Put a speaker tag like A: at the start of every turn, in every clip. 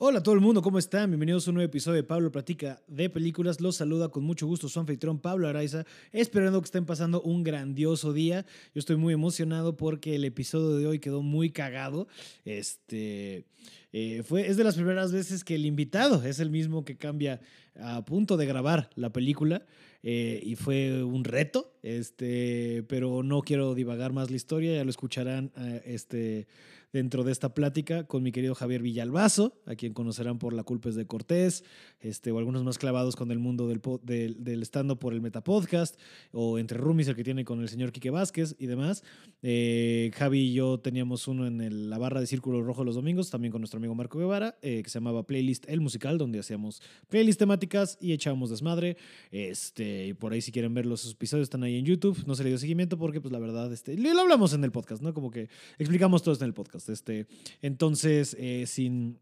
A: Hola todo el mundo, ¿cómo están? Bienvenidos a un nuevo episodio de Pablo Platica de Películas. Los saluda con mucho gusto su anfitrión Pablo Araiza, esperando que estén pasando un grandioso día. Yo estoy muy emocionado porque el episodio de hoy quedó muy cagado. Este eh, fue, es de las primeras veces que el invitado es el mismo que cambia a punto de grabar la película. eh, y fue un reto, este, pero no quiero divagar más la historia, ya lo escucharán eh, este, dentro de esta plática con mi querido Javier Villalbazo, a quien conocerán por La culpa es de Cortés, este, o algunos más clavados con el mundo del, del, del stand-up por el Metapodcast, o Entre Roomies, el que tiene con el señor Quique Vázquez y demás. Eh, Javi y yo teníamos uno en la barra de Círculo Rojo los domingos, también con nuestro amigo Marco Guevara, eh, que se llamaba Playlist El Musical, donde hacíamos playlists temáticas y echábamos desmadre. Este, y por ahí si quieren ver los episodios están ahí en YouTube. No se le dio seguimiento porque pues la verdad este, lo hablamos en el podcast, ¿no? Como que explicamos todo esto en el podcast. Este, entonces, eh, sin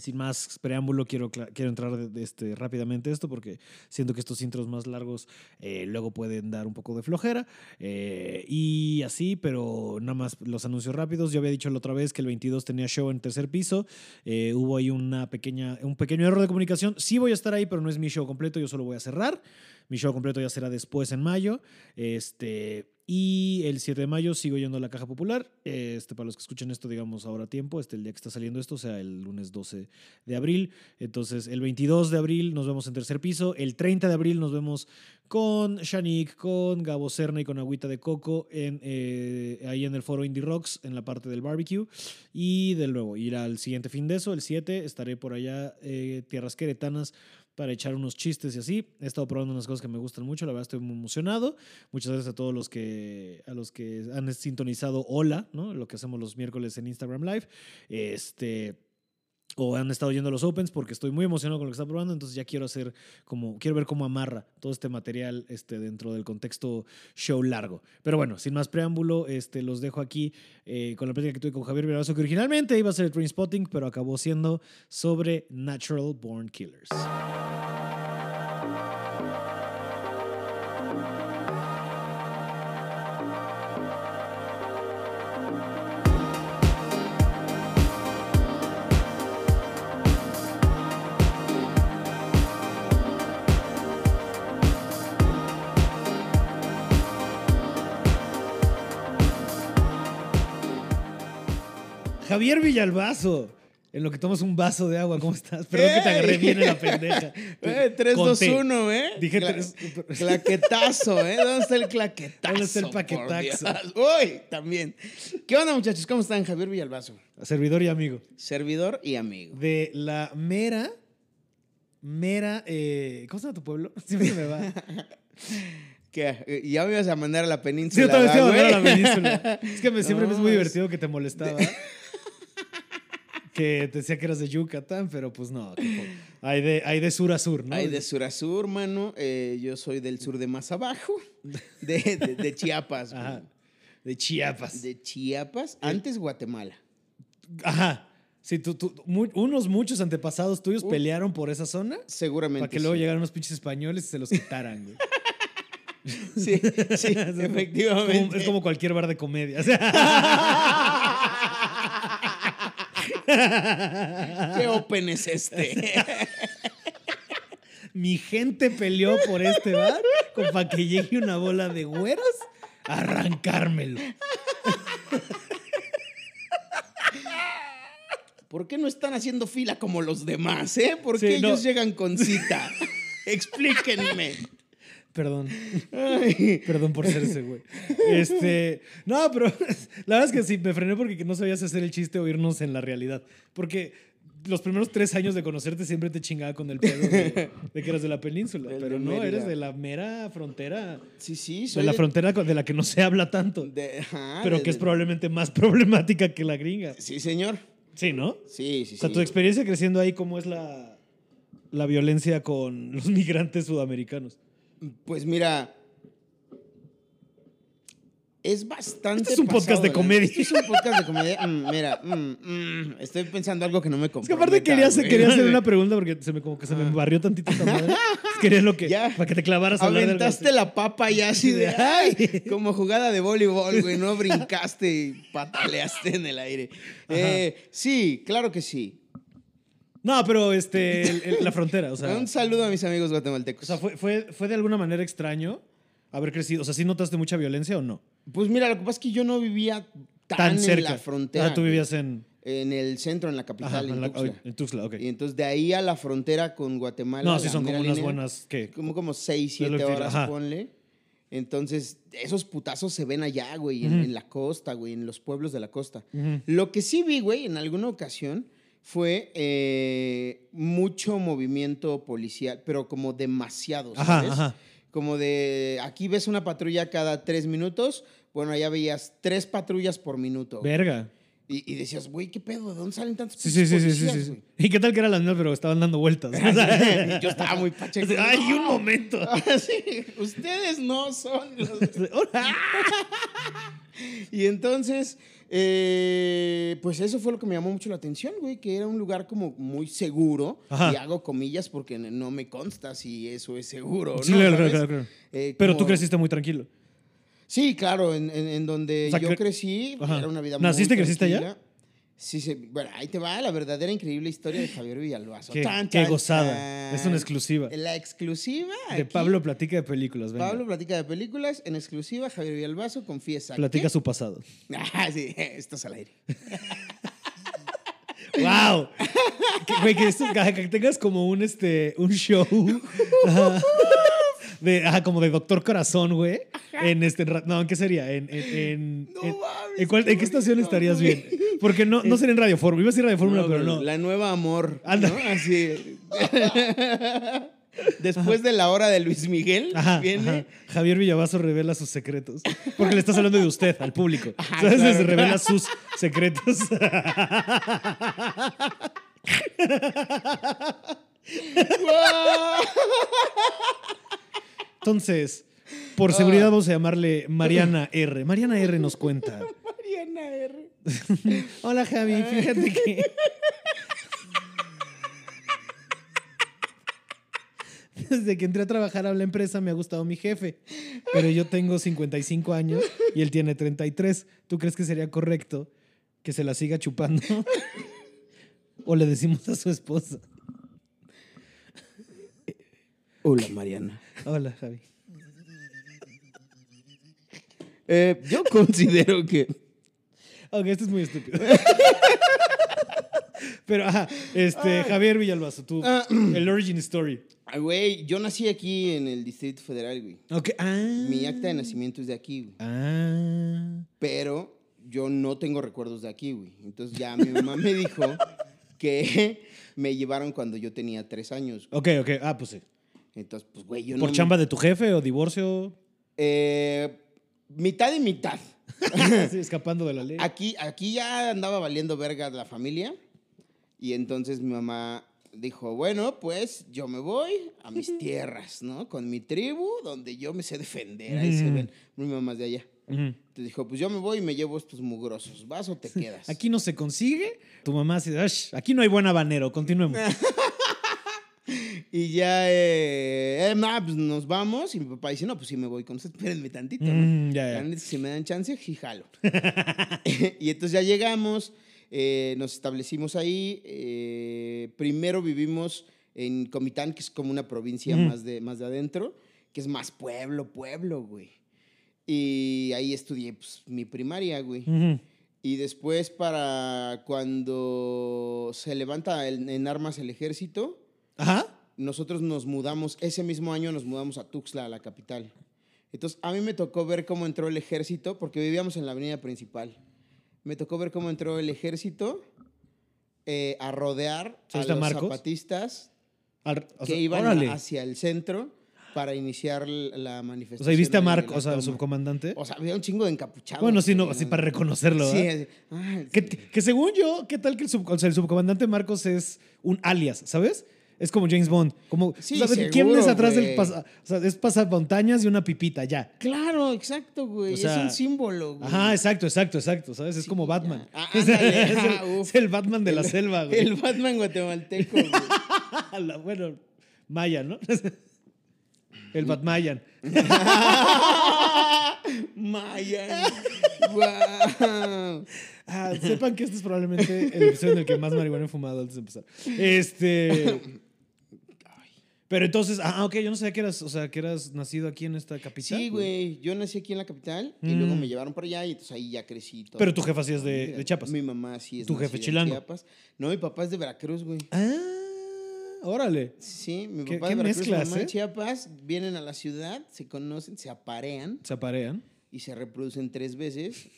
A: sin más preámbulo, quiero, quiero entrar de- de este, rápidamente esto porque siento que estos intros más largos eh, luego pueden dar un poco de flojera. eh, y así, pero nada más los anuncios rápidos. Yo había dicho la otra vez que el 22 tenía show en tercer piso. eh, hubo ahí una pequeña, un pequeño error de comunicación. Sí voy a estar ahí, pero no es mi show completo. Yo solo voy a cerrar. Mi show completo ya será después en mayo. Este, y el 7 de mayo sigo yendo a la Caja Popular. Este, para los que escuchen esto, digamos, ahora a tiempo, este, el día que está saliendo esto, o sea, el lunes 12 de abril. Entonces, el 22 de abril nos vemos en tercer piso. El 30 de abril nos vemos con Shanik, con Gabo Serna y con Agüita de Coco en, eh, ahí en el foro Indie Rocks, en la parte del barbecue. Y de nuevo, ir al siguiente fin de eso, el 7, estaré por allá, eh, tierras queretanas, para echar unos chistes y así. He estado probando unas cosas que me gustan mucho, la verdad estoy muy emocionado. Muchas gracias a todos los que, a los que han sintonizado Hola, ¿no? Lo que hacemos los miércoles en Instagram Live. Este o han estado yendo a los opens porque estoy muy emocionado con lo que está probando, entonces ya quiero hacer como quiero ver cómo amarra todo este material este dentro del contexto show largo. Pero bueno, sin más preámbulo, este los dejo aquí eh, con la plática que tuve con Javier Villalbazo, que originalmente iba a ser Train Spotting, pero acabó siendo sobre Natural Born Killers. Javier Villalbazo. En lo que tomas un vaso de agua, ¿cómo estás? Perdón que te agarré bien en la pendeja.
B: Eh, 3, 2,
A: Conté.
B: 1, ¿eh?
A: Dije
B: Cla-
A: tres-
B: Claquetazo, ¿eh? ¿Dónde está el claquetazo?
A: ¿Dónde está el paquetazo?
B: Uy, también. ¿Qué onda, muchachos? ¿Cómo están? Javier Villalbazo.
A: Servidor y amigo.
B: Servidor y amigo.
A: De la mera, mera, eh, ¿cómo se llama tu pueblo? Siempre me va.
B: ¿Qué? ¿Ya me ibas a mandar a la
A: Sí,
B: península?
A: otra vez te iba a mandar a la península. Es que me, siempre me es muy divertido que te molestaba. Que te decía que eras de Yucatán, pero pues no. hay, de, hay de sur a sur, ¿no?
B: Hay de sur a sur, mano. Eh, yo soy del sur de más abajo. De, de- de Chiapas.
A: Ajá. De Chiapas.
B: De Chiapas. Antes Guatemala.
A: Ajá. Sí, tú, tú- unos muchos antepasados tuyos
B: Uh.
A: pelearon por esa zona
B: Seguramente.
A: para que luego llegaran unos pinches españoles y se los quitaran, güey.
B: Sí, sí, efectivamente.
A: como- es como cualquier bar de comedia.
B: ¿Qué open es este?
A: mi gente peleó por este bar con para que llegue una bola de güeros a arrancármelo.
B: ¿Por qué no están haciendo fila como los demás, eh? ¿Por
A: Sí,
B: qué
A: no.
B: ellos llegan con cita? Explíquenme.
A: Perdón.
B: Ay,
A: Perdón por ser ese güey. Este, no, pero la verdad es que sí, me frené porque no sabías hacer el chiste o irnos en la realidad. Porque los primeros tres años de conocerte siempre te chingaba con el pedo de, de que eras de la península. Pero
B: de
A: no,
B: Mérida.
A: eres de la mera frontera.
B: Sí, sí,
A: De
B: soy
A: la frontera de la que no se habla tanto.
B: de- ajá,
A: pero
B: de-
A: que es
B: de-
A: probablemente más problemática que la gringa.
B: Sí, señor.
A: Sí, ¿no?
B: Sí, sí,
A: O sea,
B: sí.
A: tu experiencia creciendo ahí, ¿cómo es la, la violencia con los migrantes sudamericanos?
B: Pues mira. Es bastante.
A: Este es un
B: pasado
A: podcast de comedia.
B: Este es un podcast de comedia. Mm, mira, mm, mm, estoy pensando algo que no me
A: Es que
B: comprometa.
A: aparte quería, hacer-
B: güey.
A: quería hacer una pregunta porque se me, como que se me barrió tantito esta madre. Quería lo que.
B: Ya.
A: Para que te clavaras a hablar
B: Aventaste la papa ya así de ay, como jugada de voleibol, güey, no brincaste y pataleaste en el aire. Eh, sí, claro que sí.
A: No, pero este, el- el- la frontera, o sea,
B: Un saludo a mis amigos guatemaltecos.
A: o sea fue, fue, fue de alguna manera extraño haber crecido. O sea, ¿sí notaste mucha violencia o no?
B: Pues mira, lo que pasa es que yo no vivía tan,
A: cerca.
B: en la frontera.
A: Ah, tú
B: güey.
A: vivías en,
B: En el centro, en la capital, en
A: en, la-
B: Tuxtla.
A: en Tuxtla, ok.
B: Y entonces de ahí a la frontera con Guatemala.
A: No, sí
B: la
A: son como unas
B: línea,
A: buenas, ¿qué?
B: Como, como seis,
A: Es lo
B: siete
A: que te-
B: horas,
A: ajá.
B: ponle. Entonces, esos putazos se ven allá, güey, en,
A: Ujú.
B: en la costa, güey, en los pueblos de la costa.
A: Ujú.
B: Lo que sí vi, güey, en alguna ocasión fue eh, mucho movimiento policial, pero como demasiado,
A: Ajá,
B: ¿sabes?
A: ajá.
B: Como de, aquí ves una patrulla cada tres minutos, bueno, allá veías tres patrullas por minuto.
A: Verga.
B: Y, y decías, güey, ¿qué pedo? ¿De dónde salen tantos
A: Sí, sí, sí, sí, sí, sí. ¿Y qué tal que era la misma, pero estaban dando vueltas?
B: Yo estaba muy pacheco.
A: Ay, un momento.
B: Sí, ustedes no son los... Y entonces, eh, pues eso fue lo que me llamó mucho la atención, güey, que era un lugar como muy seguro.
A: Ajá.
B: Y hago comillas porque no me consta si eso es seguro.
A: Sí,
B: ¿no?
A: claro,
B: ¿Sabes?
A: claro, claro.
B: Eh,
A: Pero tú creciste muy tranquilo.
B: Sí, claro, en, en- en donde
A: O sea,
B: yo
A: cre-
B: crecí,
A: Ajá.
B: era una vida
A: ¿Naciste,
B: muy
A: creciste allá?
B: Sí, sí, bueno, ahí te va la verdadera increíble historia de Javier Villalbazo.
A: Qué,
B: Tan,
A: qué
B: tan,
A: gozada.
B: tan.
A: Es una exclusiva.
B: La exclusiva.
A: De
B: aquí.
A: Pablo Platica de Películas. venga.
B: Pablo platica de películas, en exclusiva, Javier Villalbazo confiesa.
A: Platica
B: que-
A: su pasado.
B: Ah, sí, estás al aire.
A: ¡Wow! que, güey, que, esto- que- que tengas como un, este, un show. ajá, de, ajá, como de Doctor Corazón, güey. En este. No, ¿en qué sería? En. en, en-
B: No
A: en-
B: mames,
A: ¿en, cuál-
B: qué
A: en qué estación
B: bonito,
A: estarías
B: güey.
A: bien? Porque no, no sería en Radio Fórmula. Iba a decir Radio Fórmula,
B: No,
A: pero no.
B: La nueva amor.
A: Anda.
B: ¿no? Así. Después de la hora de Luis Miguel,
A: Ajá,
B: viene.
A: ajá. Javier Villavaso revela sus secretos. Porque le estás hablando de usted, al público.
B: Ajá,
A: Entonces
B: claro.
A: revela sus secretos. Entonces, por
B: Ah.
A: seguridad vamos a llamarle Mariana R. Mariana R nos cuenta.
B: Mariana R.
A: Hola Javi, fíjate que... Desde que entré a trabajar a la empresa me ha gustado mi jefe, pero yo tengo 55 años y él tiene 33. ¿Tú crees que sería correcto que se la siga chupando? ¿O le decimos a su esposa?
B: Hola, Mariana.
A: Hola Javi.
B: Eh, yo considero que.
A: Ok, esto es muy estúpido. Pero, ajá, este, Javier Villalbazo, tú,
B: Ah.
A: el origin story.
B: Ah, Güey, yo nací aquí en el Distrito Federal, güey.
A: Ok, ah.
B: Mi acta de nacimiento es de aquí, güey.
A: Ah.
B: Pero yo no tengo recuerdos de aquí, güey. Entonces ya mi mamá me dijo que me llevaron cuando yo tenía tres años.
A: Ok, ok, ah, pues sí.
B: Entonces, pues, güey, yo
A: ¿Por
B: no. me-
A: chamba de tu jefe o divorcio?
B: Eh, mitad y mitad.
A: Sí, escapando de la ley.
B: Aquí, aquí ya andaba valiendo verga la familia. Y entonces mi mamá dijo, bueno, pues yo me voy a mis tierras, ¿no? Con mi tribu, donde yo me sé defender. Ahí se ven. Mi mamá es de allá. Entonces dijo, pues yo me voy y me llevo estos mugrosos. ¿Vas o te quedas?
A: Aquí no se consigue. Tu mamá "Ash, aquí no hay buen habanero, continuemos.
B: Y ya, eh, eh, pues nos vamos. Y mi papá dice, no, pues sí me voy con ustedes. Espérenme tantito, ¿no?
A: Mm, ya, ya.
B: si me dan chance, sí jalo. y entonces ya llegamos, eh, nos establecimos ahí. eh, primero vivimos en Comitán, que es como una provincia más, de, más de adentro, que es más pueblo, pueblo, güey. Y ahí estudié pues, mi primaria, güey. Y después para cuando se levanta en armas el ejército,
A: Ajá.
B: nosotros nos mudamos, ese mismo año nos mudamos a Tuxtla, a la capital. Entonces, a mí me tocó ver cómo entró el ejército, porque vivíamos en la avenida principal. Me tocó ver cómo entró el ejército eh, a rodear a
A: ¿Sabes a
B: los
A: Marcos?
B: zapatistas
A: Al- o
B: que iban
A: órale.
B: hacia el centro para iniciar la
A: O
B: manifestación.
A: sea, ¿y viste a
B: de
A: Marco,
B: la
A: o sea, al subcomandante?
B: O sea, había un chingo de encapuchados.
A: Bueno, sí, no, así para reconocerlo,
B: Sí,
A: ¿verdad?
B: así, ah,
A: Que,
B: sí.
A: que según yo, ¿qué tal que el, sub- o sea, el subcomandante Marcos es un alias, ¿sabes? Es como James Bond. Como,
B: Sí,
A: ¿sabes? ¿Quién es atrás del pasa, O sea, es pasamontañas y una pipita, ya.
B: Claro, exacto, güey.
A: O sea,
B: es un símbolo, güey.
A: Ajá, exacto, exacto, exacto, ¿sabes? Es como. Batman.
B: Ah,
A: es, el,
B: ándale,
A: es el-
B: ajá, uf.
A: es el Batman de la selva, güey.
B: El Batman guatemalteco, güey.
A: La- bueno, Maya, ¿no? El Batmayan.
B: Mayan. Wow.
A: Ah, sepan que este es probablemente el episodio en el que más marihuana he fumado antes de empezar. Este. Pero entonces, ah, ok, yo no sabía que eras, o sea, que eras nacido aquí en esta capital.
B: Sí, güey. Yo nací aquí en la capital y
A: Mm.
B: luego me llevaron para allá y entonces ahí ya crecí. todo.
A: Pero tu jefa sí es de, de Chiapas.
B: Mi mamá sí es
A: Tu jefe
B: en
A: chilango.
B: Chiapas. No, mi papá es de Veracruz, güey.
A: Ah, órale.
B: Sí, mi
A: ¿Qué-
B: papá
A: qué
B: de Veracruz, mi
A: mezclas,
B: mamá de
A: eh?
B: Chiapas, vienen a la ciudad, se conocen, se aparean
A: Se aparean.
B: y se reproducen tres veces.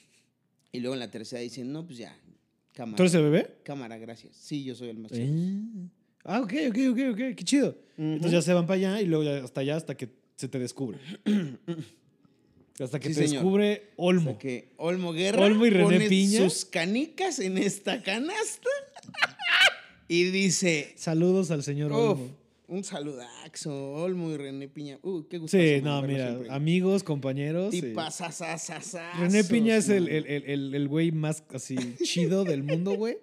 B: Y luego en la tercera dicen, no, pues ya, cámara.
A: ¿Tú eres el bebé?
B: Cámara, gracias. Sí, yo soy el más chico.
A: Ah, ok, ok, ok, ok. Qué chido. Entonces ya se van para allá y luego ya hasta allá hasta que se te descubre. hasta que
B: Sí,
A: te
B: señor.
A: descubre Olmo.
B: Sea que Olmo Guerra
A: Olmo y René
B: pone
A: Piña.
B: sus canicas en esta canasta y dice,
A: Saludos al señor
B: "Uf,
A: Olmo.
B: un saludazo, Olmo y René Piña. Uh, qué gusto.
A: Sí, no, mira, amigos, compañeros. sí. René Piña es el, el, el, el- el güey más así chido del mundo, güey.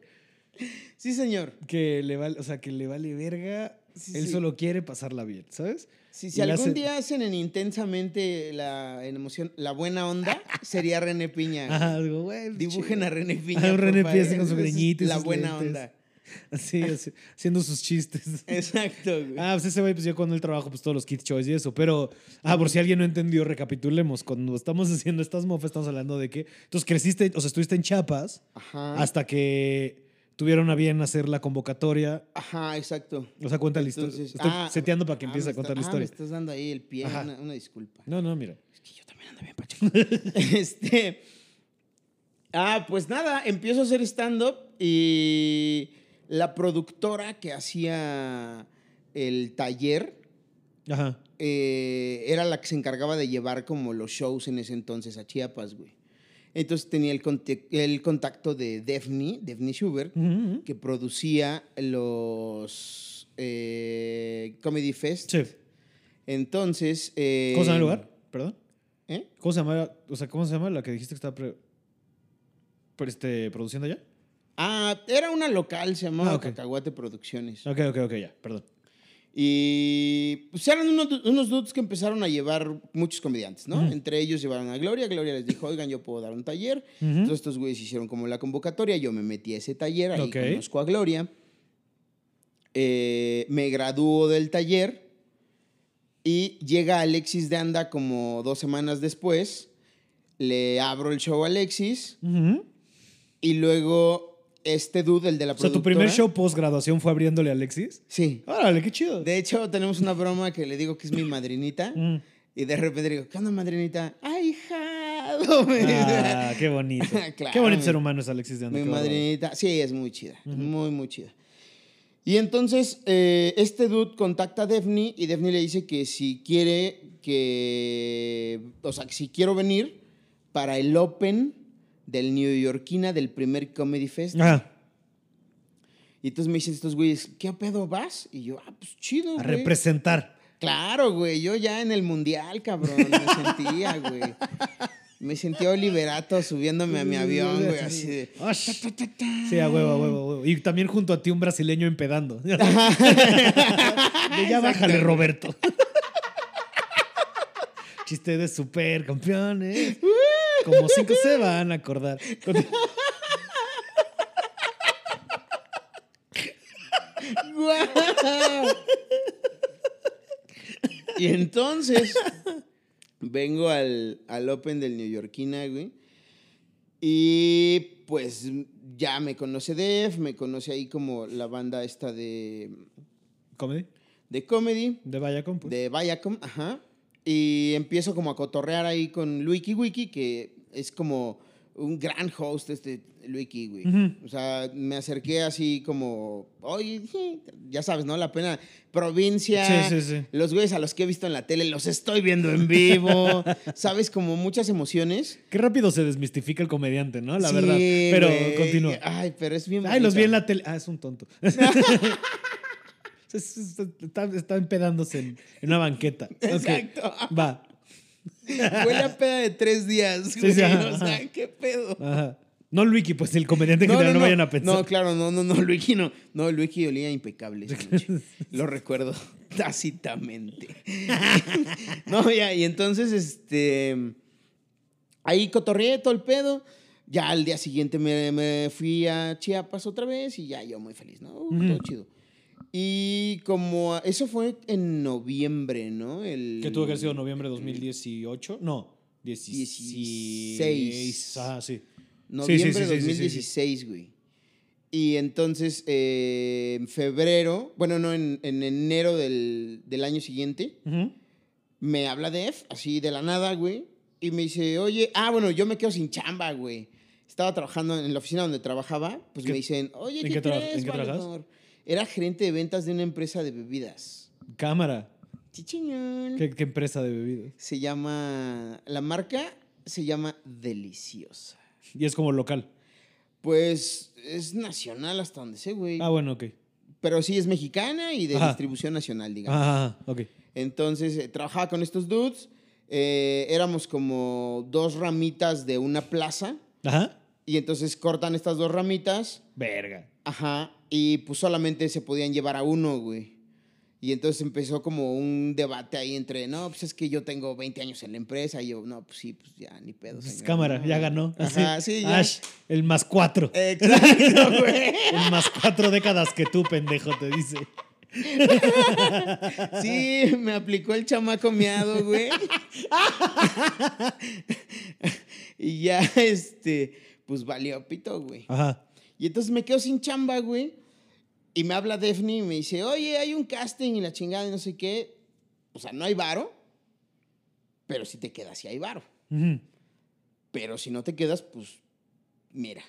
B: Sí, señor.
A: Que le vale, o sea, que le vale verga.
B: Sí,
A: Él
B: sí.
A: solo quiere pasarla bien, ¿sabes?
B: Si,
A: Y
B: si algún
A: hace-
B: día hacen en intensamente la en emoción la buena onda, sería René Piña.
A: Ajá, algo, güey. pues,
B: Dibujen a René Piña.
A: Un René Piña con su greñito
B: La buena
A: lentes.
B: onda.
A: Así, así, haciendo sus chistes.
B: Exacto, güey.
A: Ah, pues ese güey, pues yo cuando él trabajo, pues todos los Kid Choice y eso. Pero, ah, por si alguien no entendió, recapitulemos. Cuando estamos haciendo estas mofas, estamos hablando de que. Entonces creciste, o sea, estuviste en Chiapas
B: Ajá.
A: hasta que tuvieron a bien hacer la convocatoria.
B: Ajá, exacto.
A: O sea, cuenta la historia. Estoy
B: ah,
A: seteando para que
B: ah,
A: empiece
B: me
A: a contar
B: está-
A: la
B: ah,
A: historia.
B: me estás dando ahí el pie, una disculpa.
A: No, no, mira.
B: Es que yo también ando bien pacheco. este. Ah, pues nada, empiezo a hacer stand-up y la productora que hacía el taller
A: Ajá.
B: eh, era la que se encargaba de llevar como los shows en ese entonces a Chiapas, güey. Entonces tenía el, contacto de Daphne, Daphne Schubert,
A: ujú.
B: que producía los eh, Comedy Fest.
A: Sí.
B: Entonces. eh,
A: ¿Cómo se llama el lugar? Perdón.
B: ¿eh?
A: ¿Cómo se llama? O sea, ¿cómo se llama la que dijiste que estaba pre- pre- este, produciendo allá?
B: Ah, era una local, se llamaba
A: Ah.
B: Cacahuate Producciones.
A: Ok, ok, ok, ya, perdón.
B: Y pues eran unos, unos dudes que empezaron a llevar muchos comediantes, ¿no? Entre ellos llevaron a Gloria. Gloria les dijo, oigan, yo puedo dar un taller. Entonces estos güeyes hicieron como la convocatoria. Yo me metí a ese taller, ahí
A: Ok.
B: conozco a Gloria. Eh, me graduó del taller y llega Alexis de Anda como dos semanas después. Le abro el show a Alexis y luego este dude, el de la
A: O sea, tu primer show post graduación fue abriéndole a Alexis.
B: Sí.
A: Órale, qué chido.
B: De hecho, tenemos una broma que le digo que es mi madrinita.
A: Mm.
B: Y de repente digo, ¿qué onda, madrinita? ¡Ay, hijado!
A: Ah, qué bonito.
B: Claro,
A: qué bonito
B: mi-
A: ser humano es Alexis de Anda.
B: Mi madrinita. Sí, es muy chida. Muy, muy chida. Y entonces, eh, este dude contacta a Daphne y Daphne le dice que si quiere que. O sea, que si quiero venir para el Open del New Yorkina del primer Comedy Fest.
A: Ajá.
B: Y entonces me dicen estos güeyes, ¿qué pedo vas? Y yo, ah, pues chido.
A: A
B: güey".
A: representar.
B: Claro, güey. Yo ya en el mundial, cabrón. Me sentía, güey. Me sentía Oliverato subiéndome a mi avión, güey. Así de.
A: Osh. Sí, a huevo, a huevo, a huevo. Y también junto a ti un brasileño empedando. De ya bájale, Roberto. Chiste de supercampeones. Como cinco se van a acordar.
B: ¡Guau! Y entonces vengo al, al Open del New Yorkina, güey. Y pues ya me conoce Def, me conoce ahí como la banda esta de,
A: ¿Comedy?
B: de comedy,
A: De Viacom, pues.
B: de Viacom, ajá. Y empiezo como a cotorrear ahí con Luiki Wiki, que es como un gran host este Luiki, güey. O sea, me acerqué así como, oye, ya sabes, ¿no? La pena provincia.
A: Sí, sí, sí.
B: Los güeyes a los que he visto en la tele los estoy viendo en vivo. ¿Sabes? Como muchas emociones.
A: Qué rápido se desmistifica el comediante, ¿no? La
B: Sí,
A: verdad. Pero
B: güey.
A: continúa.
B: Ay, pero es bien
A: Ay, los vi en la tele. Ah, es un tonto. Es- es- está, está empedándose en, en una banqueta.
B: Exacto.
A: Va.
B: Huele a peda de tres días,
A: Sí,
B: güey.
A: sí, ajá,
B: o sea,
A: ajá.
B: ¿qué pedo?
A: Ajá. No Luigi, pues el comediante en general, no, vayan a pensar.
B: No, claro, no, no, no, Luigi no. No, Luigi olía impecable. esa noche. Lo recuerdo tácitamente. no, ya, y entonces, este. Ahí cotorreé todo el pedo. Ya al día siguiente me, me fui a Chiapas otra vez y ya yo muy feliz, ¿no? Uh, Todo chido. Y como eso fue en noviembre, ¿no? El,
A: ¿Qué tuvo que haber sido noviembre de 2018? No, 16.
B: 16.
A: Ah, sí.
B: Noviembre de
A: sí, sí, sí,
B: 2016, güey. Y entonces, eh, en febrero, bueno, no, en, en enero del, del año siguiente, me habla Def, así de la nada, güey, y me dice, oye, ah, bueno, yo me quedo sin chamba, güey. Estaba trabajando en la oficina donde trabajaba, pues
A: ¿Qué-
B: me dicen, oye,
A: en
B: ¿qué,
A: qué traba-
B: crees,
A: en qué trabajas?
B: Era gerente de ventas de una empresa de bebidas.
A: Cámara.
B: Chichiñón.
A: ¿Qué, qué empresa de bebidas?
B: Se llama, la marca se llama Deliciosa.
A: Y es como local.
B: Pues es nacional hasta donde sé, güey.
A: Ah, bueno, ok.
B: Pero sí es mexicana y de
A: Ajá.
B: distribución nacional, digamos.
A: Ah, ok.
B: Entonces, eh, trabajaba con estos dudes. eh, éramos como dos ramitas de una plaza.
A: Ajá.
B: Y entonces cortan estas dos ramitas.
A: Verga.
B: Ajá. Y pues solamente se podían llevar a uno, güey. Y entonces empezó como un debate ahí entre, no, pues es que yo tengo 20 años en la empresa. Y yo, no, pues sí, pues ya, ni pedo.
A: Pues,
B: señor,
A: cámara,
B: no".
A: ya ganó.
B: Ajá, sí, ya.
A: Ash, el más cuatro.
B: Exacto, güey.
A: El más cuatro décadas que tú, pendejo, te dice.
B: Sí, me aplicó el chamaco miado, güey. y ya, este, pues valió pito, güey.
A: Ajá.
B: Y entonces me quedo sin chamba, güey. Y me habla Daphne y me dice, oye, hay un casting y la chingada y no sé qué. O sea, no hay varo, pero si te quedas, sí hay varo.
A: Ujú.
B: Pero si no te quedas, pues, mira.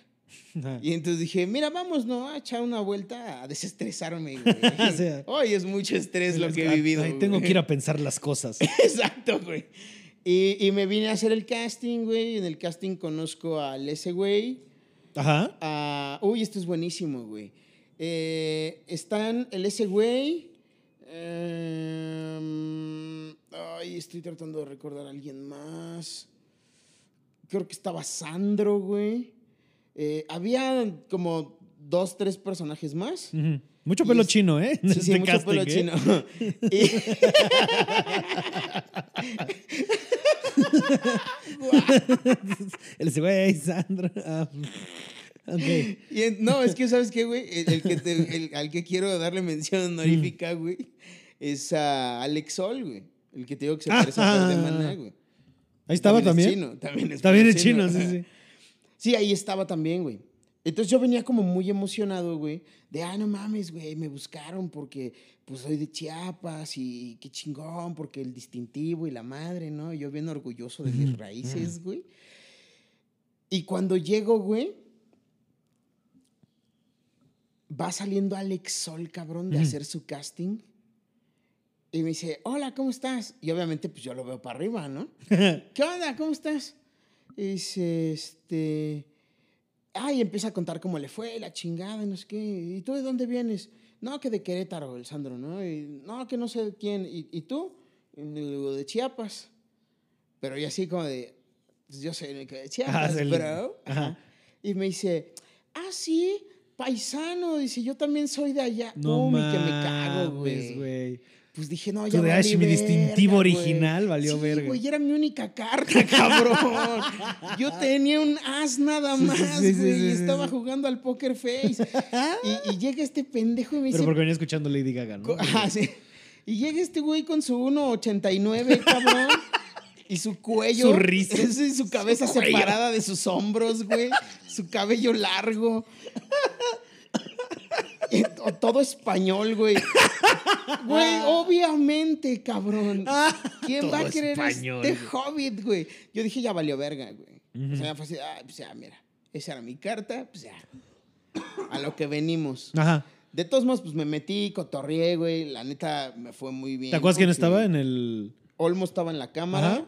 B: Y entonces dije, mira, vamos, ¿no? A echar una vuelta, a desestresarme, güey.
A: O sea,
B: Hoy es mucho estrés lo que he vivido.
A: Ay, tengo
B: güey.
A: que ir a pensar las cosas.
B: Exacto, güey. Y, y me vine a hacer el casting, güey. En el casting conozco al ese güey.
A: Ajá.
B: a- uy, esto es buenísimo, güey. Eh, están el ese güey. em, ay, estoy tratando de recordar a alguien más. Creo que estaba Sandro, güey. Eh, había como dos, tres personajes más.
A: Mucho pelo
B: es-
A: chino, ¿eh?
B: Sí, sí,
A: este
B: mucho
A: casting,
B: pelo
A: ¿eh?
B: chino. Y-
A: El güey, Sandra. Ah, ok.
B: Y en- no, es que, ¿sabes qué, güey? El, el que te- el- al que quiero darle mención honorífica,
A: Mm.
B: güey, es a Alex Sol, güey. El que te digo que se parece a Fer de Maná, güey.
A: Ahí estaba
B: es
A: también.
B: chino, también es
A: También es
B: chino.
A: chino, sí, sí.
B: Sí, ahí estaba también, güey. Entonces yo venía como muy emocionado, güey, de, ah, no mames, güey, me buscaron porque pues soy de Chiapas y qué chingón, porque el distintivo y la madre, ¿no? Yo bien orgulloso de mis raíces, güey. Y cuando llego, güey, va saliendo Alex Sol, cabrón, de hacer su casting. Y me dice, hola, ¿cómo estás? Y obviamente, pues yo lo veo para arriba, ¿no? ¿Qué onda? ¿Cómo estás? Y dice, este. Ay, empieza a contar cómo le fue, la chingada, y no sé qué. ¿Y tú de dónde vienes? No, que de Querétaro, el Sandro, ¿no? Y, no, que no sé quién. ¿Y, y tú? De Chiapas. Pero yo así como de. pues yo soy el de Chiapas,
A: Ah,
B: bro.
A: ajá.
B: Ajá. Y me dice, ah, sí, paisano. Dice, yo también soy de allá.
A: No
B: Uy,
A: mames,
B: que me cago, güey. Pues dije, no, ya
A: Ash, mi distintivo
B: verga,
A: original, valió
B: sí,
A: verga.
B: güey, era mi única carta, cabrón. Yo tenía un as nada más,
A: sí,
B: güey.
A: sí,
B: y estaba jugando al Poker Face. y, y llega este pendejo y me
A: Pero
B: dice...
A: porque venía escuchando Lady Gaga, ¿no?
B: Ajá, sí. Y llega este güey con su 1.89, cabrón. Y su cuello.
A: Su risa.
B: sí, su cabeza
A: Su
B: separada de sus hombros, güey. Su cabello largo. Todo español, güey. Güey, obviamente, cabrón. ¿Quién va a querer
A: español,
B: este
A: güey.
B: hobbit, güey? Yo dije, ya valió verga, güey.
A: Ujú.
B: O sea, fue así, ah, pues ya, mira. Esa era mi carta, pues ya. A lo que venimos.
A: Ajá.
B: De todos modos, pues me metí, cotorrié, güey. La neta me fue muy bien.
A: ¿Te acuerdas quién estaba en el...?
B: Olmo estaba en la cámara.
A: Ajá.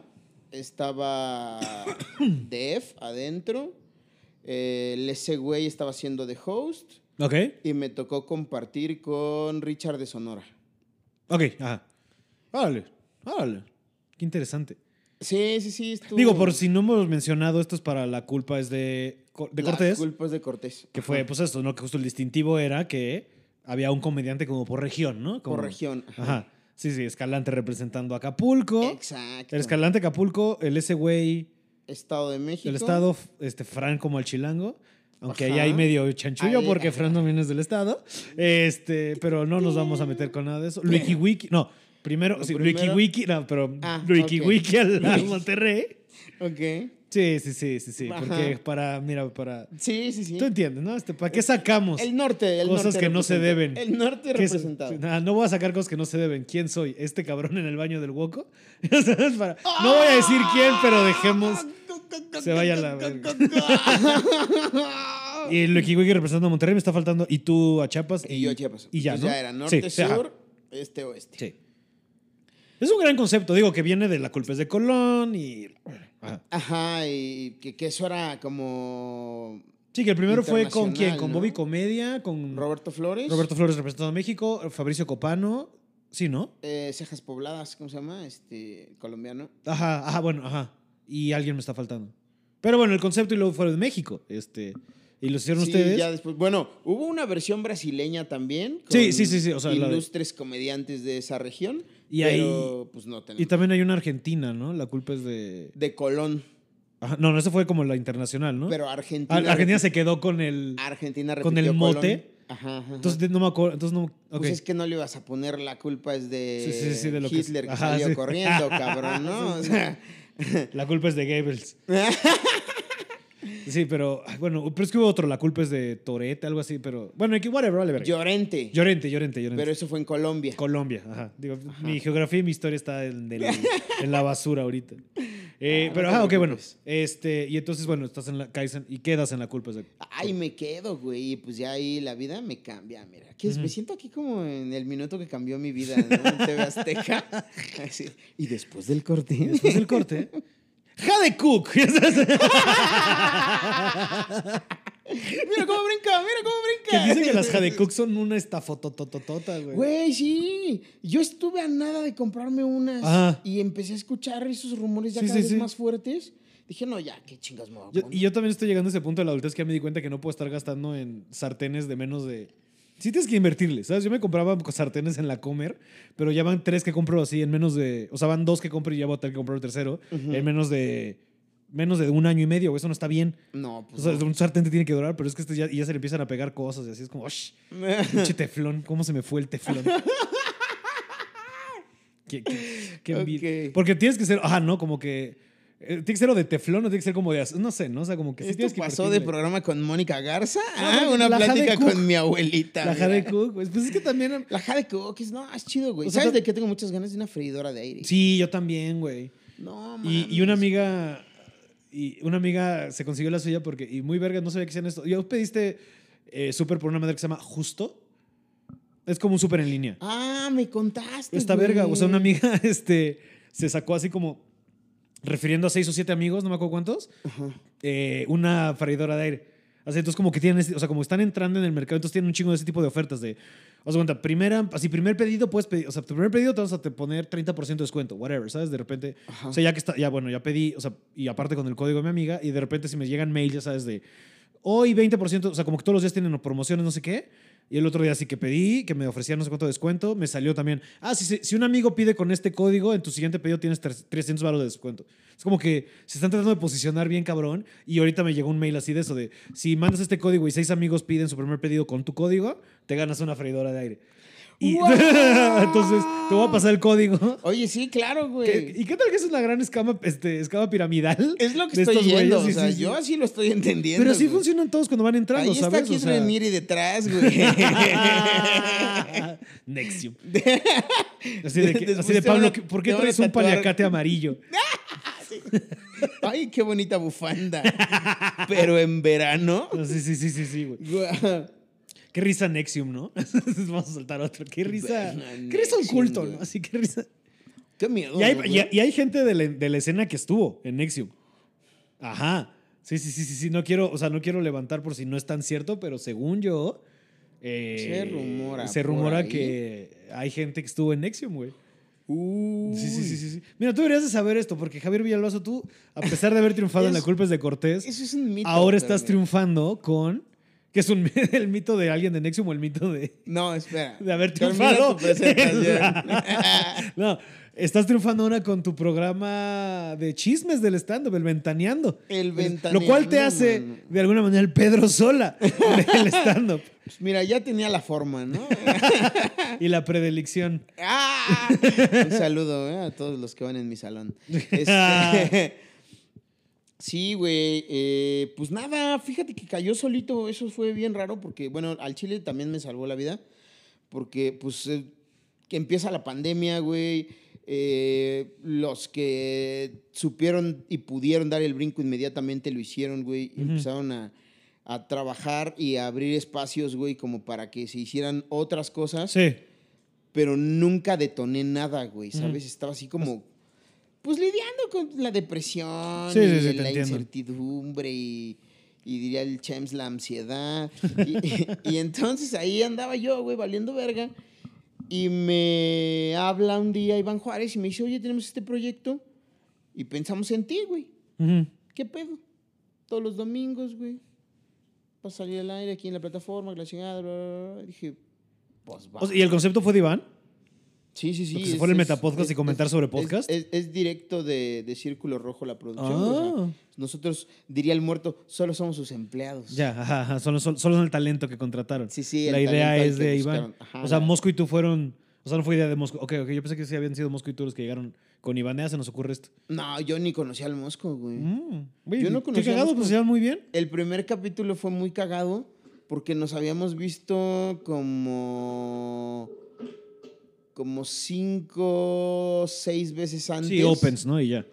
B: Estaba Def adentro. Eh, ese güey estaba haciendo de host.
A: Ok.
B: Y me tocó compartir con Richard de Sonora.
A: Ok, ajá. Órale, órale. Qué interesante.
B: Sí, sí, sí. estuvo-
A: Digo, por si no hemos mencionado, esto es para la culpa es de de Cortés,
B: culpas de Cortés.
A: que fue, pues esto, ¿no? Que justo el distintivo era que había un comediante como por región, ¿no? Como-
B: Por región.
A: Ajá. Sí, sí, Escalante representando a Acapulco.
B: Exacto.
A: El Escalante Acapulco, el ese güey
B: Estado de México.
A: del estado, este, Fran como el chilango. Aunque ahí
B: Ajá.
A: hay medio chanchullo
B: Ahí-
A: porque Fran también es del estado. Este, pero no nos vamos a meter con nada de eso. Luiki Wiki, no, primero, sí, Luiki Wiki, no, pero
B: Ah,
A: Luiki. Wiki al, al Monterrey.
B: Ok.
A: Sí, sí, sí, sí, sí.
B: Ajá.
A: Porque para, mira, para.
B: Sí, sí, sí.
A: Tú entiendes, ¿no? Este, ¿Para qué sacamos?
B: El norte, el
A: Cosas
B: norte
A: que no se deben.
B: El norte representado.
A: Nah, no voy a sacar cosas que no se deben. ¿Quién soy? ¿Este cabrón en el baño del? ¿Sabes? Para- No voy a decir quién, pero dejemos. Se vaya a la verga. Y el Wiki representando a Monterrey me está faltando. Y tú a Chiapas.
B: y yo a Chiapas.
A: Y ya,
B: Pues
A: ¿no?
B: ya era norte,
A: Sí, sí, ajá.
B: sur, este, oeste.
A: Sí. Es un gran concepto. Digo que viene de la culpa es de Colón y. Ajá.
B: Ajá, y que, que eso era como
A: Sí, que el primero fue con quién? Con
B: ¿no?
A: Bobby Comedia, con
B: Roberto Flores.
A: Roberto Flores representando a México, Fabricio Copano. Sí, ¿no?
B: eh, Cejas Pobladas, ¿cómo se llama? Este, colombiano.
A: Ajá, ajá, bueno, ajá. Y alguien me está faltando. Pero bueno, el concepto y luego fueron de México. Este. Y lo hicieron
B: Sí,
A: ustedes.
B: ya después. Bueno, hubo una versión brasileña también.
A: Sí,
B: con
A: sí, sí, sí, o sea,
B: ilustres comediantes de esa región.
A: Y
B: pero, pues no
A: Y
B: tenemos.
A: también hay una argentina, ¿no? La culpa es de.
B: De Colón.
A: Ajá, no, no, esa fue como la internacional, ¿no?
B: Pero Argentina.
A: Argentina se quedó con el.
B: Argentina
A: con el mote.
B: Ajá, ajá.
A: Entonces no me acuerdo. Entonces no. ok.
B: Pues es que no le ibas a poner la culpa es de,
A: Sí, sí, sí, de lo que-
B: Hitler que,
A: ajá,
B: salió corriendo, cabrón, ¿no? O sea,
A: La culpa es de Goebbels. Sí, pero bueno, pero es que hubo otro, la culpa es de Torete, algo así, pero bueno, aquí whatever, vale, verga.
B: Llorente.
A: Llorente, Llorente, Llorente.
B: Pero eso fue en Colombia.
A: Colombia, ajá. Digo, mi geografía y mi historia está en, el- en la basura ahorita. Eh,
B: Ah,
A: pero,
B: no
A: ajá, ok, bueno. Este, y entonces, bueno, estás en la caes en- y quedas en la culpa. de-
B: Ay, me quedo, güey. Y pues ya ahí la vida me cambia, mira. ¿Qué es? Me siento aquí como en el minuto que cambió mi vida, ¿no? En TV Azteca. Y después del corte.
A: Después del corte. ¡Jade Cook!
B: mira cómo brinca, mira cómo
A: que
B: brinca.
A: dicen que las Jade Cook son una estafotototota, güey.
B: Güey, sí. Yo estuve a nada de comprarme unas
A: Ajá.
B: y empecé a escuchar esos rumores ya
A: Sí,
B: cada
A: sí,
B: vez
A: sí.
B: más fuertes. Dije, no, ya, qué chingas me voy a
A: Yo-
B: poner?
A: y yo también estoy llegando a ese punto de la adultez que ya me di cuenta que no puedo estar gastando en sartenes de menos de... Sí tienes que invertirle, ¿sabes? Yo me compraba sartenes en la Comer, pero ya van tres que compro así en menos de... O sea, van dos que compro y ya voy a tener que comprar el tercero en menos de... Menos de un año y medio, güey, eso no está bien.
B: No,
A: O
B: pues.
A: sea,
B: no.
A: un sartén te tiene que durar, pero es que este ya, y ya se le empiezan a pegar cosas y así es como, ¡osh! Pinche teflón, ¿cómo se me fue el teflón? qué, qué-. Porque tienes que ser, ajá, ¿no? Como que. Eh, Tiene que ser o de teflón o tiene que ser como de. No sé, ¿no? O sea, como que sí
B: ¿Esto
A: que.
B: pasó de programa con Mónica Garza
A: Ah,
B: una plática con mi abuelita.
A: La. Jade Cook, pues, pues es que también.
B: La Jade Cook es, no, es chido, güey.
A: O sea,
B: ¿Sabes de qué tengo muchas ganas? De una freidora de aire.
A: Sí, yo también, güey.
B: No,
A: Y,
B: mames.
A: y una amiga. Y una amiga se consiguió la suya porque. Y muy verga, no sabía que hacían esto. Yo pediste eh, súper por una madre que se llama Justo. Es como un súper en línea.
B: Ah, me contaste.
A: Esta
B: güey.
A: verga, o sea, una amiga este, se sacó así como, refiriendo a seis o siete amigos, no me acuerdo cuántos, eh, una freidora de aire. Así, entonces como que tienen, ese- o sea, como están entrando en el mercado, entonces tienen un chingo de ese tipo de ofertas de, o sea, cuenta, primera, así, primer pedido puedes pedir, o sea, tu primer pedido te vas a te poner 30% de descuento, whatever, ¿sabes? De repente,
B: Ajá.
A: o sea, ya que está, ya bueno, ya pedí, o sea, y aparte con el código de mi amiga, y de repente si me llegan mail, ya sabes, de, hoy 20%, o sea, como que todos los días tienen promociones, no sé qué. Y el otro día sí que pedí, que me ofrecían no sé cuánto descuento, me salió también, ah, si, si, un amigo pide con este código, en tu siguiente pedido tienes tres- 300 baros de descuento. Es como que se están tratando de posicionar bien cabrón y ahorita me llegó un mail así de eso, de si mandas este código y seis amigos piden su primer pedido con tu código, te ganas una freidora de aire. Y entonces te voy a pasar el código.
B: Oye, sí, claro,
A: ¿Qué-
B: güey.
A: ¿Y qué tal que es una gran escama, este, escama piramidal?
B: Es lo que estoy
A: güeyes?
B: o sea,
A: sí, sí.
B: yo así lo estoy entendiendo.
A: Pero sí
B: güey.
A: funcionan todos cuando van entrando,
B: Ahí está
A: ¿sabes?
B: Kid
A: O sea-
B: Renieri detrás, güey.
A: Nexium. Así de, que- así de Pablo,
B: a-
A: ¿qué- ¿por qué traes un paliacate amarillo?
B: Ay, qué bonita bufanda. Pero en verano.
A: No, sí, sí, sí, sí, sí, güey. Qué risa Nexium, ¿no? Vamos a soltar otro. Qué risa. Qué risa un
B: Nexium,
A: culto,
B: güey.
A: ¿no? Así que risa.
B: Qué miedo.
A: Y hay, y gente de la, de la escena que estuvo en Nexium. Ajá. Sí, sí, sí, sí, sí. No quiero, o sea, no quiero levantar por si no es tan cierto, pero según yo. eh,
B: Se rumora
A: Se rumora que hay gente que estuvo en Nexium, güey.
B: Uy.
A: Sí, sí, sí, sí. Mira, tú deberías de saber esto, porque Javier Villalbazo, tú, a pesar de haber triunfado en La culpa es de Cortés,
B: Eso es un mito.
A: ahora estás triunfando con. Que es un, el mito de alguien de Nexium o el mito de,
B: No, espera.
A: de haber triunfado.
B: tu
A: no, estás triunfando ahora con tu programa de chismes del stand-up, el Ventaneando.
B: El
A: Lo cual te
B: Ventaneando,
A: hace, de alguna manera, el Pedro Sola del stand-up
B: Pues mira, ya tenía la forma, ¿no?
A: y la predilección.
B: ¡Ah! Un saludo ¿eh? a todos los que van en mi salón. Este, sí, güey. eh, pues nada, fíjate que cayó solito. Eso fue bien raro porque, bueno, al Chile también me salvó la vida. Porque, pues, eh, que empieza la pandemia, güey. eh, los que supieron y pudieron dar el brinco inmediatamente lo hicieron, güey.
A: Ujú.
B: Empezaron a, a trabajar y a abrir espacios, güey, como para que se hicieran otras cosas
A: Sí.
B: pero nunca detoné nada, güey. ¿sabes? Estaba así como, pues lidiando con la depresión
A: Sí,
B: y
A: sí, sí,
B: la incertidumbre y, y diría el Chems la ansiedad. y, y entonces ahí andaba yo, güey, valiendo verga. Y me habla un día Iván Juárez y me dice, oye, tenemos este proyecto y pensamos en ti, güey.
A: Ujú.
B: ¿Qué pedo? Todos los domingos, güey. Para salir al aire aquí en la plataforma, la chingada, bla, bla, bla. Dije, pues va.
A: ¿Y el concepto fue de Iván?
B: Sí, sí, sí.
A: Porque se
B: es-
A: fue en el
B: es-
A: Metapodcast y comentar sobre
B: es-
A: podcast.
B: Es, es directo de, de Círculo Rojo la producción. o sea,
A: Ah.
B: nosotros, diría el muerto, solo somos sus empleados.
A: Ya, ajá, ajá, Solo, solo, solo son el talento que contrataron.
B: Sí, sí,
A: La
B: el
A: idea es de Iván.
B: Ajá,
A: o sea, Mosco y tú fueron. O sea, no fue idea de Mosco. Ok, ok, yo pensé que sí habían sido Mosco y tú los que llegaron con Iván. Ya se nos ocurre esto.
B: No, yo ni conocía al Mosco, güey.
A: Mm, güey,
B: Yo no
A: Qué
B: conocía a
A: cagado,
B: Mosco.
A: pues se muy bien.
B: El primer capítulo fue muy cagado porque nos habíamos visto como. Como cinco, seis veces antes.
A: Sí, opens, ¿no? Y ya.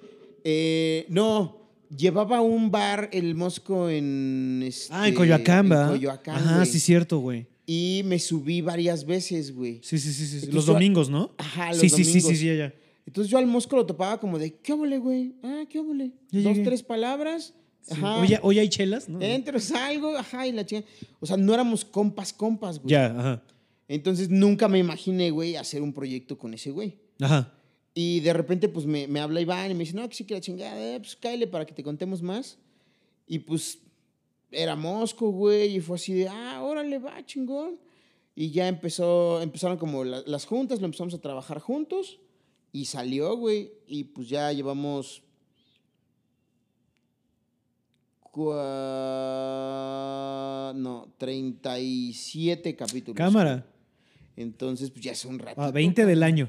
B: Eh, no, llevaba un bar el Mosco en. Este,
A: Ah, en Coyoacán,
B: en. Coyoacán,
A: Ajá,
B: güey.
A: sí, cierto, güey.
B: Y me subí varias veces, güey.
A: Sí, sí, sí, sí.
B: Entonces
A: Los domingos, ¿no?
B: Ajá, los
A: sí, sí, sí, sí,
B: domingos.
A: sí, ya, ya.
B: Entonces yo al Mosco lo topaba como de, ¿qué óvole, güey? Ah, ¿qué óvole? Dos,
A: llegué.
B: tres palabras.
A: Sí.
B: Ajá.
A: Oye, hoy hay chelas, ¿no?
B: Entro, salgo, ajá, y la chinga. O sea, no éramos compas, compas, güey.
A: Ya, ajá.
B: Entonces nunca me imaginé, güey, hacer un proyecto con ese güey.
A: Ajá.
B: Y de repente, pues me, me habla Iván y me dice, no, que sí que la chingada, eh, pues cáele para que te contemos más. Y pues era Mosco, güey, y fue así de, ah, órale, va, chingón. Y ya empezó, empezaron como la- las juntas, lo empezamos a trabajar juntos y salió, güey. Y pues ya llevamos. No, 37 capítulos.
A: Cámara.
B: Entonces, pues ya es un rato.
A: A 20 del año.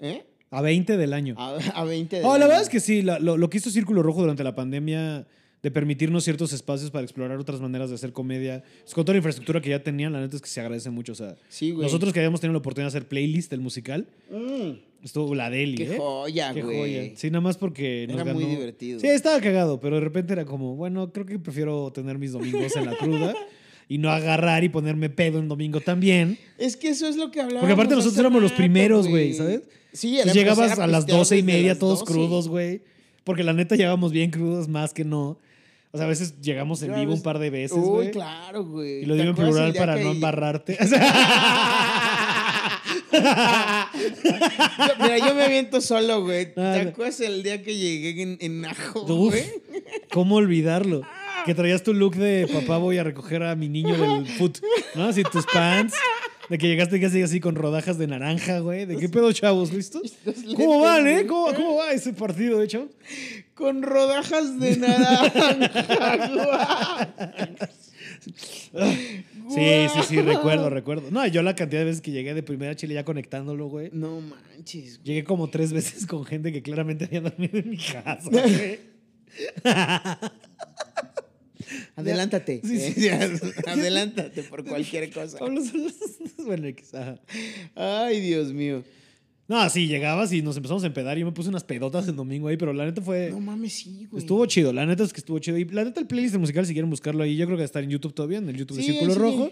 B: ¿Eh?
A: A 20 del año.
B: A, a 20 de
A: Oh, la verdad es que sí, la- lo, lo que hizo Círculo Rojo durante la pandemia de permitirnos ciertos espacios para explorar otras maneras de hacer comedia, pues, con toda la infraestructura que ya tenían, la neta es que se agradece mucho. O sea,
B: Sí, güey.
A: nosotros que habíamos tenido la oportunidad de hacer playlist del musical,
B: Mm,
A: estuvo la Deli,
B: qué
A: ¿eh?
B: joya,
A: Qué
B: güey.
A: joya. Sí, nada más porque nos
B: Era muy divertido.
A: Sí, estaba cagado, pero de repente era como, bueno, creo que prefiero tener mis domingos en la cruda y no agarrar y ponerme pedo en domingo también.
B: Es que eso es lo que hablábamos.
A: Porque aparte nosotros éramos los primeros, güey, ¿sabes?
B: Sí, era-
A: llegabas a las doce y media todos
B: 12.
A: crudos, güey. Porque la neta llegábamos bien crudos más que no. O sea, a veces llegamos en vivo un par de veces,
B: Uy,
A: güey.
B: claro, güey.
A: Y lo
B: ¿Te
A: digo en plural para no embarrarte.
B: Yo- Mira, yo me aviento solo, güey. ¿Te
A: Ah,
B: acuerdas el día que llegué en, en Ajo, güey?
A: ¿Cómo olvidarlo? Que traías tu look de papá voy a recoger a mi niño del foot, ¿no? Así tus pants. De que llegaste casi así con rodajas de naranja, güey. ¿De qué pedo, chavos? ¿Listos? ¿Cómo van, eh? ¿Cómo, cómo va ese partido, eh, chavos?
B: Con rodajas de naranja,
A: Sí, sí, sí, recuerdo, recuerdo. No, yo la cantidad de veces que llegué de primera a Chile ya conectándolo, güey.
B: No manches, güey.
A: Llegué como tres veces con gente que claramente había dormido en mi casa, güey.
B: Adelántate.
A: Sí, sí.
B: ya, Adelántate por cualquier cosa.
A: Pablo Solas- Bueno, ajá.
B: Ay, Dios mío.
A: No, sí, llegabas y nos empezamos a empedar y yo me puse unas pedotas el domingo ahí, pero la neta fue...
B: No mames, sí, güey.
A: Estuvo chido, la neta es que estuvo chido. Y la neta el playlist musical, si quieren buscarlo ahí, yo creo que va a estar en YouTube todavía, en el YouTube de Círculo
B: sí.
A: Rojo.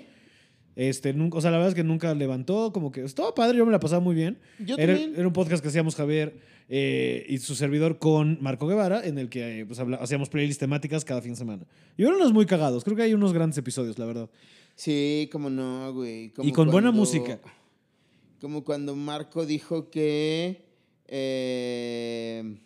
A: Este, nunca, o sea, la verdad es que nunca levantó, como que estaba padre, yo me la pasaba muy bien.
B: Yo
A: era,
B: también.
A: era un podcast que hacíamos Javier eh, y su servidor con Marco Guevara, en el que eh, pues, hacíamos playlists temáticas cada fin de semana. Y eran unos muy cagados, creo que hay unos grandes episodios, la verdad.
B: Sí, como no, güey. Como
A: Y con buena música.
B: Como cuando Marco dijo que Eh,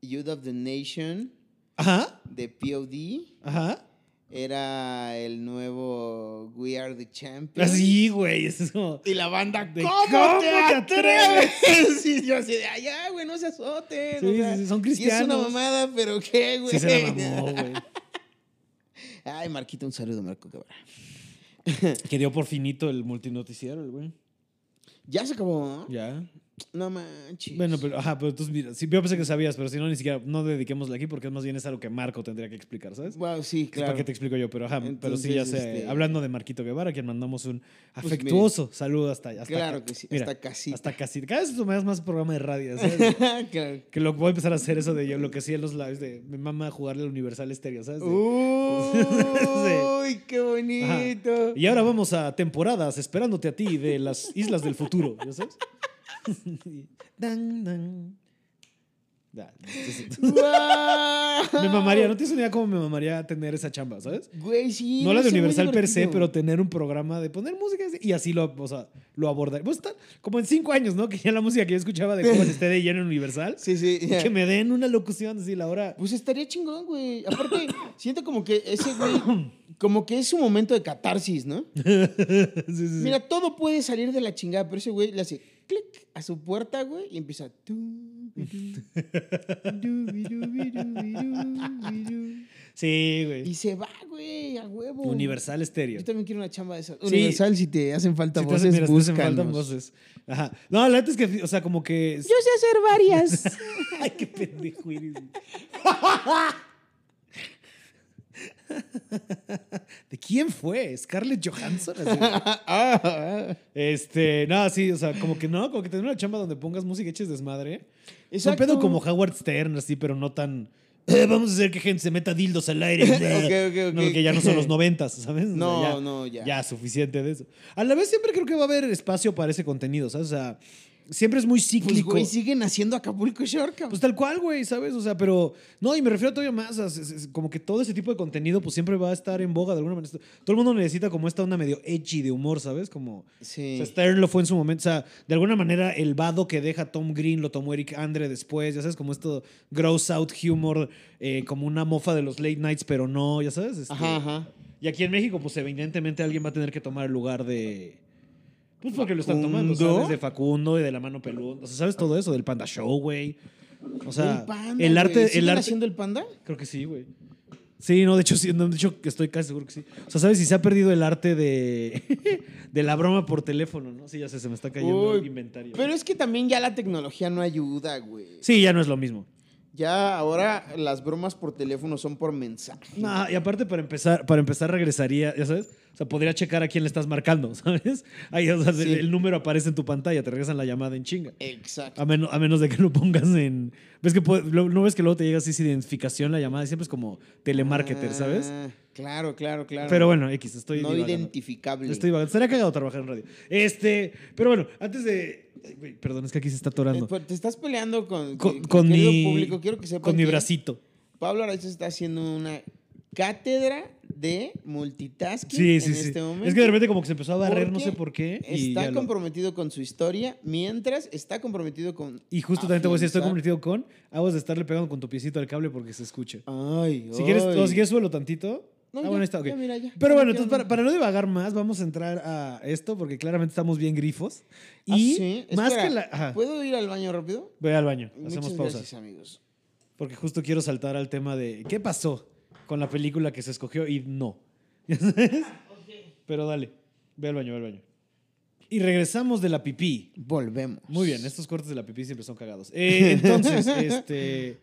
B: Youth of the Nation
A: Ajá,
B: de POD.
A: ajá.
B: Era el nuevo We Are the Champions.
A: Así, güey. Es como.
B: Y la banda,
A: De
B: ¿cómo,
A: ¿cómo
B: te
A: te
B: atreves? sí, yo así de, ay, güey, no se azoten.
A: Sí,
B: o sea,
A: sí, sí, son
B: sí es una
A: cristianos.
B: mamada, pero ¿qué, güey?
A: Sí, se la mamó, güey.
B: Ay, Marquito, un saludo, Marco Guevara.
A: Que dio por finito el multinoticiero, el güey.
B: Ya se acabó, ¿no?
A: Ya.
B: No manches.
A: Bueno, pero, ajá, pero entonces, mira, sí, yo pensé que sabías, pero si no, ni siquiera, no dediquémosle aquí porque más bien es algo que Marco tendría que explicar, ¿sabes?
B: Wow, sí,
A: Claro. ¿Para qué te explico yo? Pero, ajá, pero sí, ya sé.
B: este-
A: Hablando de Marquito Guevara, a quien mandamos un
B: Pues,
A: afectuoso saludo hasta allá.
B: Claro que sí, hasta casita.
A: Hasta casi. Cada vez me das más programa de radio, ¿sabes?
B: claro.
A: que lo voy a empezar a hacer eso de yo, lo que hacía en los lives de me mama jugarle al Universal Stereo, ¿sabes? De-
B: Uy, qué
A: Ajá.
B: bonito.
A: Y ahora vamos a temporadas esperándote a ti de las islas del futuro, ¿ya sabes? Dan, dan. Me mamaría, no tienes una idea cómo me mamaría tener esa chamba, ¿sabes?
B: Güey, sí.
A: No la de Universal per se, pero tener un programa de poner música y así lo, o sea, lo abordar. Pues está como en cinco años, ¿no? Que ya la música que yo escuchaba de jóvenes esté de lleno en Universal.
B: Sí, sí.
A: Que me den una locución así la hora.
B: Pues estaría chingón, güey. Aparte, siento como que ese güey, como que es su momento de catarsis, ¿no?
A: Sí, sí, sí.
B: Mira, todo puede salir de la chingada, pero ese güey le hace clic a su puerta, güey, y empieza.
A: Sí, güey.
B: Y se va, güey, a huevo.
A: Universal Stereo.
B: Yo también quiero una chamba de esas.
A: Sí.
B: Universal, si te hacen falta
A: Si te hacen-
B: voces,
A: mira, te hacen
B: búscanos.
A: faltan voces. Ajá. No, la neta es que, o sea, como que.
B: Yo sé hacer varias.
A: Ay, qué pendejo eres. ¿De quién fue? ¿Scarlett Johansson? Así.
B: Ah,
A: Este, no, sí, o sea, como que no, como que tener una chamba donde pongas música y eches desmadre. Es un pedo como Howard Stern, así, pero no tan. "Eh, vamos a hacer que gente se meta dildos al aire.
B: Ok, ok, ok.
A: No, que ya no son los noventas, ¿sabes? O sea,
B: No,
A: ya,
B: no, ya.
A: Ya, suficiente de eso. A la vez siempre creo que va a haber espacio para ese contenido, ¿sabes? O sea, siempre es muy
B: Pues,
A: cíclico.
B: güey, siguen haciendo Acapulco Shore, cabrón.
A: Pues tal cual, güey, ¿sabes? O sea, pero. No, y me refiero todavía más a. es- es- como que todo ese tipo de contenido, pues siempre va a estar en boga de alguna manera. Todo el mundo necesita como esta onda medio edgy de humor, ¿sabes? Como.
B: sí.
A: O sea, Stern lo fue en su momento. O sea, de alguna manera el vado que deja Tom Green lo tomó Eric Andre después. Ya sabes, como esto gross out humor, eh, como una mofa de los late nights, pero no, ya sabes. Este,
B: Ajá, ajá.
A: Y aquí en México, pues evidentemente alguien va a tener que tomar el lugar de. Pues porque lo están tomando. ¿sabes? De Facundo y de la mano peluda. O sea, ¿sabes todo eso? Del Panda Show, güey. O sea,
B: el panda,
A: el arte.
B: güey.
A: El
B: ¿Siguen
A: arte
B: haciendo el panda?
A: Creo que sí, güey. Sí, no, de hecho, sí, no, de hecho, estoy casi seguro que sí. O sea, ¿sabes si se ha perdido el arte de, de la broma por teléfono, no? Sí, ya sé, se me está cayendo
B: Uy,
A: el inventario.
B: Pero es que también ya la tecnología no ayuda, güey.
A: Sí, ya no es lo mismo.
B: Ya ahora las bromas por teléfono son por mensaje.
A: No, y aparte para empezar, para empezar regresaría, ya sabes, o sea, podría checar a quién le estás marcando, ¿sabes? Ahí, o sea,
B: Sí.
A: el número aparece en tu pantalla, te regresan la llamada en chinga.
B: Exacto.
A: A menos, a menos de que lo pongas en... ¿Ves que puede- lo- no ves que luego te llega así identificación la llamada? Siempre es como telemarketer, ¿sabes?
B: Ah, Claro, claro, claro.
A: Pero bueno, X, estoy
B: no
A: divagando.
B: identificable.
A: Estoy divagando. Estaría cagado trabajar en radio. Este, pero bueno, antes de... Perdón, es que aquí se está
B: Eh,
A: atorando.
B: pues, te estás peleando con,
A: Con, con mi...
B: público. Quiero que sepan
A: Con mi bracito.
B: Pablo Araiza está haciendo una cátedra de multitasking
A: Sí, sí,
B: en
A: sí.
B: este momento.
A: Es que de repente como que se empezó a barrer, no sé por qué. Y,
B: Está
A: lo-
B: comprometido con su historia, mientras está comprometido con.
A: y justo también te voy a decir, estoy comprometido con... Aguas de estarle pegando con tu piecito al cable porque se escucha.
B: Ay,
A: Si quieres, o si quieres, suelo tantito.
B: No,
A: ah,
B: ya,
A: bueno, está, ok.
B: ya, mira, ya.
A: Pero
B: Ya
A: bueno, entonces para, para no divagar más, vamos a entrar a esto porque claramente estamos bien grifos.
B: Ah,
A: Y
B: sí.
A: más
B: Espera,
A: que la... Ajá,
B: ¿Puedo ir al baño rápido?
A: voy al baño,
B: Muchas
A: hacemos pausa.
B: gracias, amigos.
A: Porque justo quiero saltar al tema de qué pasó con la película que se escogió y no. Pero dale, ve al baño, ve al baño. Y regresamos de la pipí.
B: Volvemos.
A: Muy bien, estos cortes de la pipí siempre son cagados. Eh, entonces, este.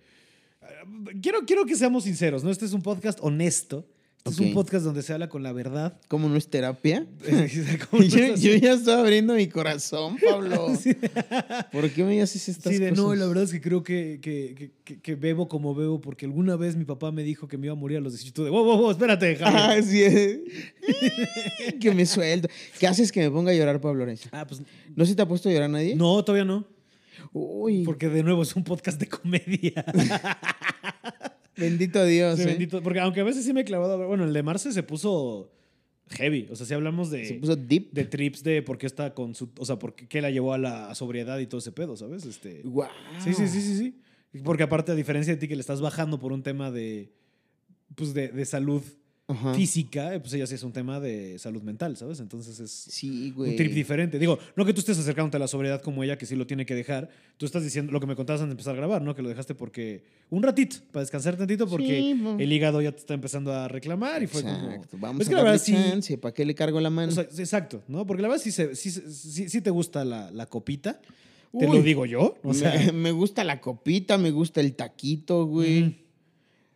A: Quiero, quiero que seamos sinceros, ¿no? Este es un podcast honesto. Es un podcast donde se habla con la verdad.
B: ¿Cómo no es terapia?
A: No
B: yo, ya estoy abriendo mi corazón, Pablo. ¿Por qué me haces estas
A: Sí, de
B: cosas?
A: no, la verdad es que creo que, que, que- bebo como bebo porque alguna vez mi papá me dijo que me iba a morir a los 18 de. ¡Wow, wow, wow! Espérate, Javier.
B: Ah, sí. eh. que me suelto. ¿Qué haces que me ponga a llorar, Pablo Lorenzo?
A: Ah, pues.
B: ¿No se te ha puesto a llorar nadie?
A: No, todavía no.
B: Uy,
A: Porque de nuevo es un podcast de comedia.
B: Bendito Dios.
A: Sí,
B: eh.
A: bendito. Porque aunque a veces sí me he clavado. Bueno, el de Marce se puso heavy. O sea, si hablamos de,
B: Se puso deep.
A: de trips de por qué está con su. O sea, por qué, la llevó a la sobriedad y todo ese pedo, ¿sabes? Este. Sí, sí, sí, sí, sí. Porque aparte, a diferencia de ti que le estás bajando por un tema de. Pues de, de salud
B: Ajá.
A: física, eh, pues ella sí es un tema de salud mental, ¿sabes? Entonces es
B: Sí,
A: un trip diferente. Digo, no que tú estés acercándote a la sobriedad como ella, que sí lo tiene que dejar. Tú estás diciendo lo que me contabas antes de empezar a grabar, ¿no? Que lo dejaste porque. Un ratito, para descansar tantito, porque
B: Sí,
A: el hígado ya te está empezando a reclamar y fue como.
B: Exacto. Vamos
A: Es
B: a
A: que la verdad sí-
B: chance. ¿Para qué le cargo la mano?
A: O sea, exacto, ¿no? Porque la verdad sí, sí, sí, sí te gusta la, la copita. Te
B: Uy.
A: lo digo yo. O sea,
B: me, me gusta la copita, me gusta el taquito, güey.
A: Ujú.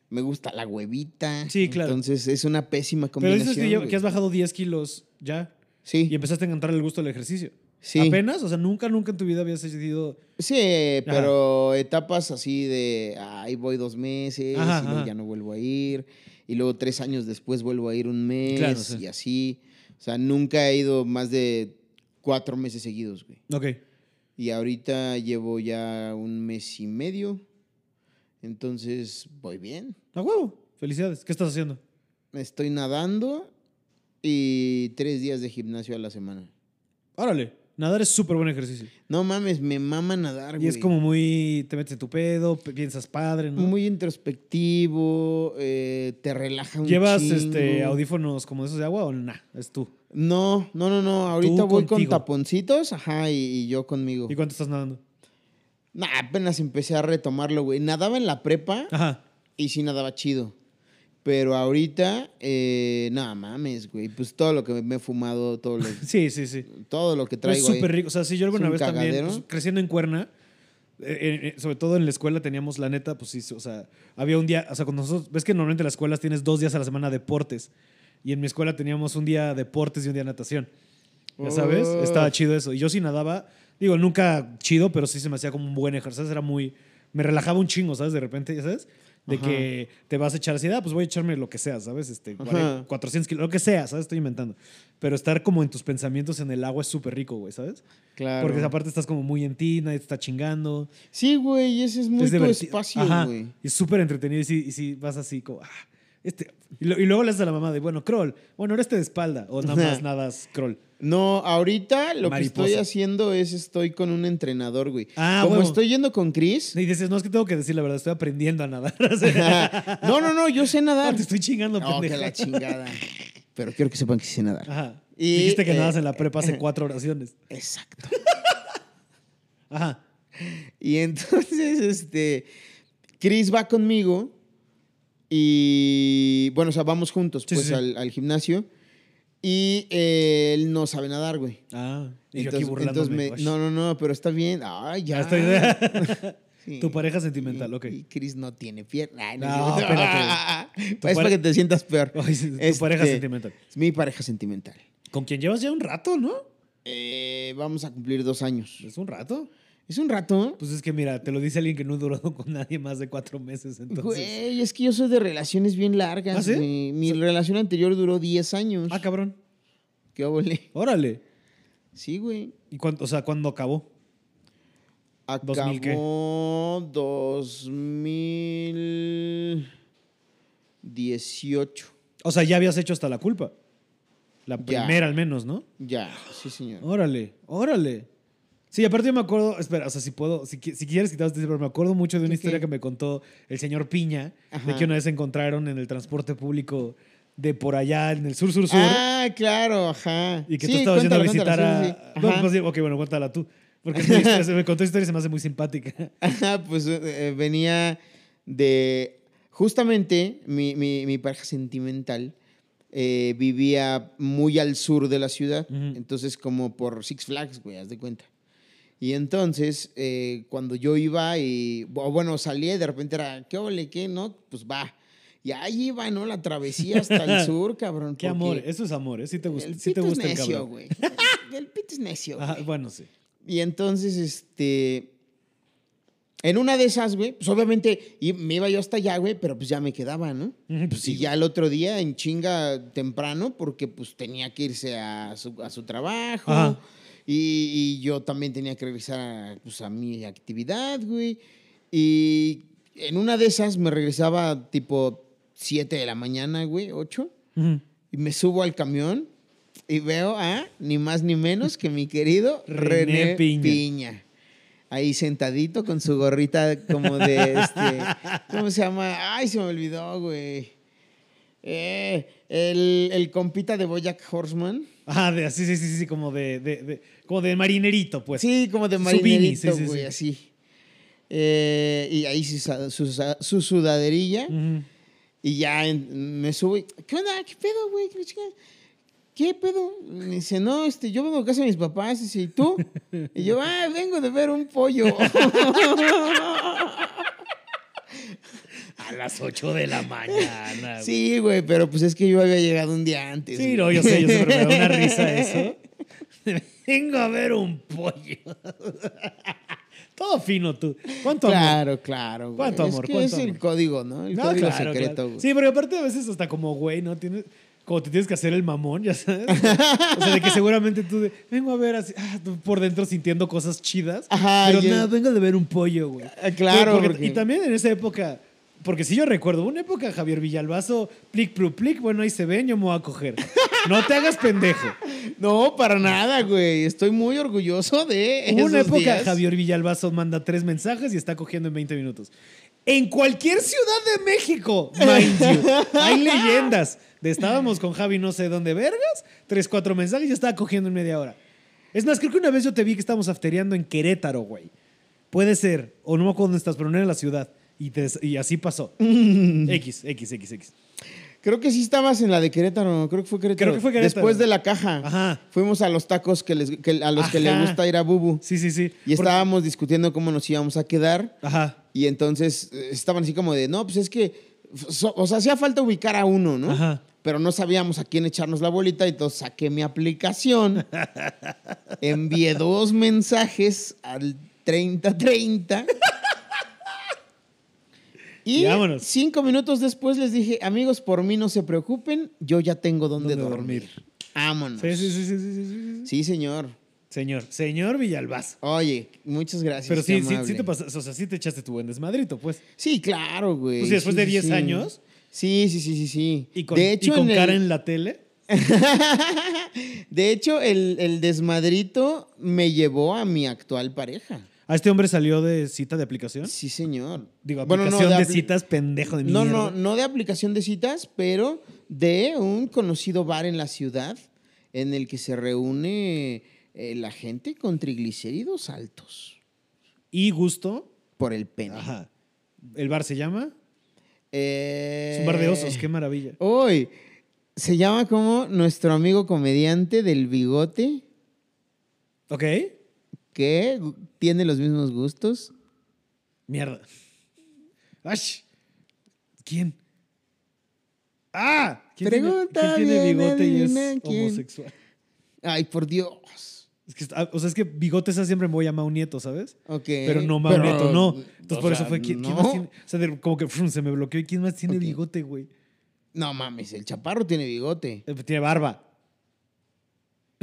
B: Me gusta la huevita.
A: Sí, claro.
B: Entonces es una pésima
A: pero
B: combinación.
A: dices que, ya- que has bajado 10 kilos ya
B: Sí,
A: y empezaste a encontrar el gusto del ejercicio.
B: sí.
A: ¿Apenas? O sea, nunca, nunca en tu vida habías decidido.
B: Sí, pero etapas así de ahí voy dos meses
A: Ajá,
B: y luego ya no vuelvo a ir. Y luego tres años después vuelvo a ir un mes
A: Claro, sí.
B: y así. O sea, nunca he ido más de cuatro meses seguidos, güey.
A: Ok.
B: Y ahorita llevo ya un mes y medio. Entonces voy bien.
A: A huevo. Felicidades. ¿Qué estás haciendo?
B: Estoy nadando y tres días de gimnasio a la semana.
A: Órale. Nadar es súper buen ejercicio.
B: No mames, me mama nadar, güey.
A: Y es como muy. Te metes en tu pedo, piensas padre, ¿no?
B: Muy introspectivo, eh, te relaja un
A: ¿Llevas
B: chingo.
A: este, audífonos como esos de agua o nah? Es tú.
B: No, no, no, no. Ahorita voy
A: contigo.
B: con taponcitos, ajá, y, y yo conmigo.
A: ¿Y cuánto estás nadando?
B: Nah, apenas empecé a retomarlo, güey. Nadaba en la prepa
A: Ajá.
B: y sí nadaba chido. Pero ahorita, eh, nada mames, güey. Pues todo lo que me he fumado, todo lo,
A: Sí, sí, sí.
B: todo lo que
A: Pero es
B: traigo. ahí.
A: súper rico. O sea, si yo alguna
B: un
A: vez también, pues, creciendo en Cuerna, eh, eh, eh, sobre todo en la escuela teníamos, la neta, pues sí, o sea, había un día, o sea, cuando nosotros, ves que normalmente en las escuelas tienes dos días a la semana deportes. Y en mi escuela teníamos un día deportes y un día natación. Ya sabes,
B: Oh.
A: estaba chido eso. Y yo sí nadaba, digo, nunca chido, pero sí se me hacía como un buen ejercicio. Era muy, me relajaba un chingo, ¿sabes? De repente, ya sabes, de
B: Ajá.
A: que te vas a echar así, ah, pues voy a echarme lo que sea, ¿sabes? Este,
B: Ajá.
A: 40, 400 kilos, lo que sea, ¿sabes? Estoy inventando. Pero estar como en tus pensamientos en el agua es súper rico, güey, ¿sabes?
B: Claro.
A: Porque aparte estás como muy en ti, nadie te está chingando.
B: Sí, güey, ese es muy
A: es
B: tu espacio,
A: Ajá.
B: güey.
A: Y es súper entretenido. Y si, y si vas así como, ah, este. Y, lo- y luego le haces a la mamá de, bueno, crawl. Bueno, ahora este de espalda. O nada más nadas crawl.
B: No, ahorita lo que estoy haciendo es estoy con un entrenador, güey.
A: Ah,
B: Como
A: huevo.
B: estoy yendo con Chris.
A: Y dices, no, es que tengo que decir la verdad, estoy aprendiendo a nadar.
B: No, no, no, yo sé nadar.
A: no, te estoy chingando,
B: No, que
A: pendeja.
B: la chingada. Pero quiero que sepan que sé nadar.
A: Ajá.
B: Y,
A: Dijiste que
B: eh,
A: nadas en la prepa hace cuatro oraciones.
B: Exacto.
A: Ajá.
B: Y entonces, este, Chris va conmigo y, bueno, o sea, vamos juntos,
A: Sí,
B: pues,
A: sí, sí.
B: Al, al gimnasio. Y eh, él no sabe nadar, güey.
A: Ah, y yo
B: Entonces-
A: aquí burlándome.
B: entonces me-
A: Ush.
B: no, no, no, pero está bien. Ay, ya.
A: Ya estoy.
B: Sí.
A: tu pareja sentimental,
B: Y-
A: ok.
B: Y Chris no tiene pierna.
A: No, espérate.
B: es
A: pare-
B: para que te sientas peor.
A: Ay, tu
B: Este,
A: pareja sentimental.
B: Es mi pareja sentimental.
A: Con quien llevas ya un rato, ¿no?
B: Eh, vamos a cumplir dos años.
A: Es un rato.
B: Es un rato.
A: Pues es que mira, te lo dice alguien que no ha durado con nadie más de cuatro meses. Entonces.
B: Güey, es que yo soy de relaciones bien largas.
A: ¿Ah, sí?
B: Mi relación anterior duró 10 años.
A: Ah, cabrón.
B: ¿Qué óvole?
A: Órale.
B: Sí, güey.
A: ¿Y cuánto, o sea, cuándo acabó?
B: Acabó
A: 2000 qué?
B: 2018.
A: O sea, ya habías hecho hasta la culpa. La
B: Ya.
A: primera al menos, ¿no?
B: Ya, sí, señor.
A: Órale, órale. Sí, aparte yo me acuerdo, espera, o sea, si puedo, si, si quieres quitar este, pero me acuerdo mucho de una
B: ¿Qué,
A: historia que me contó el señor Piña, de que una vez se encontraron en el transporte público de por allá, en el sur, sur, sur.
B: Ah, claro, ajá.
A: Y que
B: Sí,
A: tú estabas yendo a visitar
B: cuéntala,
A: a.
B: sí, sí.
A: No, pues, ok, bueno, cuéntala tú. Porque se me contó historia y se me hace muy simpática.
B: Ajá, pues eh, venía de. Justamente mi, mi- mi pareja sentimental eh, vivía muy al sur de la ciudad. Entonces, como por Six Flags, güey, haz de cuenta. Y entonces, eh, cuando yo iba y. Bueno, salía y de repente era, ¿qué ole, qué? ¿No? Pues va. Y ahí iba, ¿no? La travesía hasta el sur, cabrón.
A: Qué amor, eso es amor, ¿eh? Sí te gusta,
B: El
A: sí te gusta
B: es
A: el
B: necio,
A: cabrón.
B: güey. El pito es necio,
A: Ajá, bueno, sí.
B: Y entonces, este. En una de esas, güey, pues obviamente y me iba yo hasta allá, güey, pero pues ya me quedaba, ¿no?
A: Pues sí.
B: y ya el otro día en chinga temprano, porque pues tenía que irse a su, a su trabajo.
A: Ajá.
B: Y, y yo también tenía que regresar a, pues, a mi actividad, güey. Y en una de esas me regresaba tipo 7 de la mañana, güey, 8.
A: Ujú.
B: Y me subo al camión y veo a ni más ni menos que mi querido René,
A: René Piña.
B: Piña. Ahí sentadito con su gorrita como de este. ¿Cómo se llama? Ay, se me olvidó, güey. Eh, el, el compita de Bojack Horseman.
A: Ah, de, sí, sí, sí, sí, como de, de, de- como de marinerito, pues.
B: sí, como de marinerito,
A: sí,
B: güey,
A: sí.
B: así. Eh, y ahí su, su, sudaderilla. Y ya en- me subo y, ¿qué onda? ¿Qué pedo, güey? ¿Qué, pedo? Me dice, no, este, yo vengo a casa de mis papás. Dice, ¿y tú? Y yo, ah, vengo de ver un pollo.
A: A las 8 de la mañana. güey.
B: sí, güey, pero pues es que yo había llegado un día antes.
A: Sí,
B: güey.
A: no, yo sé, yo sé, pero me da una risa eso. Vengo a ver un pollo. Todo fino tú. ¿Cuánto amor?
B: Claro, claro. güey.
A: ¿Cuánto
B: Es
A: amor?
B: que
A: ¿Cuánto
B: es el
A: amor?
B: código, ¿no? El
A: No,
B: código
A: claro,
B: secreto,
A: claro.
B: güey.
A: Sí, pero aparte a veces hasta como güey, ¿no? Tienes, como te tienes que hacer el mamón, ya sabes. o sea, de que seguramente tú de, vengo a ver así, ah, tú por dentro sintiendo cosas chidas.
B: Ajá,
A: Pero
B: yo-
A: nada, vengo de ver un pollo, güey.
B: Ah, claro,
A: Porque-
B: porque-
A: Y también en esa época, porque sí yo recuerdo, una época Javier Villalbazo, plic, plu, plic, bueno, ahí se ven, yo me voy a coger. No te hagas pendejo.
B: No, para nada, güey. Estoy muy orgulloso de
A: Hubo una
B: esos
A: época,
B: días.
A: Javier Villalbazo manda tres mensajes y está cogiendo en 20 minutos. En cualquier ciudad de México, mind you, hay leyendas. De estábamos con Javi no sé dónde vergas, tres, cuatro mensajes y estaba cogiendo en media hora. Es más, creo que una vez yo te vi que estábamos aftereando en Querétaro, güey. Puede ser, o no me acuerdo dónde estás, pero no era la ciudad. Y, te- y así pasó. X, X, X, X.
B: Creo que sí estabas en la de Querétaro. Creo que fue Querétaro.
A: Creo que fue Querétaro.
B: Después de la caja.
A: Ajá.
B: Fuimos a los tacos que les- que- a los que le gusta ir a Bubu.
A: Sí, sí, sí.
B: Y
A: Porque-
B: estábamos discutiendo cómo nos íbamos a quedar.
A: Ajá.
B: Y entonces eh, estaban así como de, no, pues es que, so- o sea, hacía falta ubicar a uno, ¿no?
A: Ajá.
B: Pero no sabíamos a quién echarnos la bolita, entonces saqué mi aplicación, envié dos mensajes al 3030 y
A: Y vámonos.
B: cinco minutos después les dije, amigos, por mí no se preocupen, yo ya tengo dónde
A: ¿Dónde
B: dormir.
A: dormir?
B: Vámonos.
A: Sí, sí, sí, sí, sí, sí,
B: señor.
A: Señor, señor Villalbazo.
B: Oye, muchas gracias.
A: Pero sí, sí, sí te pasas, o sea, sí te echaste tu buen desmadrito, pues.
B: Sí, claro, güey.
A: Pues sí, después
B: Sí,
A: de
B: sí,
A: 10
B: sí.
A: años.
B: Sí, sí, sí, sí, sí.
A: Y con,
B: de hecho,
A: y con
B: en
A: cara
B: el-
A: en la tele.
B: de hecho, el, el desmadrito me llevó a mi actual pareja.
A: ¿A este hombre salió de cita de aplicación?
B: Sí, señor.
A: Digo,
B: Bueno, no,
A: aplicación de, citas, pendejo de
B: No,
A: mierda.
B: no, no de aplicación de citas, pero de un conocido bar en la ciudad en el que se reúne eh, la gente con triglicéridos altos
A: Y gusto.
B: por el pene.
A: Ajá. ¿El bar se llama?
B: Eh,
A: Es un bar de osos, qué maravilla.
B: Uy, se llama como nuestro amigo comediante del bigote
A: ¿Ok?
B: Gu- tiene los mismos gustos.
A: Mierda. ¡Ash! ¿Quién? ¡Ah! ¿Quién tiene,
B: Pregunta
A: quién tiene bigote y es
B: quién.
A: homosexual?
B: Ay, por Dios.
A: Es que, está- o sea, es que bigote esa siempre me voy a Mau Nieto, ¿sabes?
B: Ok.
A: Pero no Mau Nieto, no. Entonces por eso fue. ¿quién, más tiene? O sea, como que frum, se me bloqueó. ¿Y quién más tiene bigote, güey?
B: No mames, el chaparro tiene bigote.
A: Eh, Tiene barba.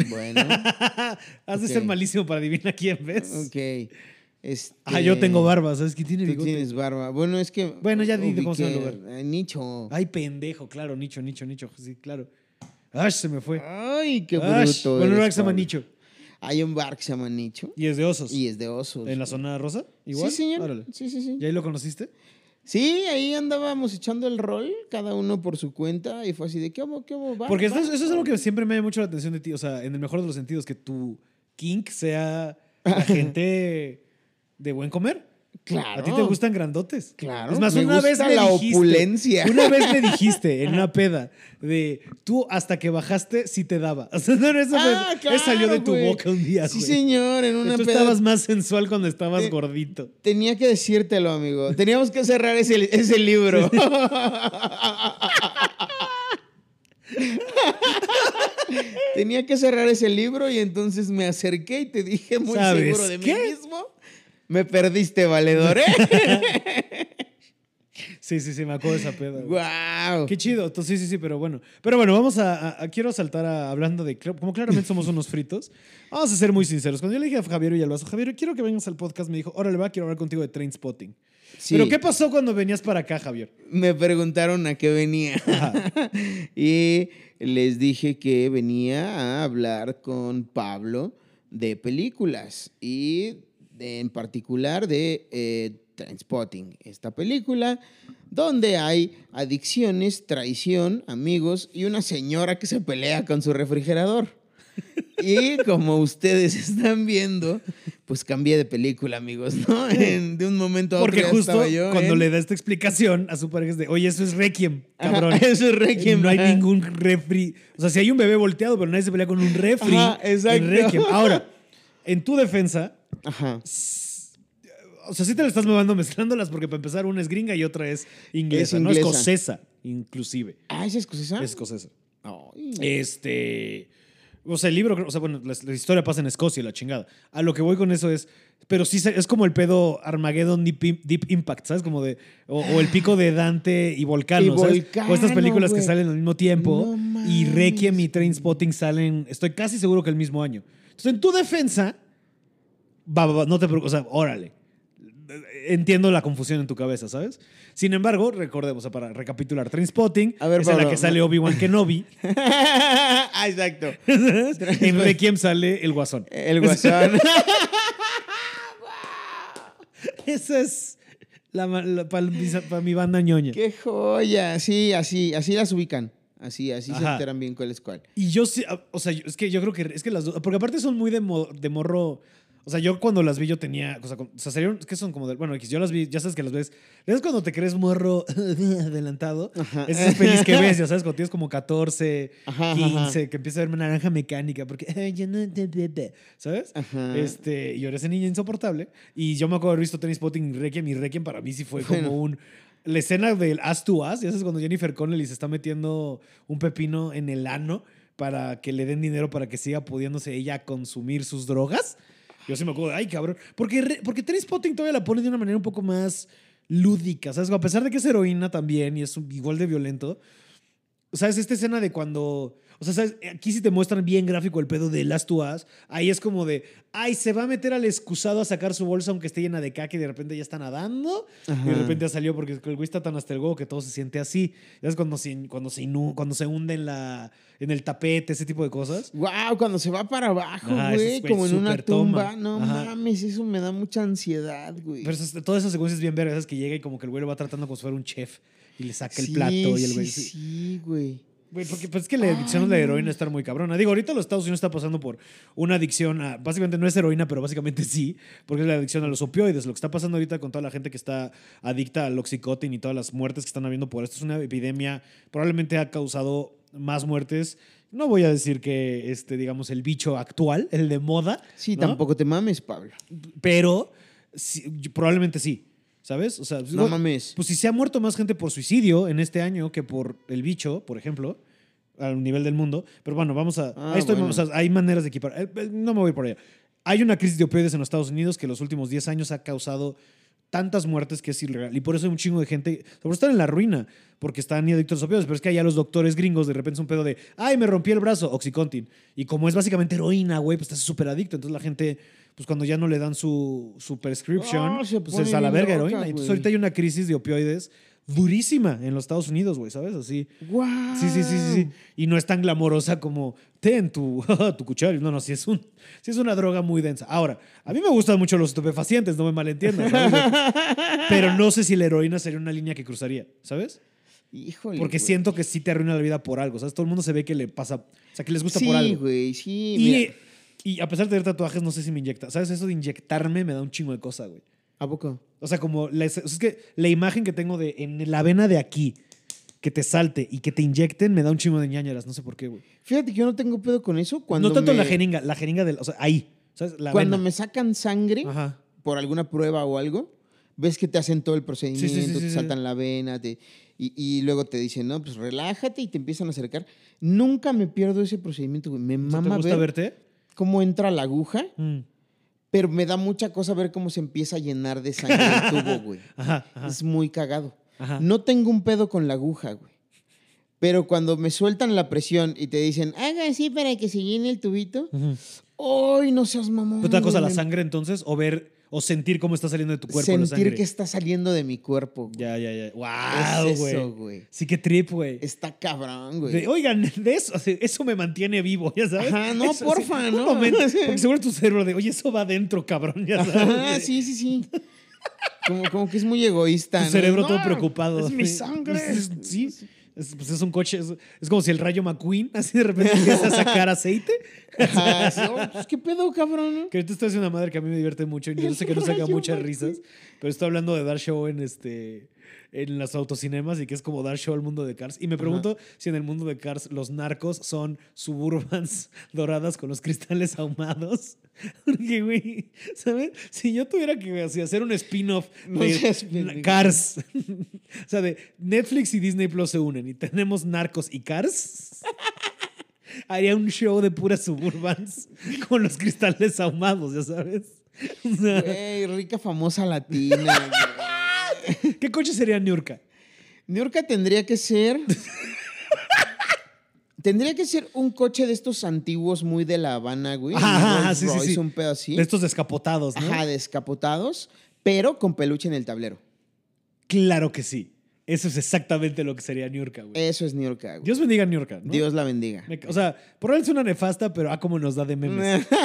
B: Bueno,
A: Has de
B: Ok.
A: ser malísimo para adivinar quién ves.
B: ok. Este,
A: Ah, yo tengo barba, ¿sabes quién tiene
B: Tú
A: bigote?
B: tienes barba. Bueno, es que.
A: Bueno, ya di de cómo se lugar.
B: Ay, Nicho.
A: Ay, pendejo, claro, nicho, nicho, nicho. Sí, claro. Ash, se me fue.
B: Ay, qué
A: Ash,
B: bruto.
A: bueno, un lugar que se llama. Nicho.
B: Hay un bar que se llama Nicho.
A: Y es de osos.
B: Y es de osos.
A: ¿En la zona rosa? ¿Igual?
B: Sí, señor. Sí, sí, sí.
A: ¿Y ahí lo conociste?
B: Sí, ahí andábamos echando el rol, cada uno por su cuenta, y fue así de, ¿qué hago? ¿Qué hago? Va,
A: Porque
B: va,
A: eso, eso es
B: va".
A: algo que siempre me llama mucho la atención de ti. O sea, en el mejor de los sentidos, que tu kink sea la gente de buen comer.
B: Claro.
A: A ti te gustan grandotes.
B: Claro,
A: Es más,
B: me
A: una vez me
B: la
A: dijiste,
B: opulencia.
A: Una vez me dijiste en una peda de tú hasta que bajaste sí te daba. O sea, no, eso,
B: Ah,
A: eso salió de
B: claro,
A: tu boca un día.
B: Sí, señor, en una
A: Tú
B: peda.
A: estabas más sensual cuando estabas gordito.
B: Tenía que decírtelo, amigo. Teníamos que cerrar ese, ese libro. Tenía que cerrar ese libro y entonces me acerqué y te dije muy
A: ¿Sabes
B: seguro de
A: qué?
B: mí mismo. Me perdiste, valedor, ¿eh?
A: Sí, sí, sí, me acuerdo de esa peda.
B: ¡Wow!
A: Qué chido. Entonces, sí, sí, sí, pero bueno. Pero bueno, vamos a, a- a- quiero saltar a, hablando de, como claramente somos unos fritos, vamos a ser muy sinceros. Cuando yo le dije a Javier Villalbazo, Javier, quiero que vengas al podcast, me dijo, órale, va, quiero hablar contigo de Train Spotting. Pero ¿qué pasó cuando venías para acá, Javier?
B: Me preguntaron a qué venía. Y les dije que venía a hablar con Pablo de películas y de- en particular de eh, Trainspotting, esta película donde hay adicciones, traición, amigos y una señora que se pelea con su refrigerador. Y como ustedes están viendo, pues cambié de película, amigos, ¿no? En- de un momento a otro
A: Porque justo
B: yo
A: cuando
B: en-
A: le da esta explicación a su pareja es de, oye, eso es Requiem,
B: Ajá,
A: cabrón.
B: eso es Requiem,
A: No hay
B: ajá.
A: ningún refri. O sea, si hay un bebé volteado, pero nadie se pelea con un refri
B: Ajá, exacto.
A: en Requiem. Ahora, en tu defensa,
B: Ajá.
A: o sea, sí te la estás moviendo mezclándolas porque para empezar una es gringa y otra es inglesa,
B: Es
A: no
B: inglesa.
A: escocesa, inclusive.
B: Ah, ¿es escocesa?
A: Es escocesa. Este. O sea, el libro, o sea, bueno, la, la historia pasa en Escocia, la chingada. A lo que voy con eso es. Pero sí es como el pedo Armageddon Deep, Deep Impact, ¿sabes? Como de. O, o el pico de Dante y Volcano,
B: Y
A: ¿sabes? o estas películas que salen al mismo tiempo.
B: No
A: y Requiem y
B: mames,
A: Trainspotting salen. Estoy casi seguro que el mismo año. Entonces, en tu defensa. Va, va, no te preocupes, o sea, órale. Entiendo la confusión en tu cabeza, ¿sabes? Sin embargo, recordemos, o sea, para recapitular, Trainspotting
B: A ver,
A: es en la que sale. Obi-Wan Kenobi.
B: ah, exacto.
A: en Requiem sale el guasón.
B: El guasón.
A: Esa es la, para mi banda ñoña.
B: Qué joya. Sí, así, así las ubican. Así, así se enteran bien cuál es cuál.
A: Y yo sí, o sea, es que yo creo que es que las dos, porque aparte son muy de, mo- de morro. O sea, yo cuando las vi yo tenía, o sea, o sea, salieron, es que son como de, bueno, X, yo las vi, ya sabes que las ves, ¿ves cuando te crees morro adelantado?
B: Ajá.
A: Esas pelis que ves, ya sabes, cuando tienes como 14,
B: Ajá, ajá,
A: 15,
B: ajá.
A: que empieza a verme naranja mecánica, porque, "Ay, yo no, te- te- te", ¿sabes? Este, y yo era ese niño insoportable. Y yo me acuerdo haber visto Spotting y Requiem. Y Requiem para mí sí fue
B: Bueno.
A: como un. La escena del As to As, ya sabes, cuando Jennifer Connelly se está metiendo un pepino en el ano para que le den dinero para que siga pudiéndose ella consumir sus drogas. Yo sí me acuerdo, ay, cabrón. Porque, Re- porque Spotting todavía la pone de una manera un poco más lúdica, ¿sabes? A pesar de que es heroína también y es igual de violento. ¿Sabes? Esta escena de cuando. O sea, ¿sabes? Aquí sí te muestran bien gráfico el pedo de Last to Us. Ahí es como de. Ay, se va a meter al excusado a sacar su bolsa aunque esté llena de caca y de repente ya está nadando. Y de repente ya salió porque el güey está tan hasta el huevo que todo se siente así. Ya es cuando se, cuando se, inu- cuando se hunde en, la, en el tapete, ese tipo de cosas.
B: Wow, cuando se va para abajo,
A: ese
B: güey,
A: es, güey,
B: como en una
A: toma.
B: tumba. No
A: Ajá.
B: mames, eso me da mucha ansiedad, güey.
A: Pero todas esas secuencias bien vergas que llega y como que el güey lo va tratando como si fuera un chef y le saca el
B: Sí,
A: plato y el
B: sí,
A: güey.
B: Sí, güey.
A: Güey, porque pues, es que la adicción a la heroína está muy cabrona. Digo, ahorita los Estados Unidos está pasando por una adicción a. Básicamente no es heroína, pero básicamente sí, porque es la adicción a los opioides. Lo que está pasando ahorita con toda la gente que está adicta al oxycontin y todas las muertes que están habiendo por esto es una epidemia. Probablemente ha causado más muertes. No voy a decir que, este, digamos, el bicho actual, el de moda,
B: Sí,
A: ¿no?
B: tampoco te mames, Pablo.
A: pero sí, probablemente sí. ¿Sabes? O sea,
B: No mames.
A: pues si se ha muerto más gente por suicidio en este año que por el bicho, por ejemplo, a nivel del mundo. Pero bueno, vamos a.
B: Ah,
A: ahí estoy-
B: bueno.
A: o sea, hay maneras de equipar. eh, eh, No me voy por allá. Hay una crisis de opioides en los Estados Unidos que en los últimos 10 años ha causado tantas muertes que es irreal. Y por eso hay un chingo de gente, están en la ruina, porque están adictos a los opioides. Pero es que allá los doctores gringos de repente es un pedo de, ay, me rompí el brazo, Oxycontin. Y como es básicamente heroína, güey, pues estás súper adicto. Entonces la gente, pues cuando ya no le dan su, su prescription,
B: Ah, se
A: pues es a la verga heroína. Entonces ahorita hay una crisis de opioides durísima en los Estados Unidos, güey, ¿sabes? Así.
B: Wow.
A: Sí, sí, sí, sí, sí. Y no es tan glamorosa como ten tu, tu cuchillo. No, no, sí es, un, sí es una droga muy densa. Ahora, a mí me gustan mucho los estupefacientes, no me malentiendan. Pero no sé si la heroína sería una línea que cruzaría, ¿sabes?
B: Híjole.
A: Porque
B: güey.
A: siento que sí te arruina la vida por algo, ¿sabes? Todo el mundo se ve que le pasa, o sea, que les gusta
B: sí,
A: por algo.
B: güey, sí.
A: Y,
B: mira.
A: y a pesar de tener tatuajes, no sé si me inyecta. ¿Sabes? Eso de inyectarme me da un chingo de cosa, güey.
B: ¿A poco?
A: O sea, como la, es que la imagen que tengo de en la vena de aquí, que te salte y que te inyecten, me da un chingo de ñañaras. No sé por qué, güey.
B: Fíjate que yo no tengo pedo con eso. Cuando
A: no tanto
B: me,
A: la jeringa, la jeringa del. O sea, ahí. ¿Sabes? La
B: Cuando
A: vena.
B: me sacan sangre
A: Ajá.
B: por alguna prueba o algo, ves que te hacen todo el procedimiento,
A: sí, sí,
B: te saltan la vena, te- y, y luego te dicen, no, pues relájate y te empiezan a acercar. Nunca me pierdo ese procedimiento, güey. Me
A: sea, ¿Te
B: mama
A: gusta
B: ver
A: verte?
B: cómo entra la aguja,
A: Mm.
B: Pero me da mucha cosa ver cómo se empieza a llenar de sangre el tubo, güey.
A: Ajá, ajá.
B: Es muy cagado.
A: Ajá.
B: No tengo un pedo con la aguja, güey. Pero cuando me sueltan la presión y te dicen, haga así para que se llene el tubito. ¡Ay, no seas mamón!
A: ¿Otra cosa la sangre entonces? ¿O ver o sentir cómo está saliendo de tu cuerpo
B: Sentir que está saliendo de mi cuerpo. güey.
A: Ya, ya, ya.
B: Es
A: ¡Wow,
B: eso,
A: güey!
B: güey.
A: Sí, que trip, güey.
B: Está cabrón, güey.
A: De, Oigan, de eso, eso me mantiene vivo, ya sabes.
B: Ajá, no,
A: Eso,
B: porfa,
A: un
B: no.
A: momento, porque seguro tu cerebro de, oye, eso va adentro, cabrón, ya sabes.
B: Ajá, sí, sí, sí. Como, como que es muy egoísta.
A: Tu
B: ¿no?
A: cerebro
B: No,
A: todo preocupado.
B: Es mi sangre.
A: Sí. Es, pues es un coche, es, es como si el rayo McQueen así de repente empieza a sacar aceite.
B: Ajá, oh, pues, ¿Qué pedo, cabrón?
A: Que ahorita estoy haciendo una madre que a mí me divierte mucho y yo sé que no saca muchas
B: McQueen.
A: risas, pero estoy hablando de dar show en este en las autocinemas y que es como dar show al mundo de Cars. Y me pregunto si en el mundo de Cars los narcos son suburbans doradas con los cristales ahumados. Porque, güey, ¿sabes? Si yo tuviera que así, hacer un spin-off
B: No
A: de. Cars, o sea, de Netflix y Disney Plus se unen y tenemos narcos y Cars. Haría un show de puras suburbans con los cristales ahumados, ya sabes.
B: Güey, rica famosa latina.
A: ¿Qué coche sería Niurka?
B: Niurka tendría que ser. tendría que ser un coche de estos antiguos muy de La Habana, güey.
A: Ajá, sí, sí,
B: Royce,
A: sí.
B: Un pedo así.
A: De estos descapotados, ¿no?
B: Ajá, descapotados, pero con peluche en el tablero.
A: Claro que sí. Eso es exactamente lo que sería Niurka, güey.
B: Eso es Niurka, güey.
A: Dios bendiga a Niurka, ¿no?
B: Dios la bendiga.
A: O sea, por él es una nefasta, pero ah, como nos da de memes.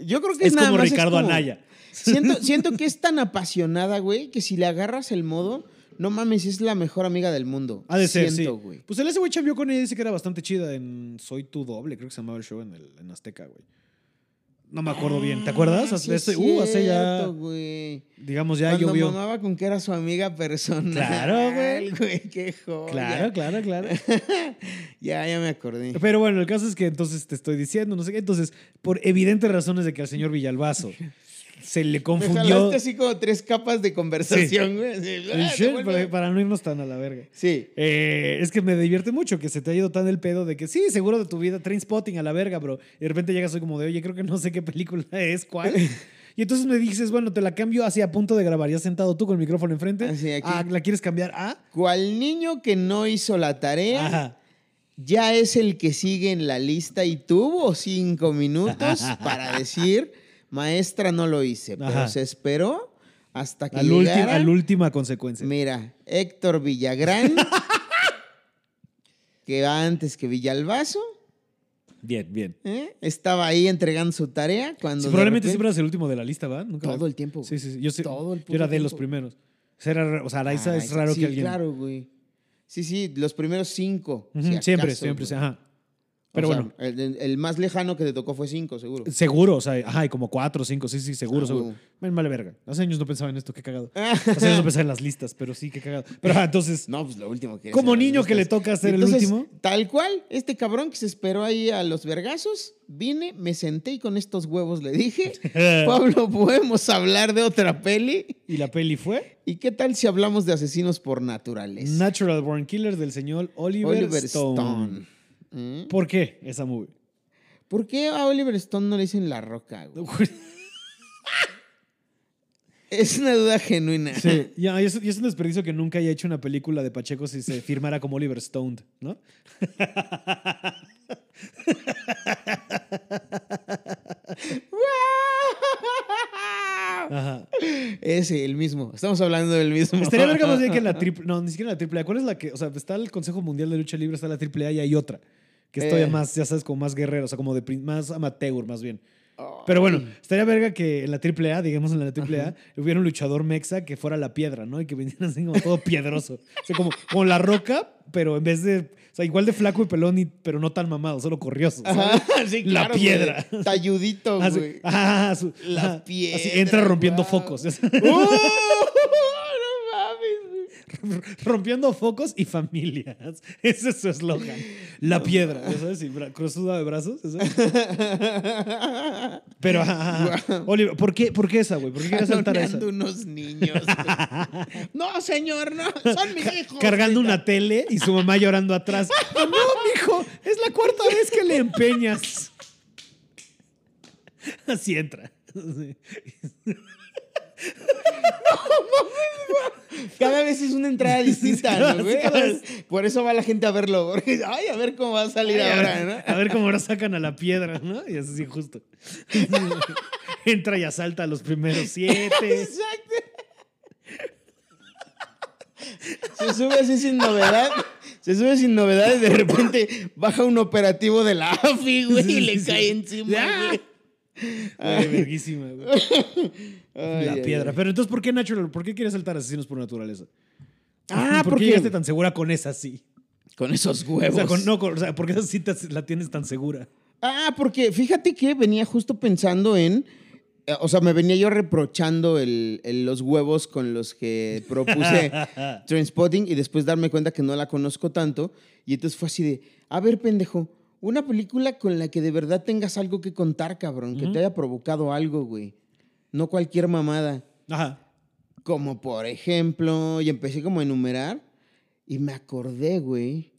B: Yo creo que
A: es
B: nada
A: como
B: más
A: Ricardo
B: como-
A: Anaya.
B: Siento, siento que es tan apasionada, güey, que si le agarras el modo, no mames, es la mejor amiga del mundo.
A: Ha de ser,
B: Siento,
A: sí.
B: güey.
A: Pues el ese güey chambeó con ella y dice que era bastante chida en Soy tu doble, creo que se llamaba el show en, el, en Azteca, güey. No me acuerdo bien. ¿Te acuerdas?
B: Ah, sí es
A: Hace- uh, hace ya,
B: güey.
A: digamos, ya
B: Cuando
A: llovió.
B: mamaba con que era su amiga personal.
A: Claro, güey.
B: güey, qué.
A: Claro, claro, claro.
B: Ya, ya me acordé.
A: Pero bueno, el caso es que entonces te estoy diciendo, no sé qué. Entonces, por evidentes razones de que al señor Villalbazo se le
B: Me
A: confundió.
B: jalaste así como tres capas de conversación, güey. ah,
A: para, para no irnos tan a la verga.
B: Sí.
A: Eh, es que me divierte mucho que se te ha ido tan el pedo de que sí, seguro de tu vida, Trainspotting a la verga, bro. Y de repente llegas hoy como de, oye, creo que no sé qué película es, cuál. Y entonces me dices, bueno, te la cambio así a punto de grabar, ya sentado tú con el micrófono enfrente.
B: Así, aquí.
A: Ah, ¿la quieres cambiar a?
B: Cual niño que no hizo la tarea
A: Ajá.
B: ya es el que sigue en la lista y tuvo cinco minutos para decir, maestra, no lo hice, pero
A: Ajá.
B: se esperó hasta que
A: Al,
B: llegara.
A: a la última consecuencia.
B: Mira, Héctor Villagrán, que va antes que Villalbazo,
A: Bien, bien.
B: ¿eh? estaba ahí entregando su tarea cuando
A: Sí, probablemente
B: repente-
A: siempre eras el último de la lista, ¿va? Nunca
B: todo el tiempo.
A: Sí, sí, sí. Yo, sé-
B: Todo el
A: yo era de los primeros. O sea, era- o sea, Araiza
B: Ah,
A: es raro
B: sí,
A: que alguien.
B: claro, güey. Sí, sí, los primeros cinco. Si
A: siempre,
B: acaso,
A: siempre,
B: güey.
A: sí,
B: O
A: Pero
B: sea,
A: bueno,
B: El, el- más lejano que te tocó fue cinco, seguro.
A: seguro, o sea, ajá, y como cuatro, cinco, sí, sí, seguro,
B: Ah,
A: seguro.
B: huevo.
A: Me vale verga. Hace años no pensaba en esto, qué cagado. Hace años no pensaba en las listas, pero sí, qué cagado. Pero ajá, entonces,
B: No, pues lo último que
A: Como niño que le toca ser el último.
B: Tal cual, este cabrón que se esperó ahí a los vergazos, vine, me senté y con estos huevos le dije, Pablo, ¿podemos hablar de otra peli?
A: y la peli fue
B: ¿Y qué tal si hablamos de asesinos por naturales?
A: Natural Born Killers del señor Oliver,
B: Oliver
A: Stone.
B: Stone. ¿Mm?
A: ¿Por qué esa movie?
B: ¿Por qué a Oliver Stone no le dicen la roca? güey? Es una duda genuina.
A: Sí, y es, y es un desperdicio que nunca haya hecho una película de Pacheco si se firmara como Oliver Stone, ¿no? Ajá.
B: Ese, el mismo. Estamos hablando del mismo.
A: Estaría más bien que en la triple. No, ni siquiera en la triple A. ¿Cuál es la que.? O sea, está el Consejo Mundial de Lucha Libre, está la triple A y hay otra. Que es todavía
B: Eh.
A: más, ya sabes, como más guerrero, o sea, como de más amateur, más bien. Pero bueno, estaría verga que en la triple A, digamos en la triple A, hubiera un luchador mexa que fuera la piedra, ¿no? Y que viniera así como todo piedroso. O sea, como, como la roca, pero en vez de. O sea, igual de flaco y pelón, y- pero no tan mamado, solo corrioso. ¿sabes?
B: Ajá, sí,
A: La
B: claro,
A: piedra.
B: güey. Talludito,
A: Así,
B: güey.
A: su-
B: La
A: ajá, Así
B: piedra,
A: entra rompiendo focos.
B: ¡Uh! No.
A: Rompiendo focos y familias. Ese es su eslogan. La piedra. ¿ya ¿Sabes? Y cruzuda de brazos. Pero. Oliver, ¿por qué, ¿por qué esa, güey? ¿Por qué quieres saltar esa?
B: Unos niños. no, señor, no. Son mis hijos.
A: Cargando
B: ahorita.
A: una tele y su mamá llorando atrás. No, mijo, es la cuarta vez que le empeñas. Así entra. Sí.
B: Cada vez es una entrada distinta, ¿no, güey?
A: vez.
B: Por eso va la gente a verlo. Porque, ay, a ver cómo va a salir
A: Ay, a,
B: ahora,
A: ver,
B: ¿no?
A: a ver cómo ahora sacan a la piedra, ¿no? Y es así justo. Entra y asalta a los primeros siete.
B: Exacto. Se sube así sin novedad. Se sube sin novedad y de repente baja un operativo de la AFI, güey, y le
A: Sí,
B: cae
A: sí.
B: encima, güey.
A: Ay, verguísima, güey.
B: Ay,
A: la
B: ay,
A: piedra.
B: ay.
A: Pero entonces, ¿por qué Natural? ¿Por qué quieres saltar asesinos por naturaleza?
B: Ah,
A: ¿Por qué llegaste tan segura con esa sí?
B: con esos
A: O
B: huevos.
A: sea, con- no, con- o sea, ¿por qué esa sí te- la tienes tan segura?
B: Ah, porque fíjate que venía justo pensando en. eh, O sea, me venía yo reprochando el- el- los huevos con los que propuse Trainspotting y después darme cuenta que no la conozco tanto. Y entonces fue así de: A ver, pendejo, una película con la que de verdad tengas algo que contar, cabrón, que te haya provocado algo, güey. No cualquier mamada.
A: Ajá.
B: Como por ejemplo, y empecé como a enumerar y me acordé, güey,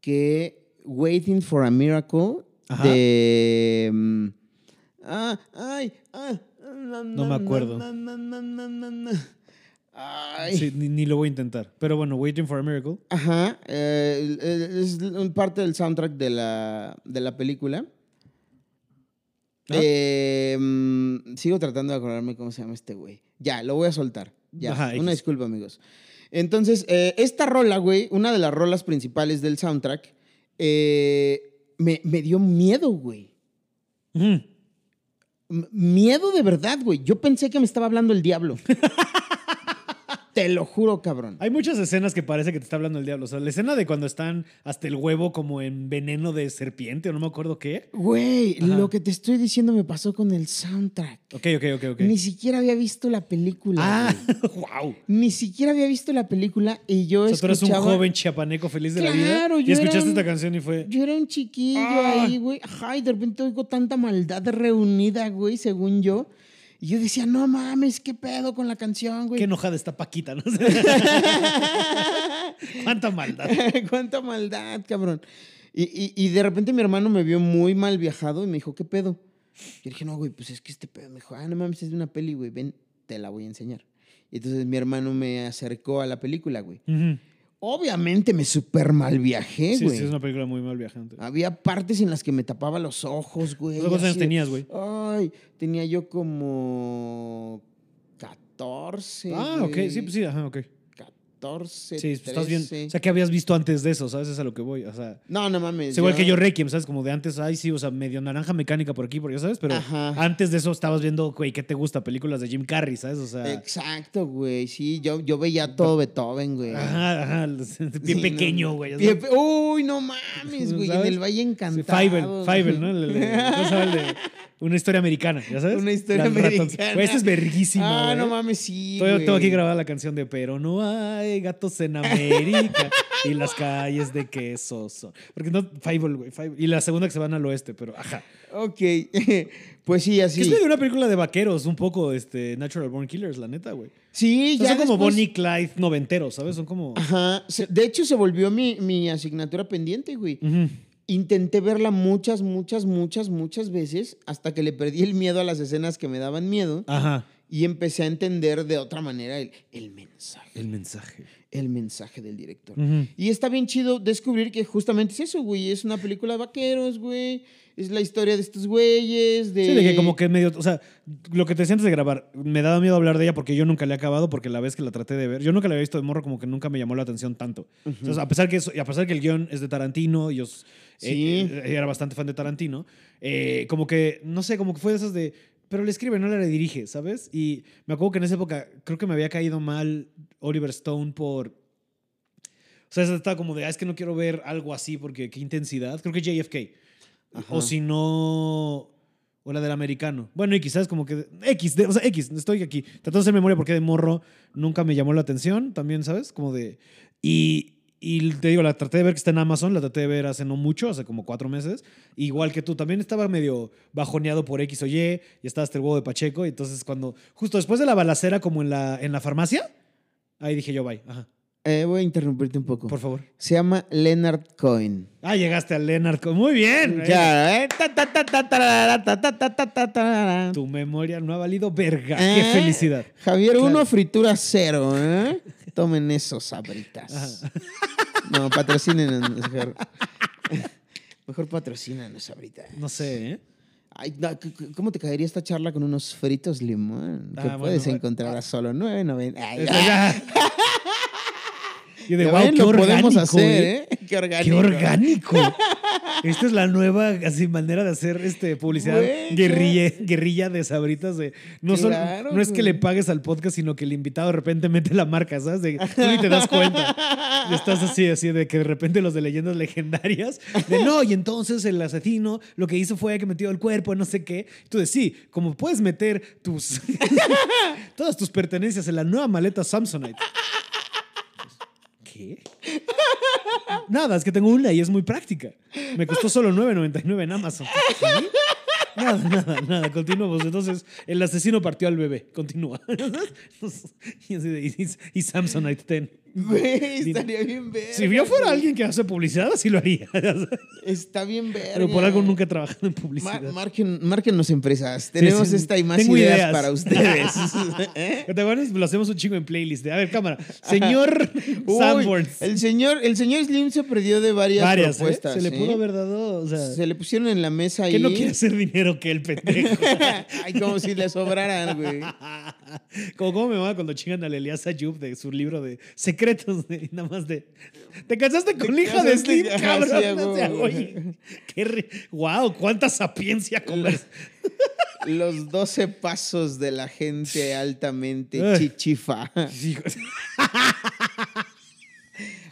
B: que Waiting for a Miracle
A: Ajá.
B: de... mm, ah, ay, ah, na,
A: No me
B: na,
A: acuerdo.
B: na, na, na, na, na, na. Ay.
A: Sí, ni, ni lo voy a intentar. Pero bueno, Waiting for a Miracle.
B: Ajá, eh, es parte del soundtrack de la, de la película. Eh, mm, sigo tratando de acordarme cómo se llama este güey. Ya, lo voy a soltar. Ya,
A: Ajá,
B: una disculpa, amigos. Entonces, eh, esta rola, güey, una de las rolas principales del soundtrack, eh, me, me dio miedo, güey. Miedo de verdad, güey. Yo pensé que me estaba hablando el diablo. Te lo juro, cabrón.
A: Hay muchas escenas que parece que te está hablando el diablo. O sea, la escena de cuando están hasta el huevo como en veneno de serpiente o no me acuerdo qué.
B: Güey,
A: Ajá.
B: lo que te estoy diciendo me pasó con el soundtrack.
A: Ok, ok, ok, ok.
B: Ni siquiera había visto la película.
A: Ah, wow.
B: Ni siquiera había visto la película y yo
A: O sea, tú eres un
B: escuchaba...
A: joven chiapaneco feliz de la vida.
B: Claro,
A: Y
B: yo era
A: escuchaste
B: un-
A: esta canción y fue.
B: Yo era un chiquillo
A: Ah.
B: ahí, güey. Ajá, y de repente oigo tanta maldad reunida, güey, según yo. Y yo decía, no mames, qué pedo con la canción, güey.
A: Qué enojada está Paquita, ¿no? Cuánta maldad.
B: Cuánta maldad, cabrón. Y, y- y de repente mi hermano me vio muy mal viajado y me dijo, ¿qué pedo? Yo dije, no, güey, pues es que este pedo. Me dijo, ah, no mames, es de una peli, güey, ven, te la voy a enseñar. Y entonces mi hermano me acercó a la película, güey.
A: Ujú.
B: Obviamente me super mal viajé,
A: Sí,
B: güey.
A: sí, es una película muy mal viajante.
B: Había partes en las que me tapaba los ojos, güey.
A: ¿Cuántos años tenías, güey?
B: Ay, tenía yo como 14.
A: Ah, ok,
B: güey.
A: sí, pues sí, ajá, ok.
B: 14.
A: Sí, pues estás bien.
B: 13.
A: O sea, ¿qué habías visto antes de eso? ¿Sabes? Es a lo que voy. O sea,
B: no, no mames.
A: es igual que yo Requiem, ¿sabes? Como de antes, ay, sí, o sea, medio naranja mecánica por aquí, por allá, ¿sabes? Pero
B: Ajá.
A: antes de eso estabas viendo, güey, ¿qué te gusta? Películas de Jim Carrey, ¿sabes? O sea.
B: Exacto, güey. Sí, yo, yo veía todo Beethoven, güey.
A: Ajá, ajá. Bien
B: Sí,
A: pequeño, güey.
B: Uy, no mames, güey. En el Valle Encantado.
A: Fievel, Fievel, ¿no? Una historia americana, ¿ya sabes?
B: Una historia
A: Las
B: americana.
A: Güey, esta es verguísima,
B: Ah, no mames, sí.
A: Todavía tengo aquí grabada la canción de Pero no hay gatos en América y las calles de queso son. Porque no, Fievel, güey. Y la segunda que se van al oeste, pero ajá.
B: Ok. pues sí, así.
A: es medio una película de vaqueros, un poco este, Natural Born Killers, la neta, güey.
B: Sí, ya
A: son como Bonnie Clyde noventeros, ¿sabes? Son como.
B: Ajá. De hecho, se volvió mi, mi asignatura pendiente, güey.
A: Ujú.
B: Intenté verla muchas, muchas, muchas, muchas veces hasta que le perdí el miedo a las escenas que me daban miedo
A: Ajá.
B: Y empecé a entender de otra manera el, el mensaje,
A: El mensaje.
B: el mensaje del director.
A: Ujú.
B: Y está bien chido descubrir que justamente es eso, güey. Es una película de vaqueros, güey. Es la historia de estos güeyes, de...
A: Sí, de que como que medio, o sea, lo que te sientes de grabar, me daba miedo hablar de ella porque yo nunca la he acabado, porque la vez que la traté de ver, yo nunca la había visto de morro, como que nunca me llamó la atención tanto. Entonces, a pesar que eso- a pesar que el guion es de Tarantino, yo eh,
B: Sí.
A: eh, era bastante fan de Tarantino, eh, como que, no sé, como que fue de esas de, pero le escribe, no le dirige, ¿sabes? Y me acuerdo que en esa época creo que me había caído mal Oliver Stone por... O sea, estaba como de, ah, es que no quiero ver algo así porque qué intensidad. Creo que JFK.
B: Ajá.
A: O si no. O la del americano. Bueno, y quizás como que. X, de- o sea, X, estoy aquí. Tratando de hacer memoria porque de morro nunca me llamó la atención. También, ¿sabes? Como de. Y, y te digo, la traté de ver que está en Amazon. La traté de ver hace no mucho, hace como cuatro meses. Igual que tú. También estaba medio bajoneado por X o Y. Y estaba hasta el huevo de Pacheco. Y entonces, cuando. Justo después de la balacera, como en la, en la farmacia. Ahí dije yo, bye. Ajá.
B: Eh, voy a interrumpirte un poco.
A: Por favor.
B: Se llama Leonard Cohen.
A: Ah, llegaste a Leonard. Cohen. Muy bien.
B: Claro, ¿eh? Ta, ta, ta, ta, tarara, ta, ta, ta, ta, ta, tarara.
A: Tu memoria no ha valido verga.
B: ¿Eh?
A: Qué felicidad.
B: Javier
A: Claro.
B: 1, fritura 0. ¿eh? Tomen esos sabritas. No, patrocinen. Mejor, mejor patrocinan sabritas.
A: No sé, ¿eh?
B: Ay, ¿Cómo te caería esta charla con unos fritos limón? Que
A: Ah,
B: puedes
A: bueno,
B: encontrar a solo 9.90. Ay,
A: Eso
B: ay.
A: ya. Y de wow, qué
B: lo
A: orgánico,
B: podemos hacer,
A: ¿eh?
B: ¿eh? Qué orgánico.
A: Qué orgánico. Esta es la nueva así, manera de hacer este, publicidad
B: Güey,
A: guerrilla, guerrilla de sabritas. De, no, son- no es que le pagues al podcast, sino que el invitado de repente mete la marca, ¿sabes? De, tú ni te das cuenta. Y estás así, así, de que de repente los de leyendas legendarias, de no, y entonces el asesino lo que hizo fue que metió el cuerpo, no sé qué. Tú de sí, como puedes meter tus todas tus pertenencias en la nueva maleta Samsonite. Nada, es que tengo una y es muy práctica. Me costó solo 9.99 en Amazon. Nada, nada, nada. Continuamos. Entonces, el asesino partió al bebé. Continúa. Y, y, y Samsonite 10.
B: Güey, estaría bien ver.
A: Si yo fuera alguien que hace publicidad, así lo haría.
B: Está bien ver.
A: Pero por algo nunca he trabajado en publicidad.
B: marquen, márquennos empresas. Tenemos
A: sí,
B: esta y más
A: tengo
B: ideas,
A: ideas.
B: para ustedes. ¿Eh?
A: ¿Te acuerdas? Lo hacemos un chingo en playlist. A ver, cámara. Señor Sanborns.
B: el señor, el señor Slim se perdió de varias,
A: Varias, ¿eh?
B: propuestas.
A: Se le
B: ¿eh?
A: pudo haber dado. O sea,
B: Se le pusieron en la mesa
A: que
B: ahí.
A: no quiere hacer dinero que el pendejo.
B: Ay, como si le sobraran, güey.
A: Como cómo me va cuando chingan a Elias Ayub de su libro de secretos, nada más de. Te casaste con la hija de Slim,
B: ajá,
A: cabrón. O sea, oye, qué re- wow, cuánta sapiencia conversa.
B: Los 12 pasos de la gente altamente
A: Ay.
B: chichifa.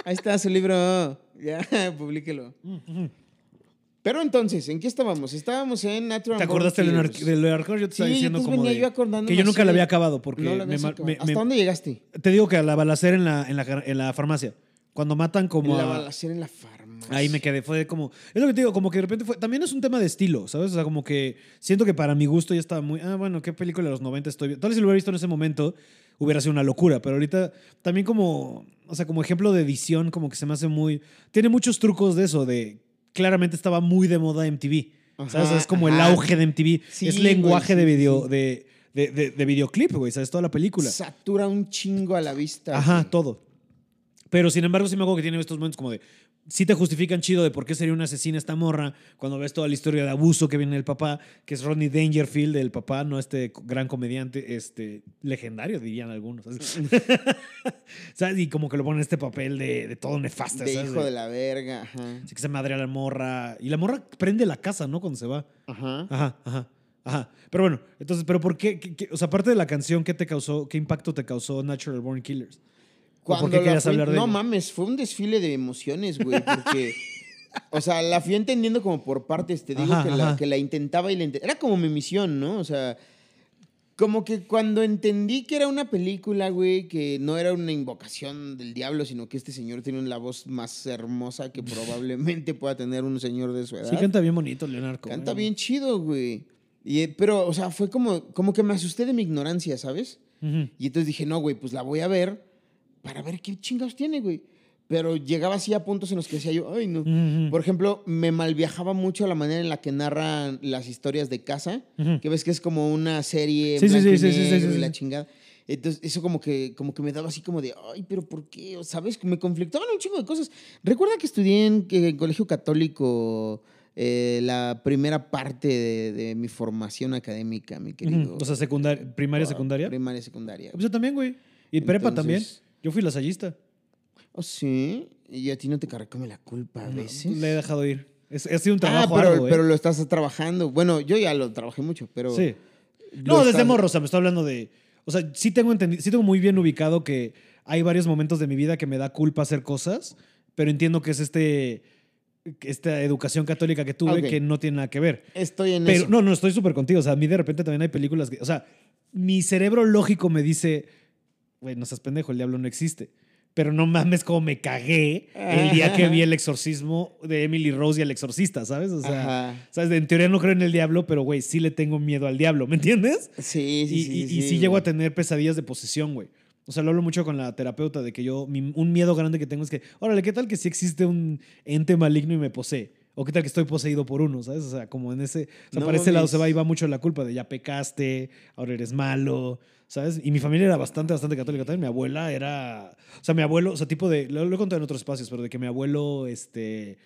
B: Ahí está su libro. Ya, publíquelo. Pero entonces, ¿en qué estábamos? Estábamos en Natural
A: ¿Te acordaste de Leonard,
B: Killers.
A: de Leonard Cohen? Yo te estaba
B: Sí,
A: diciendo como de-
B: yo
A: que yo nunca la había acabado porque
B: No
A: me
B: acabado.
A: me-
B: ¿Hasta
A: me-
B: dónde llegaste?
A: te digo que a la balacera en la, en la, en la farmacia. Cuando matan como
B: la
A: a-
B: balacera en la farmacia.
A: Ahí me quedé, fue como, es lo que te digo, como que de repente fue, también es un tema de estilo, ¿sabes? O sea, como que siento que para mi gusto ya estaba muy, ah, bueno, ¿qué película de los 90 estoy viendo? Tal vez si lo hubiera visto en ese momento hubiera sido una locura, pero ahorita también como, o sea, como ejemplo de edición, como que se me hace muy, tiene muchos trucos de eso, de, claramente estaba muy de moda MTV, ¿sabes? Es como el auge de MTV,
B: Sí,
A: es lenguaje
B: güey,
A: de video,
B: sí.
A: de, de, de- de videoclip, güey, ¿sabes? Toda la película.
B: Satura un chingo a la vista.
A: Ajá,
B: güey.
A: todo. Pero sin embargo, sí me acuerdo que tiene estos momentos como de. Sí te justifican chido de por qué sería una asesina esta morra cuando ves toda la historia de abuso que viene del papá, que es Rodney Dangerfield, el papá, no este gran comediante, este legendario, dirían algunos. ¿Sabes? Y como que lo ponen en este papel de, de todo nefasto.
B: De
A: ¿sabes?
B: hijo de la verga. Ajá.
A: Así que se madre a la morra. Y la morra prende la casa, ¿no? Cuando se va.
B: Ajá.
A: Ajá, ajá. Ajá. Pero bueno, entonces, ¿pero por qué? qué- qué- o sea, aparte de la canción, ¿qué te causó, qué impacto te causó Natural Born Killers? ¿O
B: Cuando
A: por qué querías
B: fui-
A: hablar de
B: No mames, fue un desfile de emociones, güey, porque... O sea, la fui entendiendo como por partes. Te digo
A: Ajá,
B: que, la, que la intentaba y la Era como mi misión, ¿no? O sea, como que cuando entendí que era una película, güey, que no era una invocación del diablo, sino que este señor tiene la voz más hermosa que probablemente pueda tener un señor de su edad.
A: Sí, canta bien bonito, Leonardo.
B: Canta bien chido, güey. Y, eh, pero, o sea, fue como, como que me asusté de mi ignorancia, ¿sabes?
A: Ujú.
B: Y entonces dije, no, güey, pues la voy a ver para ver qué chingados tiene, güey. Pero llegaba así a puntos en los que decía yo, ay, no. Por ejemplo, me malviajaba mucho la manera en la que narran las historias de casa, que ves que es como una serie
A: Sí, sí,
B: blanco
A: sí,
B: y la chingada. Entonces, eso como que, como que me daba así como de, ay, pero ¿por qué? ¿Sabes? Me conflictaban un chingo de cosas. Recuerda que estudié en, en colegio católico eh, la primera parte de, de mi formación académica, mi querido.
A: Ujú. O sea, secundaria, primaria, secundaria.
B: Primaria, secundaria.
A: Pues yo también, güey. Y prepa también. Yo fui lasallista.
B: ¿Oh, sí? ¿Y a ti no te carcome la culpa a veces?
A: Le he dejado ir. Es, ha sido un
B: ah,
A: trabajo
B: pero,
A: ¿eh?
B: pero lo estás trabajando. Bueno, yo ya lo trabajé mucho, pero...
A: Sí. No, desde
B: estás-
A: morro, o sea, me estoy hablando de. O sea, sí tengo entendido, sí tengo muy bien ubicado que hay varios momentos de mi vida que me da culpa hacer cosas, pero entiendo que es este esta educación católica que tuve
B: Ok.
A: que no tiene nada que ver.
B: Estoy en
A: Pero
B: eso.
A: no, no, estoy súper contigo. O sea, a mí de repente también hay películas que. O sea, mi cerebro lógico me dice, güey, no seas pendejo, el diablo no existe. Pero no mames como me cagué el día que vi el exorcismo de Emily Rose y el exorcista, ¿sabes? O sea,
B: Ajá.
A: ¿sabes? En teoría no creo en el diablo, pero güey, sí le tengo miedo al diablo, ¿me entiendes?
B: Sí, sí,
A: y,
B: sí.
A: y- y
B: sí,
A: sí llego a tener pesadillas de posesión, güey. O sea, lo hablo mucho con la terapeuta de que yo, mi- un miedo grande que tengo es que, órale, ¿qué tal que si existe un ente maligno y me posee? O qué tal que estoy poseído por uno, ¿sabes? O sea, como en ese, o sea,
B: No
A: para ese lado se va y va mucho la culpa de ya pecaste, ahora eres malo, ¿sabes? Y mi familia era bastante, bastante católica también. Mi abuela era, o sea, mi abuelo, o sea, tipo de, lo, lo he contado en otros espacios, pero de que mi abuelo, este,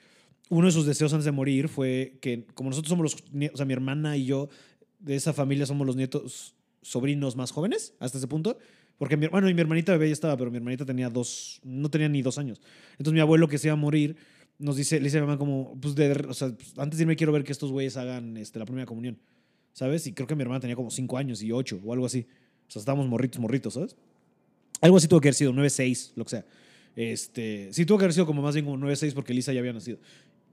A: uno de sus deseos antes de morir fue que, como nosotros somos los, o sea, mi hermana y yo, de esa familia somos los nietos, sobrinos más jóvenes, hasta ese punto. Porque mi hermano y mi hermanita bebé ya estaba, pero mi hermanita tenía dos, no tenía ni dos años. Entonces mi abuelo que se iba a morir, nos dice, le dice a mi mamá como, pues, de, o sea, pues, antes de irme quiero ver que estos güeyes hagan este, la primera comunión, ¿sabes? Y creo que mi hermana tenía como cinco años y ocho o algo así. O sea, estábamos morritos, morritos, ¿sabes? Algo así tuvo que haber sido, 9-6, lo que sea. Este, sí, tuvo que haber sido como más bien como 9-6 porque Lisa ya había nacido.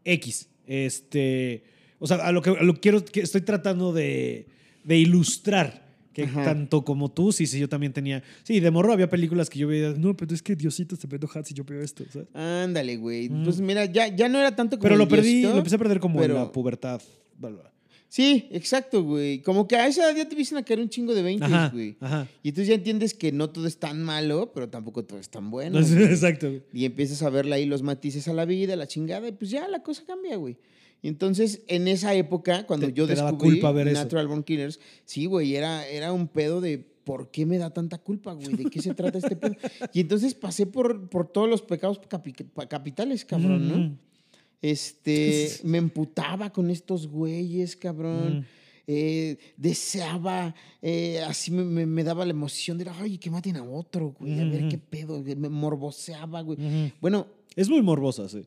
A: X. Este, o sea, a lo que, a lo que quiero, que estoy tratando de, de ilustrar que
B: Ajá.
A: tanto como tú, sí, sí, yo también tenía. Sí, de morro había películas que yo veía, no, pero es que Diosito se a enojar si yo veo esto, ¿sabes?
B: Ándale, güey.
A: Mm.
B: Pues mira, ya, ya no era tanto como
A: Pero lo perdí,
B: Diosito,
A: lo empecé a perder como
B: pero-
A: en la pubertad. Bla, bla.
B: Sí, exacto, güey. Como que a esa edad ya te empiezan a caer un chingo de 20,
A: Ajá,
B: güey.
A: ajá.
B: Y entonces ya entiendes que no todo es tan malo, pero tampoco todo es tan bueno.
A: No, sí,
B: güey.
A: exacto. güey.
B: Y empiezas a verle ahí los matices a la vida, la chingada, y pues ya la cosa cambia, güey. Y entonces, en esa época, cuando
A: Te-
B: yo
A: te
B: descubrí
A: culpa ver eso.
B: Natural Born Killers, sí, güey, era, era un pedo de ¿por qué me da tanta culpa, güey? ¿De qué se trata este pedo? Y entonces pasé por, por todos los pecados capitales, cabrón, ¿no? Este, me emputaba con estos güeyes, cabrón.
A: Ujú.
B: Eh, deseaba, eh, así me, me- me daba la emoción de, ay, que maten a otro, güey, a ver qué pedo, me morboseaba, güey. Bueno,
A: Es muy morbosa, sí.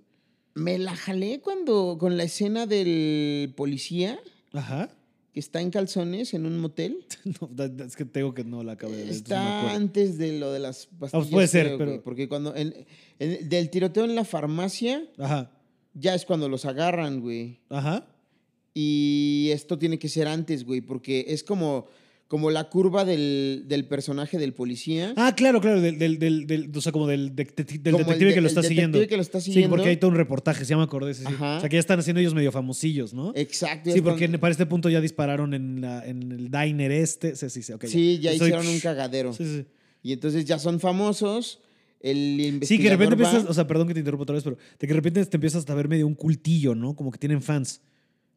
B: me la jalé cuando, con la escena del policía
A: Ajá.
B: que está en calzones en un motel.
A: No, es que tengo que no la acabé de ver. me
B: Está antes de lo de las pastillas.
A: puede ser,
B: creo, güey,
A: pero-
B: Porque cuando, en- en- del tiroteo en la farmacia,
A: Ajá.
B: Ya es cuando los agarran, güey.
A: Ajá.
B: Y esto tiene que ser antes, güey, porque es como, como la curva del, del personaje del policía.
A: Ah, claro, claro, del, del, del, del- o sea, como del, de- de- del
B: Como el
A: detective
B: de-
A: que lo
B: el
A: está
B: detective
A: siguiendo.
B: que lo está
A: Sí,
B: siguiendo.
A: porque hay todo un reportaje, se llama acordé, sí, sí.
B: Ajá.
A: O sea, que ya están haciendo ellos medio famosillos, ¿no?
B: Exacto.
A: Sí, porque
B: cuando-
A: para este punto ya dispararon en, la, en el diner este. Sí, sí, sí, ok,
B: sí, ya
A: Estoy-
B: hicieron un cagadero.
A: Sí, sí.
B: Y entonces ya son famosos. El investigador
A: Sí, que de repente
B: va-
A: empiezas, o sea, perdón que te interrumpa otra vez, pero de que de repente te empiezas a ver medio un cultillo, ¿no? Como que tienen fans.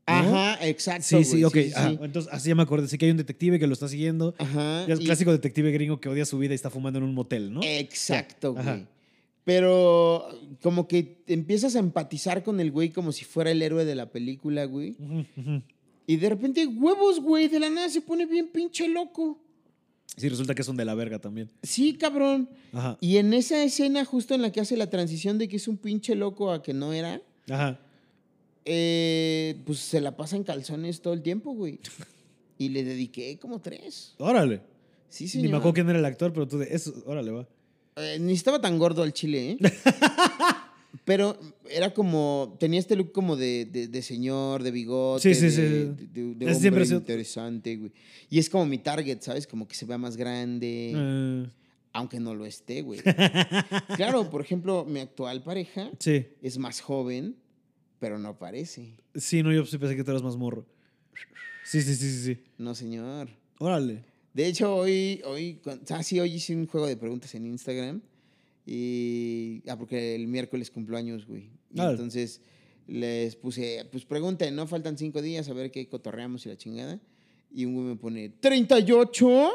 A: ¿no?
B: Ajá, exacto.
A: Sí, sí,
B: güey,
A: ok.
B: sí,
A: ajá.
B: sí.
A: Entonces, así ya me acordé. Sí que hay un detective que lo está siguiendo.
B: Ajá. Y-
A: clásico detective gringo que odia su vida y está fumando en un motel, ¿no?
B: Exacto, güey. Pero como que empiezas a empatizar con el güey como si fuera el héroe de la película, güey. Y de repente, huevos, güey, de la nada se pone bien pinche loco.
A: Sí, resulta que son de la verga también.
B: Sí, cabrón.
A: Ajá.
B: Y en esa escena justo en la que hace la transición de que es un pinche loco a que no era,
A: Ajá.
B: eh, pues se la pasa en calzones todo el tiempo, güey. Y le dediqué como tres.
A: Órale.
B: Sí,
A: Ni
B: señor.
A: me acuerdo quién era el actor, pero tú de eso, órale, va.
B: Eh, ni estaba tan gordo al chile, ¿eh? Pero era como, tenía este look como de, de- de señor, de bigote,
A: Sí, sí, sí.
B: de- de- de
A: siempre
B: hombre interesante, güey. Y es como mi target, ¿sabes? Como que se vea más grande,
A: Eh,
B: aunque no lo esté, güey. claro, por ejemplo, mi actual pareja
A: sí.
B: es más joven, pero no parece.
A: Sí, no, yo sí pensé que tú eras más morro. Sí, sí, sí, sí, sí.
B: No, señor.
A: Órale.
B: De hecho, hoy, hoy, ah, sí, hoy hice un juego de preguntas en Instagram. Y, ah, porque el miércoles cumplo años, güey. Y
A: Ah.
B: entonces les puse, pues pregunten, ¿no? Faltan cinco días a ver qué cotorreamos y la chingada. Y un güey me pone, ¿38?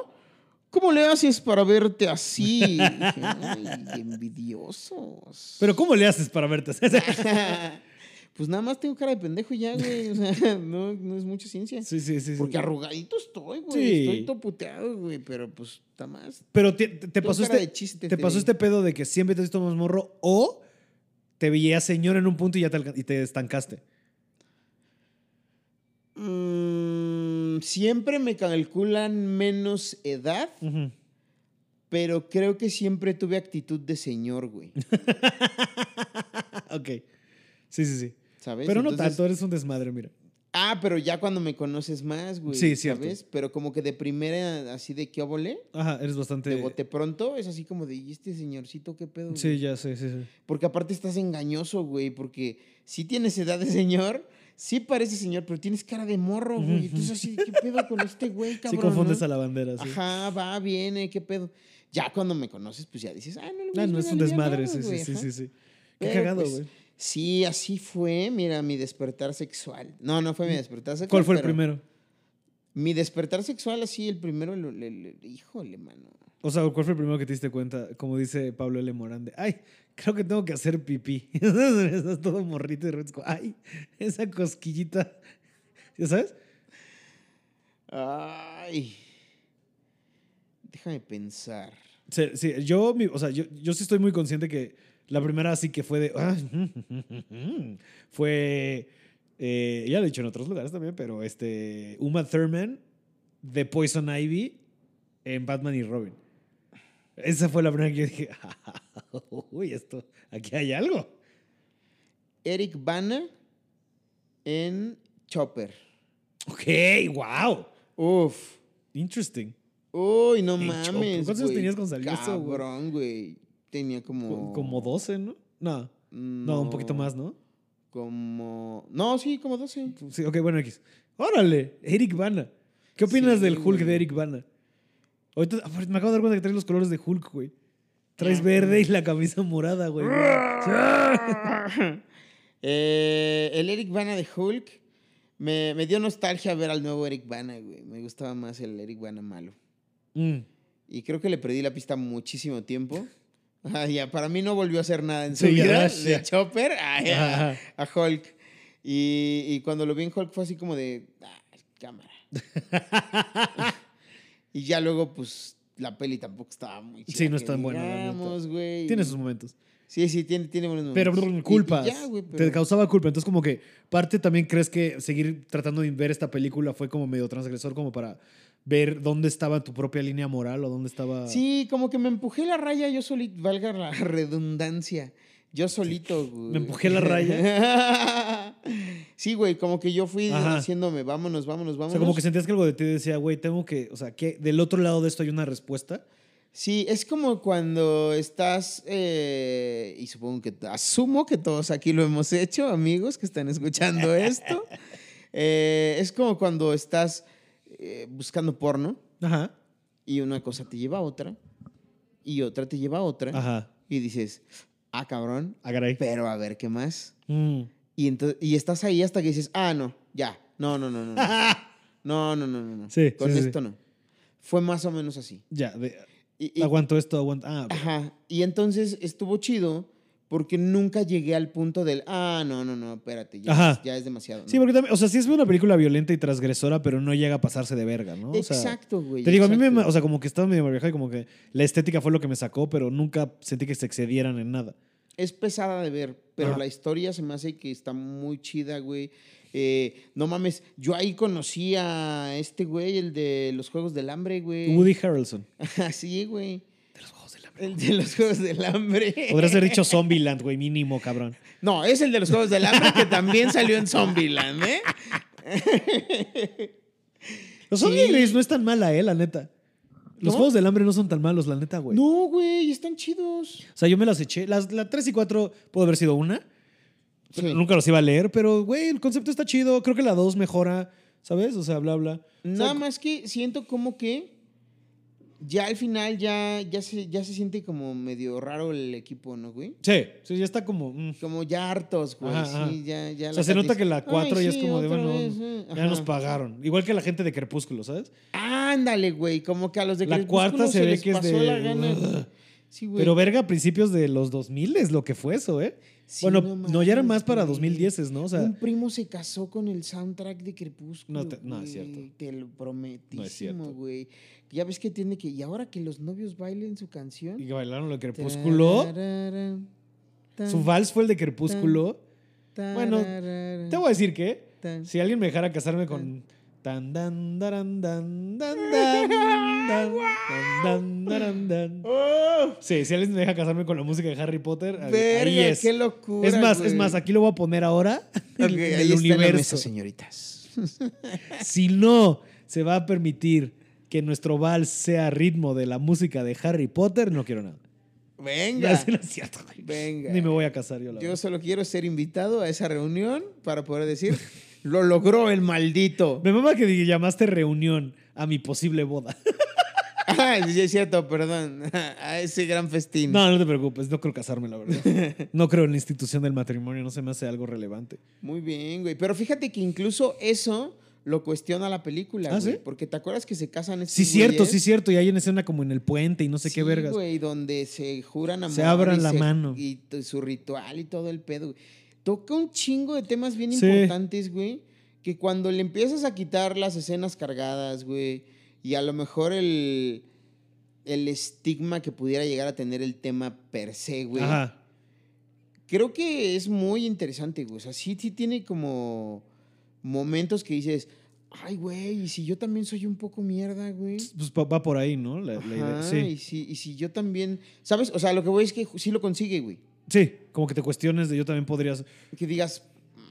B: ¿Cómo le haces para verte así? Y dije, Ay, envidiosos.
A: Pero ¿cómo le haces para verte?
B: pues nada más tengo cara de pendejo y ya, güey. O sea, no, no es mucha ciencia.
A: sí, sí, sí. sí.
B: Porque arrugadito estoy, güey.
A: Sí.
B: Estoy toputeado, güey. Pero pues, está más.
A: Pero te, te- te
B: Tengo
A: pasó este,
B: chiste,
A: te pasó este pedo de que siempre te has más morro o te veías señor en un punto y ya te, y te estancaste.
B: Mm, siempre me calculan menos edad, pero creo que siempre tuve actitud de señor, güey.
A: ok. Sí, sí, sí.
B: ¿Sabes?
A: Pero no
B: Entonces-
A: tanto, eres un desmadre, mira.
B: Ah, pero ya cuando me conoces más, güey.
A: Sí, cierto.
B: ¿Sabes? Pero como que de primera, así de qué óvole,
A: Ajá, eres bastante.
B: de bote pronto, es así como de, ¿y este señorcito qué pedo?
A: Sí,
B: güey?"
A: ya, sí, sí, sí.
B: Porque aparte estás engañoso, güey, porque si tienes edad de señor, sí parece señor, pero tienes cara de morro, güey. Entonces así, ¿qué pedo con este güey, cabrón?
A: Sí confundes
B: no?
A: a la bandera, sí.
B: Ajá, va, viene, ¿qué pedo? Ya cuando me conoces, pues ya dices, ah, no, le voy a
A: Ah, no, es un desmadre,
B: nada,
A: sí, sí,
B: güey,
A: sí, sí, sí. Qué
B: Pero,
A: cagado,
B: pues,
A: güey.
B: Sí, así fue, mira, mi despertar sexual. No, no fue mi despertar sexual.
A: ¿Cuál fue el primero?
B: Mi despertar sexual, así, el primero, híjole, mano.
A: O sea, ¿cuál fue el primero que te diste cuenta? Como dice Pablo L. Morán, de, ay, creo que tengo que hacer pipí. Estás todo morrito y rezco. Ay, esa cosquillita. ¿Ya sabes?
B: Ay. Déjame pensar.
A: Sí, sí, yo, mi- o sea, yo, yo sí estoy muy consciente que la primera así que fue de... ah, fue... eh, ya lo he dicho en otros lugares también, pero este... Uma Thurman de Poison Ivy en Batman y Robin. Esa fue la primera que yo dije, uy, esto, aquí hay algo.
B: Eric Bana en Chopper.
A: Ok, wow.
B: Uf.
A: Interesting.
B: Uy, no
A: En
B: mames.
A: Chopper. ¿Cuántos años tenías cuando salió eso, güey?
B: Cabrón, güey. Tenía como.
A: Como 12, ¿no? No, no, un poquito más, ¿no?
B: Como. No, sí, como 12.
A: Sí, ok, bueno, X. Órale, Eric Bana. ¿Qué opinas
B: Sí,
A: del Hulk
B: güey.
A: de Eric Bana? Ahorita aparte, me acabo de dar cuenta que traes los colores de Hulk, güey. Traes
B: Ah.
A: verde y la camisa morada, güey.
B: Eh, el Eric Bana de Hulk me, me dio nostalgia ver al nuevo Eric Bana, güey. Me gustaba más el Eric Bana malo.
A: Mm.
B: Y creo que le perdí la pista muchísimo tiempo. Ah, ya, para mí no volvió a hacer nada en su
A: Sí,
B: vida.
A: gracias.
B: De Chopper a, a-
A: Ajá.
B: a Hulk. Y, y cuando lo vi en Hulk fue así como de. "Ah, cámara. y ya luego, pues, la peli tampoco estaba muy chida.
A: Sí, no es tan buena,
B: güey.
A: Tiene sus momentos.
B: Sí, sí, tiene, tiene buenos momentos.
A: Pero
B: Y- y
A: culpas.
B: güey,
A: Te causaba culpa. Entonces, como que parte también crees que seguir tratando de ver esta película fue como medio transgresor, como para ver dónde estaba tu propia línea moral o dónde estaba.
B: Sí, como que me empujé la raya yo solito, valga la redundancia. Yo solito, güey.
A: ¿Me empujé la raya?
B: sí, güey, como que yo fui
A: Ajá.
B: diciéndome, vámonos, vámonos,
A: O
B: vámonos.
A: sea, como que sentías que algo de ti decía, güey, tengo que. O sea, que del otro lado de esto hay una respuesta.
B: Sí, es como cuando estás, eh, y supongo que asumo que todos aquí lo hemos hecho, amigos que están escuchando esto. Eh, es como cuando estás eh, buscando porno
A: Ajá.
B: y una cosa te lleva a otra y otra te lleva a otra
A: Ajá.
B: y dices, ah, cabrón,
A: Ah, caray.
B: pero a ver qué más.
A: Mm.
B: Y, entonces, y estás ahí hasta que dices, ah, no, ya, no, no, no, no. No, no, no, no, no. no.
A: Sí,
B: Con
A: sí, sí,
B: esto no. Fue más o menos así.
A: Ya, de-
B: Y, y-
A: aguanto esto, aguanto. Ah.
B: Ajá. Y entonces estuvo chido porque nunca llegué al punto del, ah, no, no, no, espérate, ya, es, ya es demasiado.
A: Sí,
B: ¿no?
A: porque también, o sea, sí es una película violenta y transgresora, pero no llega a pasarse de verga, ¿no? O sea,
B: exacto, güey.
A: Te digo, a mí me, o sea, como que estaba medio marvejado y como que la estética fue lo que me sacó, pero nunca sentí que se excedieran en nada.
B: Es pesada de ver, pero
A: Ajá.
B: la historia se me hace que está muy chida, güey. Eh, no mames, yo ahí conocí a este güey, el de los Juegos del Hambre, güey.
A: Woody Harrelson.
B: sí, güey.
A: De los Juegos del Hambre.
B: El de los Juegos del Hambre.
A: Podrías haber dicho Zombieland, güey, mínimo, cabrón.
B: No, es el de los Juegos del Hambre que también salió en Zombieland, ¿eh?
A: Los
B: Sí.
A: Zombieland no es tan mala, eh, la neta. Los
B: ¿No?
A: Juegos del Hambre no son tan malos, la neta, güey.
B: No, güey, están chidos.
A: O sea, yo me las eché. Las, la 3 y 4 pudo haber sido una.
B: Sí.
A: Nunca los iba a leer, pero, güey, el concepto está chido. Creo que la 2 mejora, ¿sabes? O sea, bla, bla. O sea,
B: Nada más que siento como que ya al final ya, ya, se, ya se siente como medio raro el equipo, ¿no, güey?
A: Sí, sí, ya está como. mm.
B: Como ya hartos, güey.
A: Ajá,
B: sí, ya, ya
A: O sea, se nota que la
B: "Ay,
A: 4 ya es como de, bueno,
B: vez, eh".
A: ya nos pagaron. Igual que la gente de Crepúsculo, ¿sabes?
B: Ándale, güey. Como que a los de
A: La
B: Crepúsculo
A: cuarta se ve
B: les
A: que es de-
B: la gana, güey. Sí, güey.
A: Pero verga, a principios de los 2000 es lo que fue eso, ¿eh?
B: Sí,
A: bueno, no, ya era más para
B: güey.
A: 2010, ¿no? O sea,
B: un primo se casó con el soundtrack de Crepúsculo.
A: No te- no, es cierto.
B: Te lo prometí.
A: No es cierto.
B: güey. Ya ves que tiene que. Y ahora que los novios bailen su canción.
A: y que bailaron lo de Crepúsculo.
B: Tararán, tan,
A: Su vals fue el de Crepúsculo. Bueno,
B: tararán,
A: Te voy a decir que
B: tan.
A: si alguien me dejara casarme con tan dan daran dan dan dan dan dan dan daran, dan.
B: ¡Oh!
A: Sí, si alguien me deja casarme con la música de Harry Potter, ahí- ahí
B: Verga,
A: es.
B: qué locura.
A: Es más, es más, aquí lo voy a poner ahora en
B: ahí
A: el
B: está en la
A: universo.
B: mesa, señoritas.
A: Si no se va a permitir que nuestro vals sea ritmo de la música de Harry Potter, no quiero nada.
B: Venga.
A: No, no es cierto.
B: Venga.
A: Ni me voy a casar yo, la
B: Yo
A: verdad.
B: solo quiero ser invitado a esa reunión para poder decir, Lo logró el maldito.
A: Me mama que llamaste reunión a mi posible boda.
B: Ah, sí, es cierto, perdón. A ese gran festín.
A: No, no te preocupes, no creo casarme, la verdad. No creo en la institución del matrimonio, no se me hace algo relevante.
B: Muy bien, güey. Pero fíjate que incluso eso lo cuestiona la película,
A: ¿Ah,
B: güey.
A: sí?
B: Porque te acuerdas que se casan estos
A: Sí, cierto,
B: güeyes?
A: sí, cierto. Y hay una escena como en el puente y no sé qué vergas.
B: güey, donde se juran amor.
A: Se abran
B: y
A: la mano.
B: Y su ritual y todo el pedo. güey. Toca un chingo de temas bien
A: Sí.
B: importantes, güey. Que cuando le empiezas a quitar las escenas cargadas, güey, y a lo mejor el, el estigma que pudiera llegar a tener el tema per se, güey.
A: Ajá.
B: Creo que es muy interesante, güey. O sea, sí, sí tiene como momentos que dices, ay, güey, y si yo también soy un poco mierda, güey.
A: Pues va va por ahí, ¿no? La, la idea.
B: Ajá,
A: Sí.
B: y, si, y si yo también, ¿sabes? O sea, lo que voy es que sí lo consigue, güey.
A: Sí, como que te cuestiones de yo también podrías.
B: Que digas,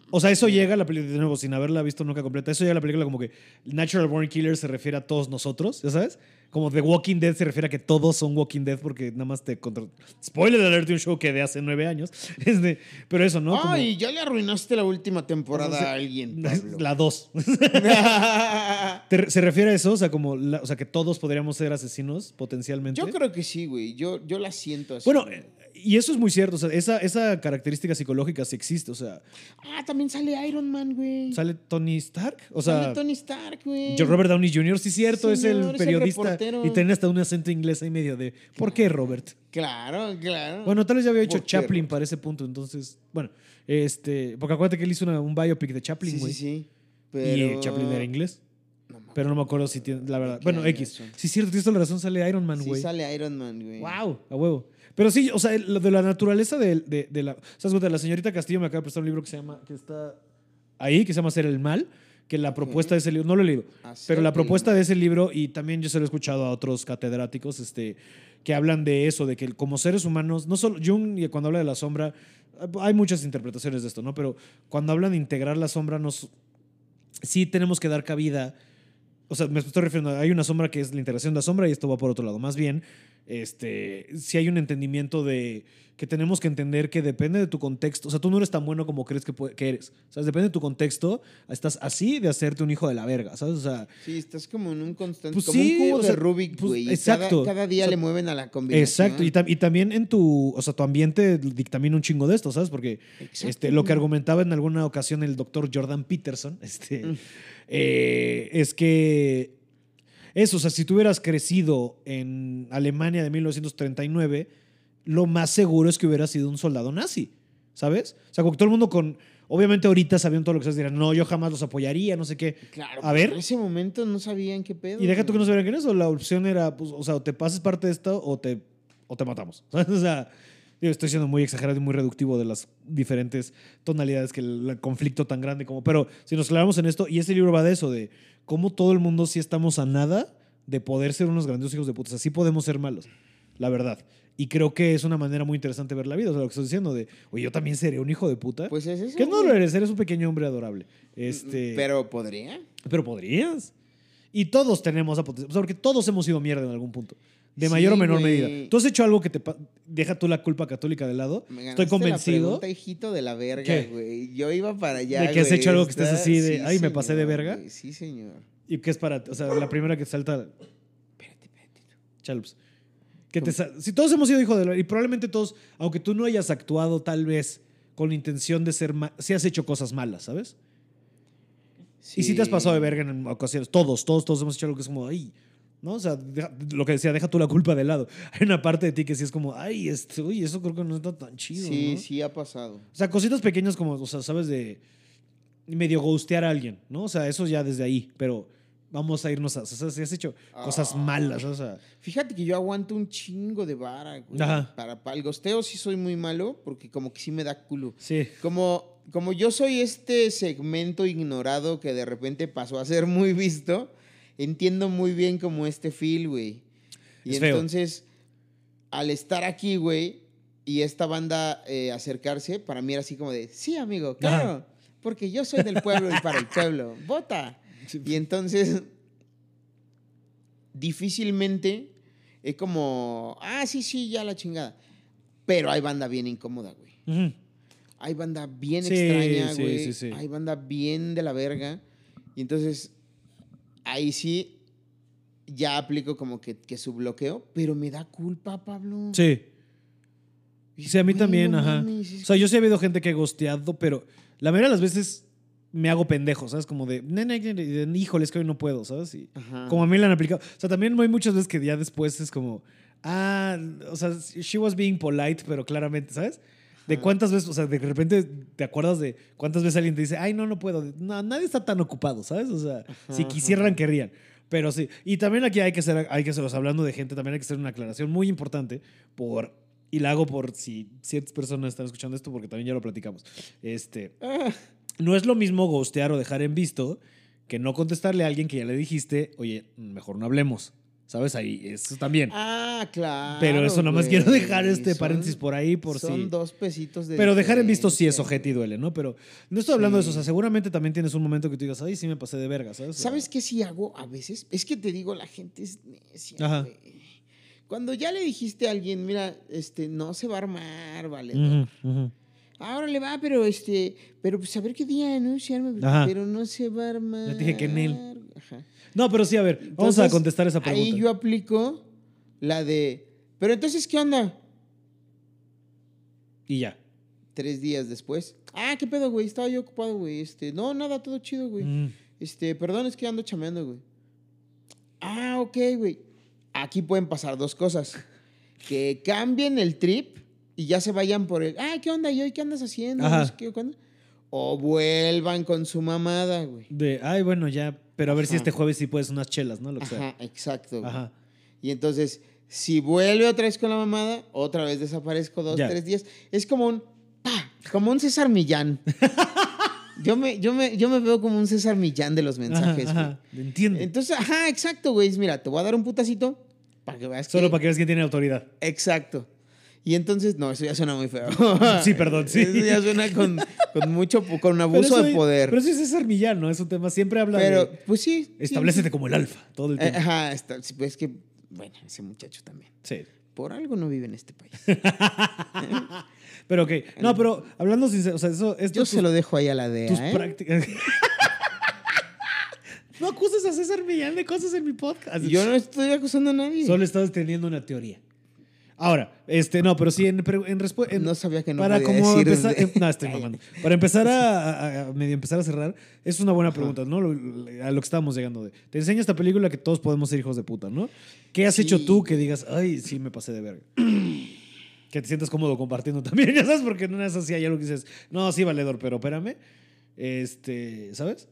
A: O sea, eso llega a la película, de nuevo, sin haberla visto nunca completa, eso llega a la película como que Natural Born Killer se refiere a todos nosotros, ¿ya sabes? Como The Walking Dead se refiere a que todos son Walking Dead porque nada más te contra... Spoiler alert de un show que de hace nueve años. Este, pero eso, ¿no? Como-
B: ay, ya le arruinaste la última temporada a alguien, Pablo.
A: La dos. ¿Se refiere a eso? O sea, como la- o sea, que todos podríamos ser asesinos potencialmente.
B: yo creo que sí, güey. Yo, yo la siento así.
A: Bueno, y eso es muy cierto. O sea, esa, esa característica psicológica sí existe. O sea,
B: Ah, también sale Iron Man, güey.
A: sale Tony Stark. O sea,
B: sale Tony Stark, güey.
A: Robert Downey Jr., sí, cierto,
B: Señor, es el
A: periodista. Y tiene hasta un acento inglés ahí medio de. ¿Por qué, Robert?
B: Claro, claro.
A: Bueno, tal vez ya había hecho
B: ¿Por qué,
A: Chaplin para ese punto. Entonces, bueno, este. Porque acuérdate que él hizo una- un biopic de Chaplin,
B: sí,
A: güey.
B: sí, sí.
A: Y
B: Pero...
A: Chaplin era inglés.
B: No.
A: Pero no me acuerdo si tiene. La verdad. Bueno, X.
B: razón.
A: Sí, cierto, tienes toda la razón. Sale Iron Man,
B: Sí
A: güey.
B: sale Iron Man, güey.
A: Wow, a huevo. Pero sí, o sea, lo de la naturaleza de, de, de la. ¿Sabes? cuenta? La señorita Castillo me acaba de prestar un libro que se llama. que está ahí, que se llama Hacer el Mal. Que la propuesta de ese libro. No lo he leído.
B: Hacer
A: Pero la propuesta de ese libro, y también yo se lo he escuchado a otros catedráticos, este, que hablan de eso, de que como seres humanos, no solo Jung, cuando habla de la sombra, hay muchas interpretaciones de esto, ¿no? Pero cuando hablan de integrar la sombra, nos, sí tenemos que dar cabida. O sea, me estoy refiriendo, hay una sombra que es la integración de la sombra y esto va por otro lado. Más bien, este, si hay un entendimiento de que tenemos que entender que depende de tu contexto. O sea, tú no eres tan bueno como crees que, que eres. Sea, depende de tu contexto. Estás así de hacerte un hijo de la verga, ¿sabes? O sea,
B: Sí, estás como en un constante.
A: Pues
B: como
A: sí,
B: un cubo
A: o
B: de Rubik,
A: pues,
B: güey.
A: exacto.
B: Cada, cada día
A: O sea,
B: le mueven a la combinación.
A: Exacto, y, tam- y también en tu, o sea, tu ambiente dictamina un chingo de esto, ¿sabes? Porque este, lo que argumentaba en alguna ocasión el doctor Jordan Peterson este,
B: Mm.
A: eh, es que eso, o sea, si tú hubieras crecido en Alemania de 1939, lo más seguro es que hubieras sido un soldado nazi, ¿sabes? O sea, como que todo el mundo con, obviamente ahorita sabían todo lo que ustedes dirán, no, yo jamás los apoyaría, no sé qué.
B: Claro,
A: A ver.
B: En ese momento no sabían qué pedo.
A: Y deja tú que no sabían quién es, o la opción era, pues, o sea, o te pases parte de esto o te, o te matamos. O sea, digo, estoy siendo muy exagerado y muy reductivo de las diferentes tonalidades que el, conflicto tan grande como. Pero si nos clavamos en esto, y ese libro va de eso, de cómo todo el mundo sí estamos a nada de poder ser unos grandiosos hijos de puta. O sea, sí podemos ser malos, la verdad. Y creo que es una manera muy interesante de ver la vida. O sea, lo que estoy diciendo de, oye, yo también seré un hijo de puta.
B: Pues es eso.
A: que no lo eres, eres un pequeño hombre adorable. Este,
B: Pero podría.
A: pero podrías. Y todos tenemos esa potencia. O sea, porque todos hemos sido mierda en algún punto. De
B: Sí,
A: mayor o menor medida. ¿Tú has hecho algo que te deja tú la culpa católica de lado?
B: Me
A: Estoy convencido
B: La pregunta, hijito de la verga, güey. Yo iba para allá.
A: ¿De que has hecho algo que estés
B: Está-
A: así de, "Ay, me pasé de verga"?
B: Sí, señor.
A: y que es para, o sea, la primera que te salta.
B: Espérate, espérate.
A: Chalps. Que te sal- si todos hemos sido hijos de la y probablemente todos, aunque tú no hayas actuado tal vez con la intención de ser, ma- sí has hecho cosas malas, ¿sabes? Y si te has pasado de verga en ocasiones. Todos, todos, todos hemos hecho algo que es como, ay, ¿no? O sea, deja- lo que decía, deja tú la culpa de lado. Hay una parte de ti que sí es como, ay, este, uy, eso creo que no está tan chido.
B: Sí,
A: ¿no?
B: sí ha pasado.
A: O sea, cositas pequeñas como, o sea, sabes, de medio ghostear a alguien, ¿no? O sea, eso ya desde ahí, pero vamos a irnos a, o sea, si has hecho cosas
B: Ah.
A: malas, o sea,
B: Fíjate que yo aguanto un chingo de vara, güey.
A: Ajá.
B: Para, para el gosteo sí soy muy malo porque como que sí me da culo.
A: sí.
B: Como, como yo soy este segmento ignorado que de repente pasó a ser muy visto, entiendo muy bien como este feel, güey. Y
A: Es feo.
B: entonces, al estar aquí, güey, y esta banda eh, acercarse, para mí era así como de, sí, amigo, claro, porque yo soy del pueblo y para el pueblo, vota. Y entonces, difícilmente es como, ah, sí, sí, ya la chingada. Pero hay banda bien incómoda, güey.
A: Ujú.
B: hay banda bien
A: Sí,
B: extraña,
A: sí,
B: güey.
A: sí, sí.
B: Hay banda bien de la verga. Y entonces, ahí sí, ya aplico como que, que su bloqueo, pero me da culpa, Pablo.
A: Sí.
B: Dices,
A: Sí, a mí
B: "Güey,
A: también, ajá.
B: mames, es
A: O sea, yo sí he habido gente que he gosteado, pero la mayoría de las veces me hago pendejo, ¿sabes? Como de, nene, nene, híjole, es que hoy no puedo, ¿sabes? Y
B: Ajá.
A: como a mí le han aplicado. O sea, también hay muchas veces que ya después es como, ah, o sea, she was being polite, pero claramente, ¿sabes? De cuántas veces, o sea, de repente te acuerdas de cuántas veces alguien te dice, ay, no, no puedo. No, nadie está tan ocupado, ¿sabes? O sea, si quisieran,
B: ajá.
A: querrían. Pero sí. Y también aquí hay que hacer, hay que sea, hablando de gente, también hay que hacer una aclaración muy importante por, y la hago por si ciertas personas están escuchando esto, porque también ya lo platicamos. Este,
B: Ah,
A: no es lo mismo ghostear o dejar en visto que no contestarle a alguien que ya le dijiste, oye, mejor no hablemos. ¿Sabes? Ahí, eso también.
B: ah, claro.
A: Pero eso nomás
B: güey.
A: quiero dejar este
B: Son-
A: paréntesis por ahí por
B: Son
A: si.
B: dos pesitos de.
A: Pero dejar en visto sí es ojete y duele, ¿no? Pero no estoy hablando de eso. O sea, seguramente también tienes un momento que tú digas, ay, sí me pasé de verga, ¿sabes?
B: ¿Sabes qué sí hago a veces? Es que te digo, la gente es necia,
A: Ajá.
B: güey. Cuando ya le dijiste a alguien, mira, este, no se va a armar, vale. Ahora le va, pero este, pero pues a ver qué día, arma,
A: Ajá.
B: pero no se va a armar.
A: Ya te dije que en él.
B: Ajá.
A: No, pero sí, a ver, vamos a contestar esa pregunta.
B: Ahí yo aplico la de, pero entonces, ¿qué onda?
A: Y ya.
B: Tres días después. Ah, ¿qué pedo, güey? Estaba yo ocupado, güey. Este, no, nada, todo chido, güey.
A: Mm.
B: Este, perdón, es que ando chameando, güey. Ah, ok, güey. Aquí pueden pasar dos cosas. Que cambien el trip y ya se vayan por el. Ah, ¿qué onda? ¿Y hoy qué andas haciendo?
A: Ajá.
B: No sé qué, ¿cuándo? O vuelvan con su mamada, güey.
A: De, ay, bueno, ya. Pero a ver si este jueves sí puedes unas chelas, ¿no? Lo que sea.
B: Ajá, exacto. güey.
A: Ajá.
B: Y entonces, si vuelve otra vez con la mamada, otra vez desaparezco dos,
A: Ya.
B: tres días. Es como un. ¡pa! Como un César Millán. yo, me, yo, me, yo me veo como un César Millán de los mensajes,
A: Ajá,
B: güey.
A: ajá. Entiendo.
B: Entonces, ajá, exacto, güey. Mira, te voy a dar un putacito para que veas
A: Solo
B: que...
A: para que veas quién tiene autoridad.
B: Exacto. Y entonces, no, eso ya suena muy feo.
A: Sí, perdón, sí.
B: Eso ya suena con, con mucho, con
A: Pero
B: abuso de poder.
A: Pero
B: Pero,
A: sí es César Millán, ¿no? Es un tema. Siempre habla de.
B: pues sí. sí.
A: Establecete como el alfa todo el
B: Eh,
A: tiempo.
B: Ajá, está, pues es que, bueno, ese muchacho también.
A: Sí.
B: Por algo no vive en este país.
A: Pero ok. No, pero hablando sincero, o sea, eso. Esto,
B: Yo
A: tus,
B: se lo dejo ahí a la DEA,
A: tus
B: ¿eh?
A: prácticas. no acuses a César Millán de cosas en mi podcast.
B: Yo no estoy acusando a nadie.
A: Solo estás teniendo una teoría. Ahora, este, no, pero sí, en, en respuesta.
B: No sabía que no
A: para
B: podía
A: como
B: decir
A: empezar,
B: de-
A: em- no, estoy mamando. Para empezar a, a- a medio empezar a cerrar, es una buena pregunta, ¿no? Lo- a lo que estábamos llegando de. Te enseña esta película que todos podemos ser hijos de puta, ¿no? ¿Qué has
B: Sí.
A: hecho tú que digas, ay, sí me pasé de verga? que te sientas cómodo compartiendo también, ya sabes, porque no es así, hay algo que dices, no, sí, valedor, pero espérame. Este, ¿sabes?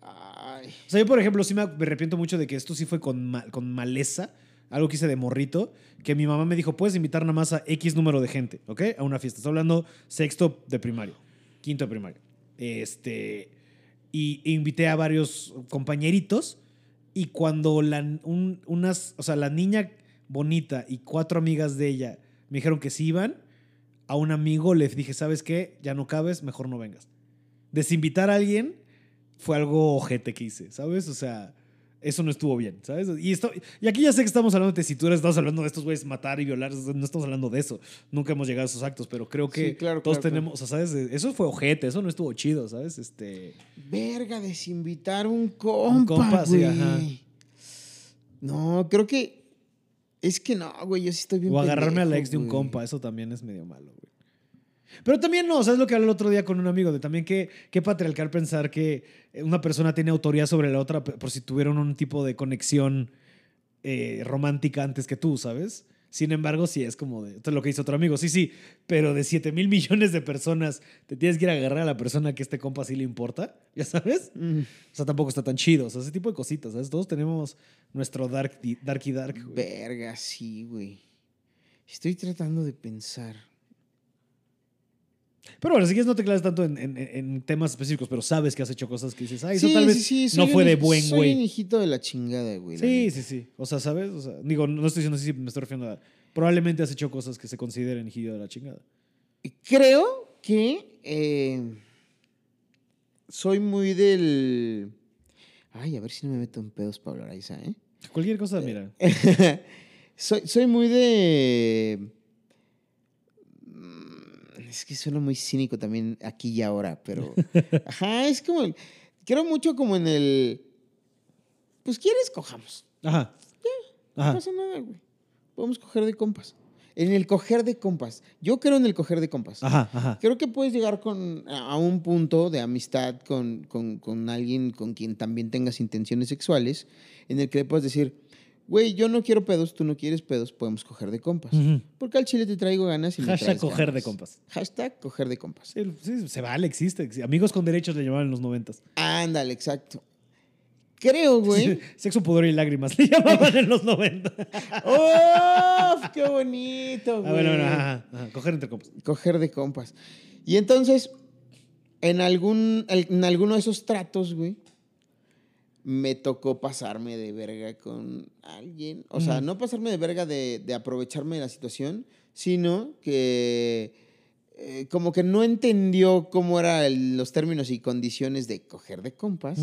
B: Ay,
A: O sea, yo, por ejemplo, sí me arrepiento mucho de que esto sí fue con, con maleza, algo que hice de morrito, que mi mamá me dijo, puedes invitar nada más a X número de gente, ¿ok? A una fiesta. Estoy hablando sexto de primaria, quinto de primaria. Este, y e invité a varios compañeritos y cuando la, un- unas, o sea, la niña bonita y cuatro amigas de ella me dijeron que sí iban, a un amigo le dije, ¿sabes qué? Ya no cabes, mejor no vengas. Desinvitar a alguien fue algo ojete que hice, ¿sabes? O sea, eso no estuvo bien, ¿sabes? Y, esto, y aquí ya sé que estamos hablando de tesituras, estamos hablando de estos güeyes matar y violar, no estamos hablando de eso. Nunca hemos llegado a esos actos, pero creo que
B: Sí, claro,
A: todos
B: claro,
A: tenemos, o sea, ¿sabes? Eso fue ojete, eso no estuvo chido, ¿sabes? Este,
B: verga, desinvitar un compa,
A: compa, sí,
B: güey.
A: ajá.
B: No, creo que... Es que no, güey, yo sí estoy bien
A: o agarrarme a la ex de un
B: güey.
A: compa, eso también es medio malo, güey. Pero también no, ¿sabes lo que hablé el otro día con un amigo? De también que, qué patriarcal pensar que una persona tiene autoridad sobre la otra por si tuvieron un tipo de conexión eh, romántica antes que tú, ¿sabes? Sin embargo, sí es como de. Esto es lo que hizo otro amigo. Sí, sí, pero de 7 mil millones de personas, te tienes que ir a agarrar a la persona que este compa sí le importa, ¿ya sabes?
B: Mm,
A: O sea, tampoco está tan chido. O sea, ese tipo de cositas, ¿sabes? Todos tenemos nuestro dark, darky dark. güey.
B: verga, sí, güey. Estoy tratando de pensar.
A: Pero bueno, si quieres no te claves tanto en, en- en temas específicos, pero sabes que has hecho cosas que dices, ay, eso tal vez
B: sí, sí,
A: no fue
B: un-
A: de buen
B: Soy un
A: güey.
B: hijito de la chingada, güey.
A: Sí, sí, sí. O sea, ¿sabes? O sea, digo, no estoy diciendo así, me estoy refiriendo a... Probablemente has hecho cosas que se consideren hijo de la chingada.
B: Creo que eh, soy muy del. Ay, a ver si no me meto en pedos, Pablo Araiza, ¿eh?
A: Cualquier cosa, mira.
B: soy, soy muy de. Es que suena muy cínico también aquí y ahora, pero. Ajá, es como. Quiero mucho como en el. Pues quieres, cojamos.
A: Ajá.
B: No
A: Ajá.
B: pasa nada, güey. Podemos coger de compas. En el coger de compas. Yo creo en el coger de compas.
A: Ajá, ajá.
B: Creo que puedes llegar con, a a un punto de amistad con, con, con alguien con quien también tengas intenciones sexuales, en el que le puedes decir, güey, yo no quiero pedos, tú no quieres pedos, podemos coger de compas. Porque al chile te traigo ganas y me
A: Hashtag
B: traes
A: coger de compas.
B: Hashtag coger de compas.
A: Sí, sí, se vale, existe. existe. Amigos con derechos le llamaban en los noventas.
B: Ándale, exacto. Creo, güey.
A: Sexo, pudor y lágrimas le llamaban en los 90.
B: ¡Oh! ¡Qué bonito, güey!
A: Ah, bueno, bueno, ajá, ajá. Coger entre compas.
B: coger de compas. Y entonces, en, algún, en alguno de esos tratos, güey, me tocó pasarme de verga con alguien. O sea, no pasarme de verga de, de aprovecharme de la situación, sino que eh, como que no entendió cómo eran los términos y condiciones de coger de compas.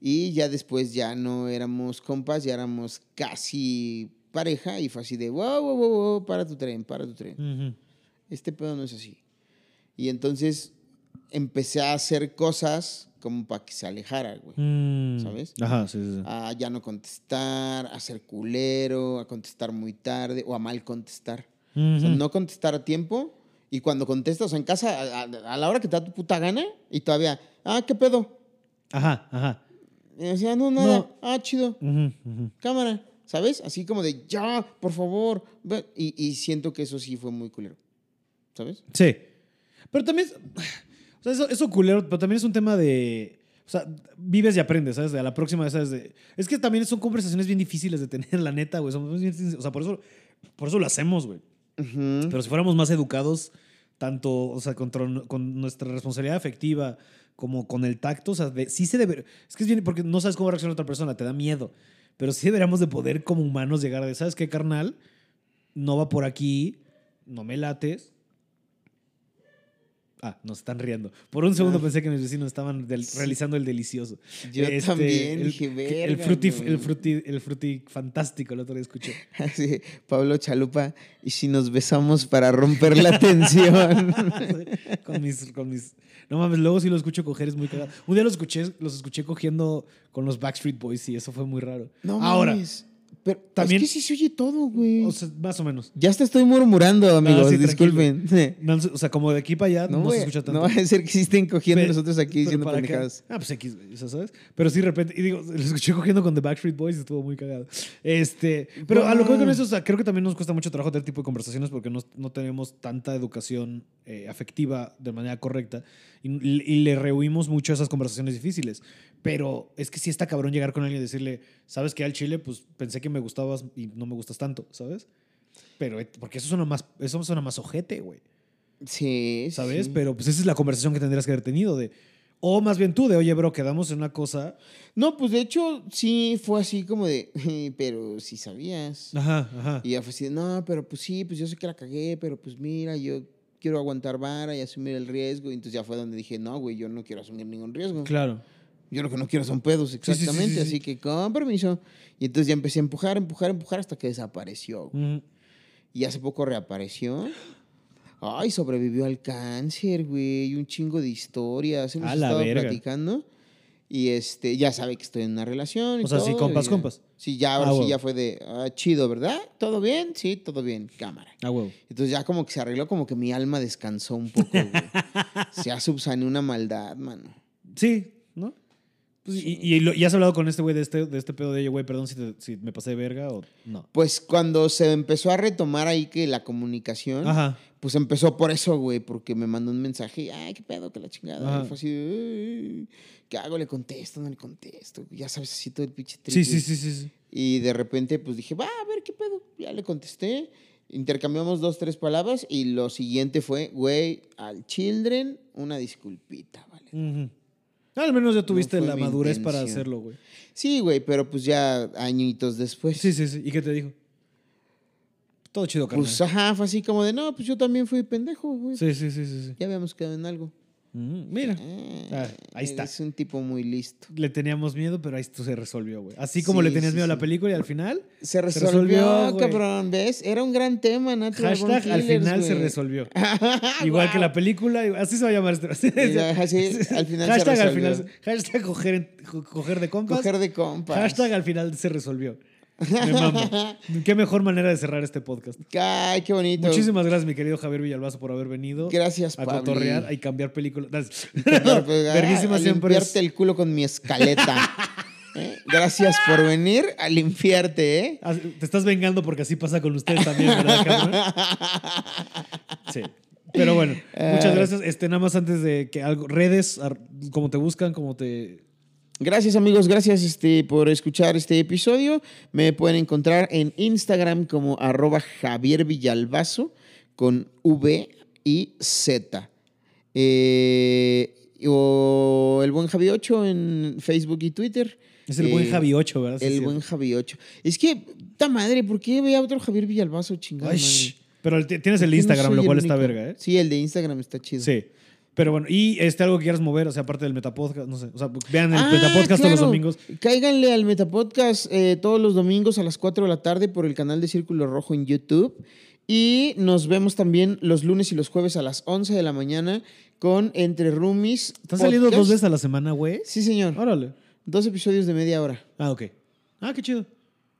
B: Y ya después ya no éramos compas, ya éramos casi pareja y fue así de, wow, wow, wow, wow, para tu tren, para tu tren este pedo no es así. Y entonces empecé a hacer cosas como para que se alejara, güey.
A: Mm.
B: ¿Sabes?
A: Ajá, sí, sí.
B: A ya no contestar, a ser culero, a contestar muy tarde o a mal contestar. O sea, no contestar a tiempo y cuando contestas, o sea, en casa, a, a- a la hora que te da tu puta gana y todavía, ah, ¿qué pedo?
A: Ajá, ajá.
B: Y decía, no, nada,
A: No.
B: ah, chido, cámara, ¿sabes? Así como de, ya, por favor. ve". Y, y siento que eso sí fue muy culero, ¿sabes?
A: Sí. Pero también. O sea, eso, eso culero, pero también es un tema de. O sea, vives y aprendes, ¿sabes? A la próxima ¿sabes? De- es que también son conversaciones bien difíciles de tener, la neta, güey. Bien O sea, por eso, por eso lo hacemos, güey. Pero si fuéramos más educados, tanto, o sea, con nuestra responsabilidad afectiva como con el tacto, o sea, de- sí se debe. Es que es bien, porque no sabes cómo reacciona otra persona, te da miedo. Pero sí deberíamos de poder, como humanos, llegar de, ¿sabes qué, carnal? No va por aquí, no me lates. Ah, nos están riendo. Por un segundo
B: Ah.
A: pensé que mis vecinos estaban del- realizando el delicioso.
B: Yo
A: Este,
B: también
A: el,
B: dije,
A: el
B: verga,
A: fruti,
B: güey".
A: el fruti, el fruti fantástico, el otro día escuché.
B: Así, Pablo Chalupa, y si nos besamos para romper la tensión.
A: con mis, con mis. No mames, luego sí lo escucho coger, es muy cagado. Un día los escuché, los escuché cogiendo con los Backstreet Boys y eso fue muy raro.
B: No
A: Ahora,
B: mames. Pero
A: también-
B: es que sí se oye todo, güey.
A: o sea, más o menos.
B: ya te estoy murmurando, amigos,
A: Ah, sí,
B: disculpen.
A: No, o sea, como de aquí para allá no,
B: No,
A: se
B: voy-
A: escucha tanto.
B: no va a ser que sí estén cogiendo
A: Pero-
B: nosotros aquí diciendo pendejadas.
A: Ah, pues X, güey, o sea, ¿sabes? Pero sí, de repente, y digo, lo escuché cogiendo con The Backstreet Boys y estuvo muy cagado. Este, pero a lo que voy con eso, o sea, creo que también nos cuesta mucho trabajo tener tipo de conversaciones porque no, no tenemos tanta educación eh, afectiva de manera correcta y, y le rehuimos mucho a esas conversaciones difíciles. Pero es que sí está cabrón llegar con alguien y decirle, ¿sabes qué? Al chile, pues pensé que me gustabas y no me gustas tanto, ¿sabes? Pero, eh, porque eso suena más, eso suena más ojete, güey.
B: Sí,
A: ¿sabes?
B: sí.
A: Pero pues esa es la conversación que tendrías que haber tenido de... O más bien tú, de, oye, bro, quedamos en una cosa...
B: No, pues de hecho sí fue así como de, pero sí sabías.
A: Ajá, ajá.
B: Y ya fue así, de, no, pero pues sí, pues yo sé que la cagué, pero pues mira, yo quiero aguantar vara y asumir el riesgo. Y entonces ya fue donde dije, no, güey, yo no quiero asumir ningún riesgo.
A: Claro.
B: Yo lo que no quiero son pedos,
A: sí, sí,
B: exactamente.
A: sí, sí.
B: Así que con permiso. Y entonces ya empecé a empujar, empujar, empujar hasta que desapareció. Y hace poco reapareció. Ay, sobrevivió al cáncer, güey. Un chingo de historias. Hemos
A: A la
B: estado
A: verga.
B: platicando. Y este, ya sabe que estoy en una relación. y
A: O sea, sí,
B: todo,
A: compas,
B: y ya-
A: compas.
B: Sí, ya ahora
A: Ah,
B: sí
A: huevo.
B: ya fue de ah, chido, ¿verdad? ¿Todo bien? Sí, todo bien. Cámara.
A: Ah, huevo.
B: Entonces ya como que se arregló, como que mi alma descansó un poco, güey. se ha subsaneado una maldad, mano.
A: Sí, Pues, y, y, lo- y has hablado con este güey de este, de este pedo de, oye, güey, perdón si, te- si me pasé de verga o no.
B: Pues cuando se empezó a retomar ahí que la comunicación,
A: Ajá.
B: pues empezó por eso, güey, porque me mandó un mensaje, ay, qué pedo, que la chingada.
A: Ajá.
B: Y fue así, de, "Ay, ¿qué hago? ¿Le contesto? ¿No le contesto? Ya sabes, así todo el pinche trip,
A: Sí, sí, sí, sí, sí.
B: Y de repente, pues dije, va, a ver qué pedo. Ya le contesté. Intercambiamos dos, tres palabras. Y lo siguiente fue, güey, al children, una disculpita, ¿vale?
A: Ujú. Al menos ya tuviste la madurez para hacerlo, güey.
B: Sí, güey, pero pues ya añitos después.
A: Sí, sí, sí. ¿Y qué te dijo? Todo chido, carnal.
B: Pues ajá, fue así como de, no, pues yo también fui pendejo, güey.
A: sí, sí, sí, sí. sí.
B: Ya habíamos quedado en algo.
A: Mm, mira,
B: Eh,
A: Ah, ahí está.
B: Es un tipo muy listo.
A: le teníamos miedo, pero ahí esto se resolvió, güey. Así como le tenías
B: sí,
A: miedo a la película y al final,
B: Se
A: resolvió,
B: resolvió,
A: güey.
B: cabrón, ¿ves? Era un gran tema, Natural
A: hashtag al final se resolvió. Igual que la película, así se va a llamar este.
B: Ajá, sí, al final se
A: hashtag al
B: resolvió.
A: final. Hashtag coger de compas.
B: Coger de compas.
A: Hashtag al final se resolvió. Me mamo. Qué mejor manera de cerrar este podcast.
B: Ay, qué bonito.
A: Muchísimas gracias, mi querido Javier Villalbazo, por haber venido
B: Gracias,
A: a
B: Pablo.
A: cotorrear y cambiar películas.
B: Pues, ah,
A: Verguísima siempre.
B: limpiarte el culo con mi escaleta. ¿Eh? Gracias por venir a limpiarte, ¿eh?
A: Ah, Te estás vengando porque así pasa con ustedes también, ¿verdad, cabrón? Sí. Pero bueno, muchas
B: Ah.
A: gracias. Este, nada más antes de que algo, redes, cómo te buscan, cómo te.
B: Gracias amigos, gracias este, por escuchar este episodio. Me pueden encontrar en Instagram como arroba Javier Villalbazo con V y Z. Eh, o el buen Javi 8 en Facebook y Twitter.
A: Es el buen
B: Eh,
A: Javi 8, ¿verdad? Sí,
B: el
A: sí.
B: buen Javi 8. Es que, puta madre, ¿por qué veía otro Javier Villalbazo chingado?
A: Ay. Pero tienes el
B: ¿Por qué no
A: Instagram, lo
B: el
A: cual está verga, ¿eh?
B: Sí, el de Instagram está chido.
A: Sí. Pero bueno, y este algo que quieras mover, o sea, aparte del Metapodcast, no sé. O sea, vean el
B: Ah,
A: Metapodcast todos los domingos.
B: Cáiganle al Metapodcast eh, todos los domingos a las 4 de la tarde por el canal de Círculo Rojo en YouTube. Y nos vemos también los lunes y los jueves a las 11 de la mañana con Entre Roomies.
A: ¿Están saliendo dos veces a la semana, güey?
B: Sí, señor.
A: Órale.
B: Dos episodios de media hora.
A: Ah, ok. Ah, qué chido.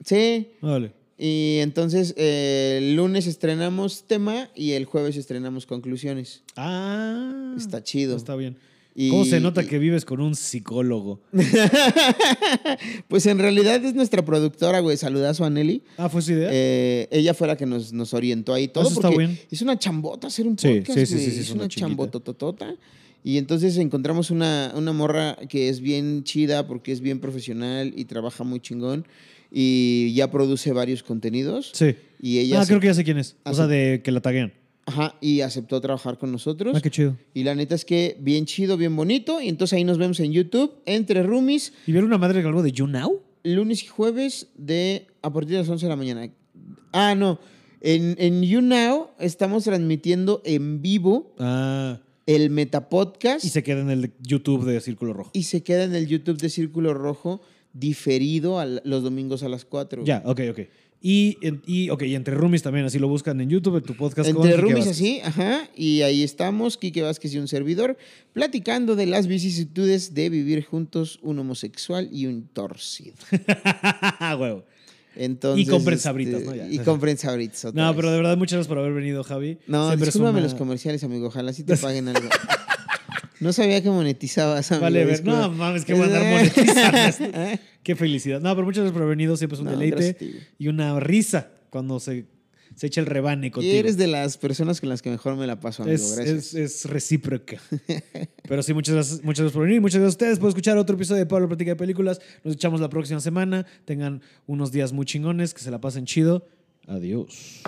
B: Sí.
A: Órale.
B: Y entonces eh, el lunes estrenamos tema y el jueves estrenamos conclusiones.
A: Ah.
B: Está chido.
A: Está bien.
B: Y-
A: ¿Cómo se nota
B: y-
A: que vives con un psicólogo?
B: Pues en realidad es nuestra productora, güey. Saludazo a Nelly.
A: Ah, ¿fue su idea?
B: Eh, ella fue la que nos, nos orientó ahí todo.
A: Eso está bien.
B: Es una chambota hacer un podcast.
A: sí, sí, sí, sí,
B: es
A: es una
B: una
A: chinguita.
B: chambotototota. Y entonces encontramos una, una morra que es bien chida porque es bien profesional y trabaja muy chingón. Y ya produce varios contenidos.
A: sí.
B: Y ella
A: Ah, creo que ya sé quién es. O sea, de que la taguean.
B: Ajá, y aceptó trabajar con nosotros.
A: Ah, qué chido.
B: Y la neta es que bien chido, bien bonito. Y entonces ahí nos vemos en YouTube, entre roomies,
A: ¿Y ver una madre algo de You Now?
B: lunes y jueves de a partir de las 11 de la mañana. Ah, no. En, en YouNow estamos transmitiendo en vivo
A: Ah.
B: el Metapodcast
A: Y se queda en el YouTube de Círculo Rojo.
B: y se queda en el YouTube de Círculo Rojo diferido a los domingos a las 4.
A: Ya, ok, ok. Y, y, ok, y entre roomies también, así lo buscan en YouTube, en tu podcast. con
B: Entre
A: Quique
B: roomies así, ajá. Y ahí estamos, Quique Vázquez y un servidor, platicando de las vicisitudes de vivir juntos un homosexual y un torcido.
A: Huevo.
B: Entonces,
A: Y con prensabritas, ¿no? Ya.
B: Y con otra
A: No,
B: vez.
A: pero de verdad, muchas gracias por haber venido, Javi.
B: No,
A: Siempre
B: discúlpame
A: una-
B: los comerciales, amigo. Ojalá sí te paguen algo. No sabía que monetizabas, amigo.
A: Vale, ver. No, mames, que van a andar monetizando. Qué felicidad. No, pero muchas gracias por haber venido. Siempre es un
B: No,
A: deleite
B: gracias
A: y una risa cuando se, se echa el rebane
B: Y
A: contigo.
B: eres de las personas con las que mejor me la paso, amigo.
A: es,
B: Gracias.
A: es, es recíproca. Pero sí, muchas gracias, muchas gracias por venir. Muchas gracias a ustedes por escuchar otro episodio de Pablo Platica de Películas. Nos echamos la próxima semana. Tengan unos días muy chingones, que se la pasen chido. Adiós.